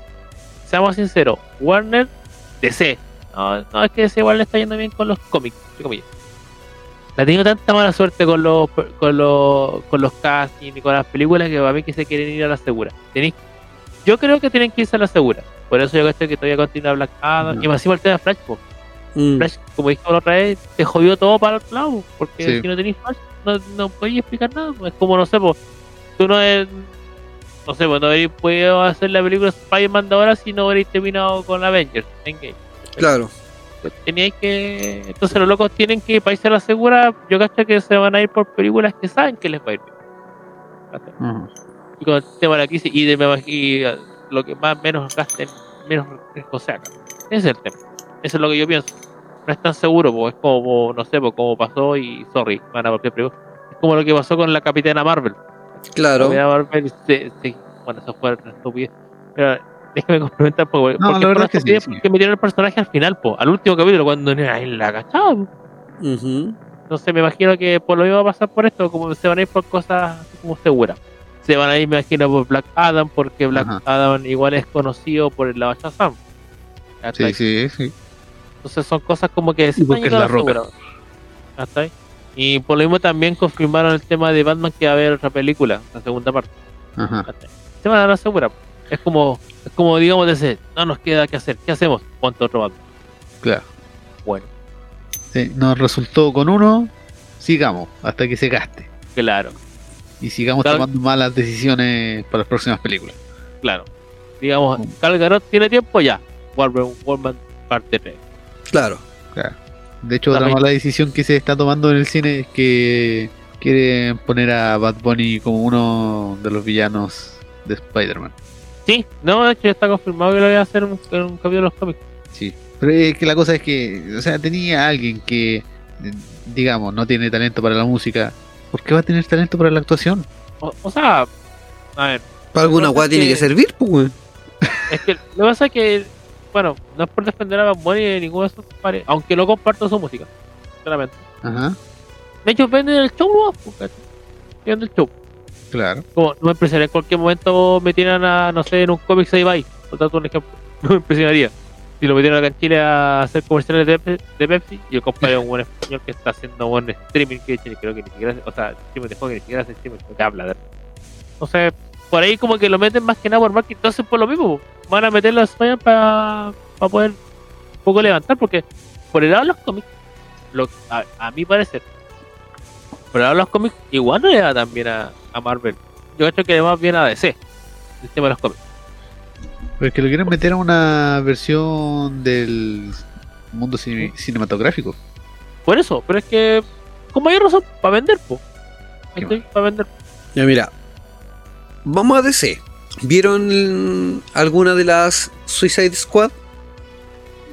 seamos sinceros, Warner, DC, no, no es que DC igual le está yendo bien con los cómics, entre comillas. La ha tenido tanta mala suerte con los con los con los castings y con las películas que para mí que se quieren ir a la segura. Tenéis- yo creo que tienen que irse a la segura. Por eso yo creo que todavía continúa Black Adam. No. Y más encima el tema de Flash, po. Mm, Flash, como dijimos la otra vez, te jodió todo para el otro lado. Porque Sí. si no tenéis Flash, no, no podéis explicar nada. Es como, no sé, pues, tú no es, no sé, pues no habréis podido hacer la película Spider-Man de ahora si no habréis terminado con Avengers Endgame. Claro. Teníais que. Entonces los locos tienen que, para irse a la segura, yo cacho que se van a ir por películas que saben que les va a ir bien. Y con el tema de la crisis y, de, y, uh, lo que más menos gasten, menos riesgo se haga. Ese es el tema. Eso es lo que yo pienso. No es tan seguro, pues es como, no sé, como pasó y, sorry, van a volver pero Es como lo que pasó con la Capitana Marvel. La Claro. Capitana Marvel, se, se- bueno, eso fue una estupidez. Pero déjame complementar porque, No, porque la verdad es que sí, sí. porque metieron el personaje al final, po, al último capítulo, cuando ahí la cachaba. po. Ujú. Entonces me imagino que por lo mismo va a pasar por esto, como se van a ir por cosas como seguras. Se van a ir, me imagino, por Black Adam, porque Black Ajá. Adam igual es conocido por el lado Shazam. Sí, sí, sí. Entonces son cosas como que Y porque es La Roca. segura. ¿Cachai? Y por lo mismo también confirmaron el tema de Batman que va a haber otra película, la segunda parte. Se van a dar segura. Es como, es como digamos, ese, no nos queda que hacer. ¿Qué hacemos? Ponte otro Batman. Claro. Bueno, Sí, nos resultó con uno, sigamos hasta que se gaste. claro, Y sigamos Claro. tomando malas decisiones para las próximas películas. claro. Digamos. Gal Gadot tiene tiempo ya. Wolverine, Wolverine parte 3. Claro. De hecho, otra mala decisión que se está tomando en el cine es que quieren poner a Bad Bunny como uno de los villanos de Spider-Man. Sí, no, de hecho ya está confirmado que lo voy a hacer en un, en un capítulo de los cómics. Sí. Pero es que la cosa es que, o sea, tenía a alguien que, digamos, no tiene talento para la música. ¿Por qué va a tener talento para la actuación? O, o sea, a ver, Para alguna weá tiene que que- servir, pues, weón. Es que lo que pasa es que, bueno, no es por defender a Bad Bunny ni ninguno de esos pares, aunque no comparto su música, sinceramente. Ajá, De hecho, venden el show, ¿no? Venden el show. Claro. Como no me impresionaría en cualquier momento metieran a, no sé, en un cómic se by por darte un ejemplo. [laughs] No me impresionaría. Si lo metieran acá en Chile a hacer comerciales de, de Pepsi, y el compadre un buen español que está haciendo buen streaming, que creo que ni siquiera, o sea, streaming de juego que ni siquiera hace streaming, que habla de Entonces, por ahí como que lo meten más que nada por marketing, entonces por lo mismo, van a meterlo a España para poder un poco levantar, porque por el lado de los cómics, lo, a, a mi parecer, lado de los cómics, igual no le da tan bien a, a Marvel. Yo creo que le va más bien a DC, el tema de los cómics. Pero es que lo quieren meter a una versión del mundo cine- cinematográfico. Por eso, pero es que, con mayor razón, para vender, po. Para vender. Ya mira, vamos a DC. ¿Vieron alguna de las Suicide Squad?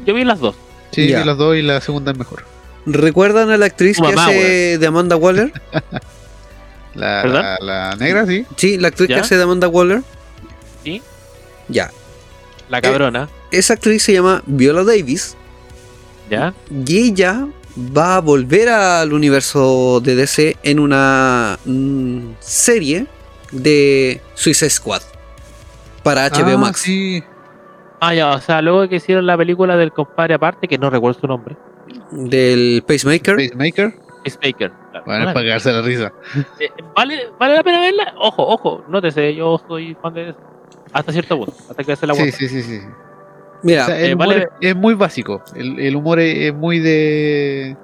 Yo vi las dos. Sí, Ya. vi las dos y la segunda es mejor. ¿Recuerdan a la actriz que hace de Amanda Waller? [laughs] La, ¿Perdón? la, la negra, sí. Sí, la actriz que hace de Amanda Waller. Sí. Ya. La cabrona, Esa actriz se llama Viola Davis. ¿ya? Y ella va a volver al universo de DC en una mm, serie de Suicide Squad para HBO Ah, Max. Sí. Ah, ya, o sea, luego que hicieron la película del compadre aparte, que no recuerdo su nombre, Del Pacemaker. Pacemaker. Baker. claro. Vale. para cagarse la risa. Eh, ¿Vale, ¿Vale la pena verla? Ojo, ojo, nótese, yo soy fan de hasta cierto punto, hasta que se la Sí, vuelta. sí, sí, sí. Mira, O sea, el eh, humor vale- es, es muy básico. El, el humor es, es muy de,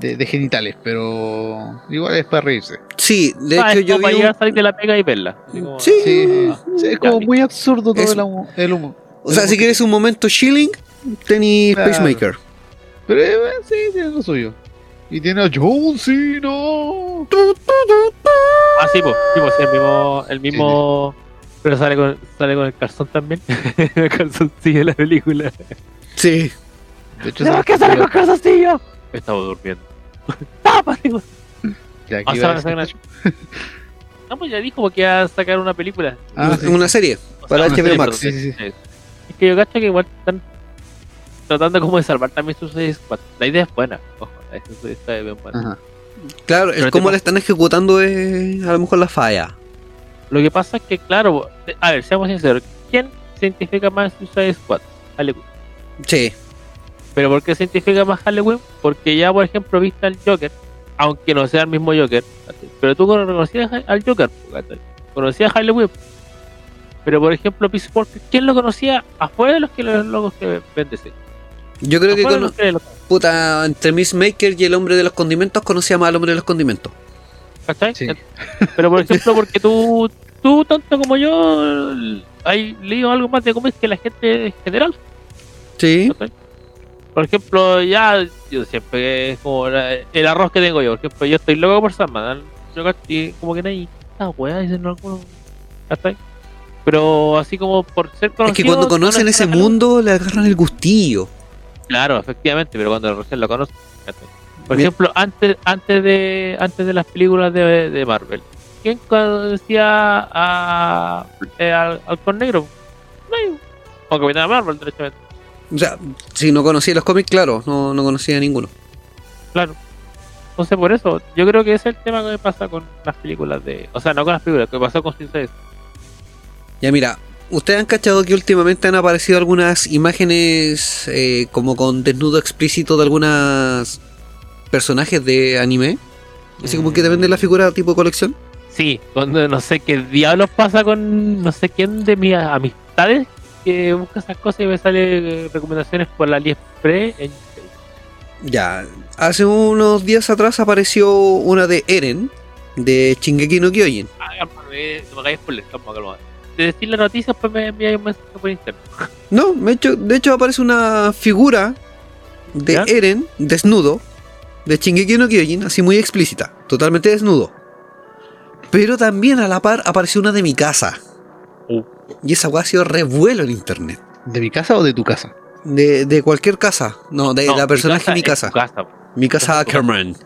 de, de genitales, pero igual es para reírse. sí, de Ah, hecho es yo para vi llegar a un- salir de la pega y verla. Como- Sí. Sí, sí, es como Ya, muy absurdo todo Es- el, humo- el humor. O sea, si quieres un momento chilling, tenéis Claro. Pacemaker. Pero eh, sí, tiene lo suyo. Y tiene a John Cena. Ah, sí, pues, sí, pues, sí, el mismo, el mismo pero sale con, sale con el calzón también. [laughs] el calzoncillo en la película. Sí. De hecho, ¿Por esa- qué sale con calzoncillo? Estaba durmiendo. [laughs] ¡Tápate! güey! Ya, aquí Ah, a [laughs] No, pues ya dijo que iba a sacar una película. Ah, sí. Una serie O para una HBO Max. perdón. Sí, sí, sí. Es que yo cacho que igual están tratando como de salvar también sus series. La idea es buena. Ojo, la idea está bien buena. Ajá. Claro, Pero como pa- le están ejecutando es a lo mejor la falla. Lo que pasa es que, claro, a ver, seamos sinceros. ¿Quién se identifica más en Suicide Squad? Harley Quinn. Sí. ¿Pero por qué se identifica más Harley Quinn? Porque ya, por ejemplo, viste al Joker, aunque no sea el mismo Joker, pero tú reconocías al Joker, conocías a Harley Quinn. Pero, por ejemplo, Peace Walker, ¿quién lo conocía afuera de los que los locos que venden? Yo creo que con, puta, entre Miss Maker y el hombre de los condimentos conocía más al hombre de los condimentos. ¿Cachai? Sí. Pero por ejemplo, porque tú, tú tanto como yo, has leído algo más de cómics que la gente en general. Sí. ¿cachai? Por ejemplo, ya, yo siempre es como la- el arroz que tengo yo. Por ejemplo, yo estoy loco por Sandman. Yo cach- y como que nadie, esta weá, dicen algunos. ¿cachai? Pero así como por ser Es conocido. que cuando no conocen ese mundo le agarran el gustillo. Claro, efectivamente, pero cuando recién lo. ¿cachai? Por Bien. ejemplo, antes, antes de antes de las películas de, de Marvel, ¿quién conocía a, eh, al Halcón Negro? Nadie. O Capitana Marvel, derechamente. O sea, si no conocía los cómics, claro, no, no conocía ninguno. Claro. Entonces, por eso, yo creo que ese es el tema que me pasa con las películas de. O sea, no con las películas, que pasó con Suicide. Ya mira, ¿ustedes han cachado que últimamente han aparecido algunas imágenes eh, como con desnudo explícito de algunas personajes de anime? Así como que te venden la figura tipo colección. Sí, cuando no sé qué diablos pasa con no sé quién de mis amistades que busca esas cosas y me sale eh, recomendaciones por la AliExpress en Ya, hace unos días atrás apareció una de Eren, de Shingeki no Kyojin. Ah, cálmame, no me hagáis spoiler, calma, calma. De decir la noticia, pues me enviáis un mensaje por internet. [laughs] No, de hecho, de hecho aparece una figura de ¿Ya? Eren desnudo de Shingeki no Kyojin, así muy explícita, totalmente desnudo. Pero también a la par apareció una de mi casa. Uh. Y esa weá ha sido revuelo en internet. ¿De mi casa o de tu casa? De, de cualquier casa. No, de No, la personaje de mi es casa. tu casa. Mi casa Ackerman.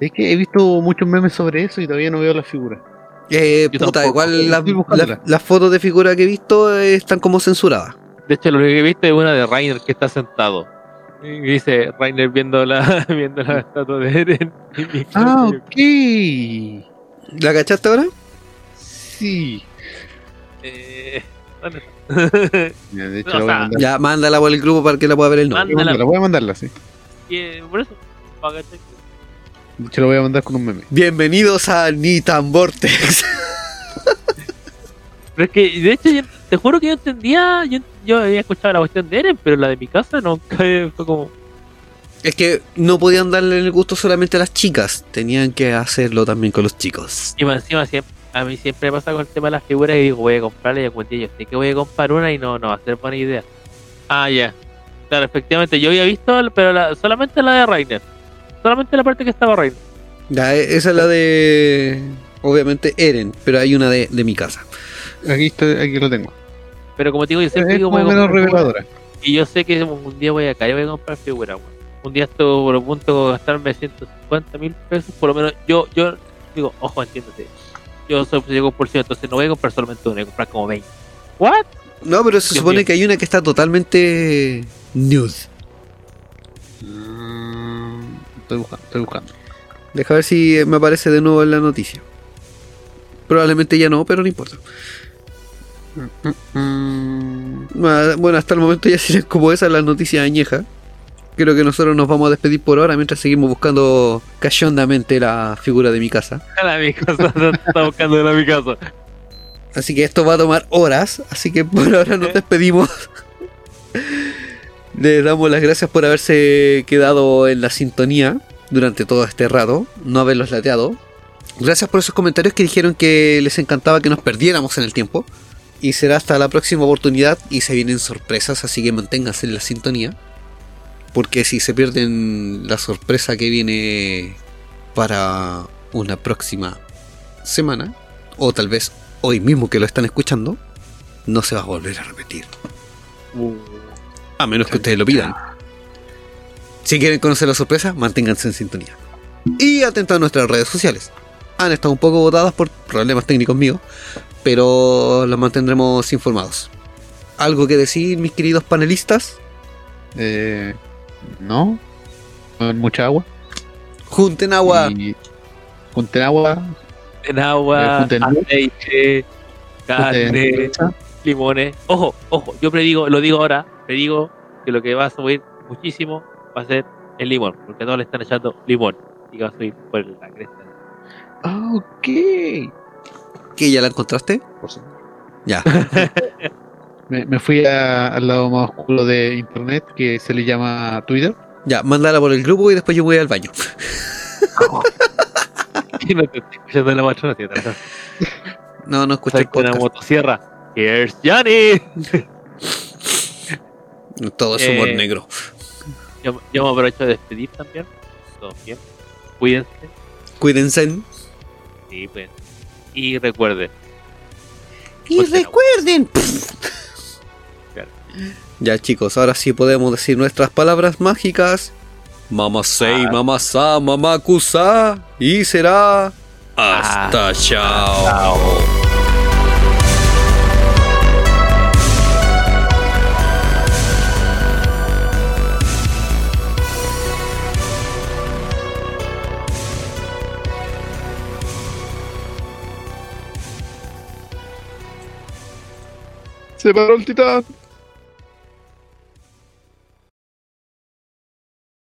Es que he visto muchos memes sobre eso y todavía no veo la figura. Eh, puta, tampoco. igual las fotos de figura que he visto eh, están como censuradas. De hecho, lo único que he visto es una de Rainer que está sentado. Y dice Rainer viendo la, [laughs] viendo la estatua de Eren. Ah, ok. ¿La cachaste ahora? Sí. Eh, ¿dónde está? [laughs] Ya, de hecho, No, la voy a. Ya, mándala por el grupo para que la pueda ver el nombre. Voy a mandarla, voy a mandarla, sí. Y, eh, por eso, para que hecho, la voy a mandar con un meme. Bienvenidos a Nitan Vortex. [laughs] Pero es que, de hecho, yo- te juro que yo entendía, yo, yo había escuchado la cuestión de Eren, pero la de mi casa nunca [laughs] fue como... es que no podían darle el gusto solamente a las chicas, tenían que hacerlo también con los chicos. Y más encima, siempre, a mí siempre me pasa con el tema de las figuras y digo, voy a comprarla y día yo sé que voy a comprar una y no, no va a ser buena idea. Ah, ya. Claro, efectivamente, yo había visto, pero la- solamente la de Rainer. Solamente la parte que estaba Rainer. Ya, e- esa es la de. Obviamente Eren, pero hay una de, de mi casa. Aquí, está, aquí lo tengo. Pero como te digo, yo siempre Es digo, como voy a menos reveladora. Y yo sé que un día voy a caer y voy a comprar figuras, weón. Un día estuve por el punto de gastarme 150 mil pesos, por lo menos yo, yo digo, ojo, entiéndete. Yo soy obsesivo compulsivo, entonces no voy a comprar solamente una, voy a comprar como 20. ¿What? No, pero se Dios supone mío. que hay una que está totalmente nude. Estoy buscando, estoy buscando. Deja ver si me aparece de nuevo en la noticia. Probablemente ya no, pero no importa. Mm, Ah, Bueno, hasta el momento ya [laughs] siguen como esas las noticias añejas. Creo que nosotros nos vamos a despedir por ahora mientras seguimos buscando cachondamente la figura de mi casa. [laughs] A mi casa, está buscando en mi casa. Así que esto va a tomar horas, así que por ahora nos despedimos. [laughs] Les damos las gracias por haberse quedado en la sintonía durante todo este rato, no haberlos lateado. Gracias por esos comentarios que dijeron que les encantaba que nos perdiéramos en el tiempo. Y será hasta la próxima oportunidad y se vienen sorpresas, así que manténganse en la sintonía. Porque si se pierden la sorpresa que viene para una próxima semana, o tal vez hoy mismo que lo están escuchando, no se va a volver a repetir. A menos que ustedes lo pidan. Si quieren conocer la sorpresa, manténganse en sintonía. Y atentos a nuestras redes sociales. Han estado un poco votadas por problemas técnicos míos, pero los mantendremos informados. ¿Algo que decir, mis queridos panelistas? eh, no. Con mucha agua. Junten agua. Y junten agua. En Eh, agua, junten- aceite, carne, junten- limones. Ojo, ojo, yo predigo, lo digo ahora, predigo que lo que va a subir muchísimo va a ser el limón, porque todos le están echando limón y va a subir por la cresta. Ah, ok. ¿Que ya la encontraste? Por supuesto. Ya. [laughs] Me, me fui a- al lado más oscuro de internet que se le llama Twitter. Ya, mándala por el grupo y después yo voy al baño. [laughs] Y no te escuchando la matrona. No, no escuché con una motosierra. Here's Johnny. Todo es humor Eh, negro. Yo, yo me aprovecho de despedir también. Todo bien. Cuídense. Cuídense. Sí, pues. Y recuerden, Y Pues recuerden. Claro. Ya chicos, ahora sí podemos decir nuestras palabras mágicas. Mamasei, Ah. mamasa, mamakusa. Y será. Hasta chao. chao. Se paró el titán.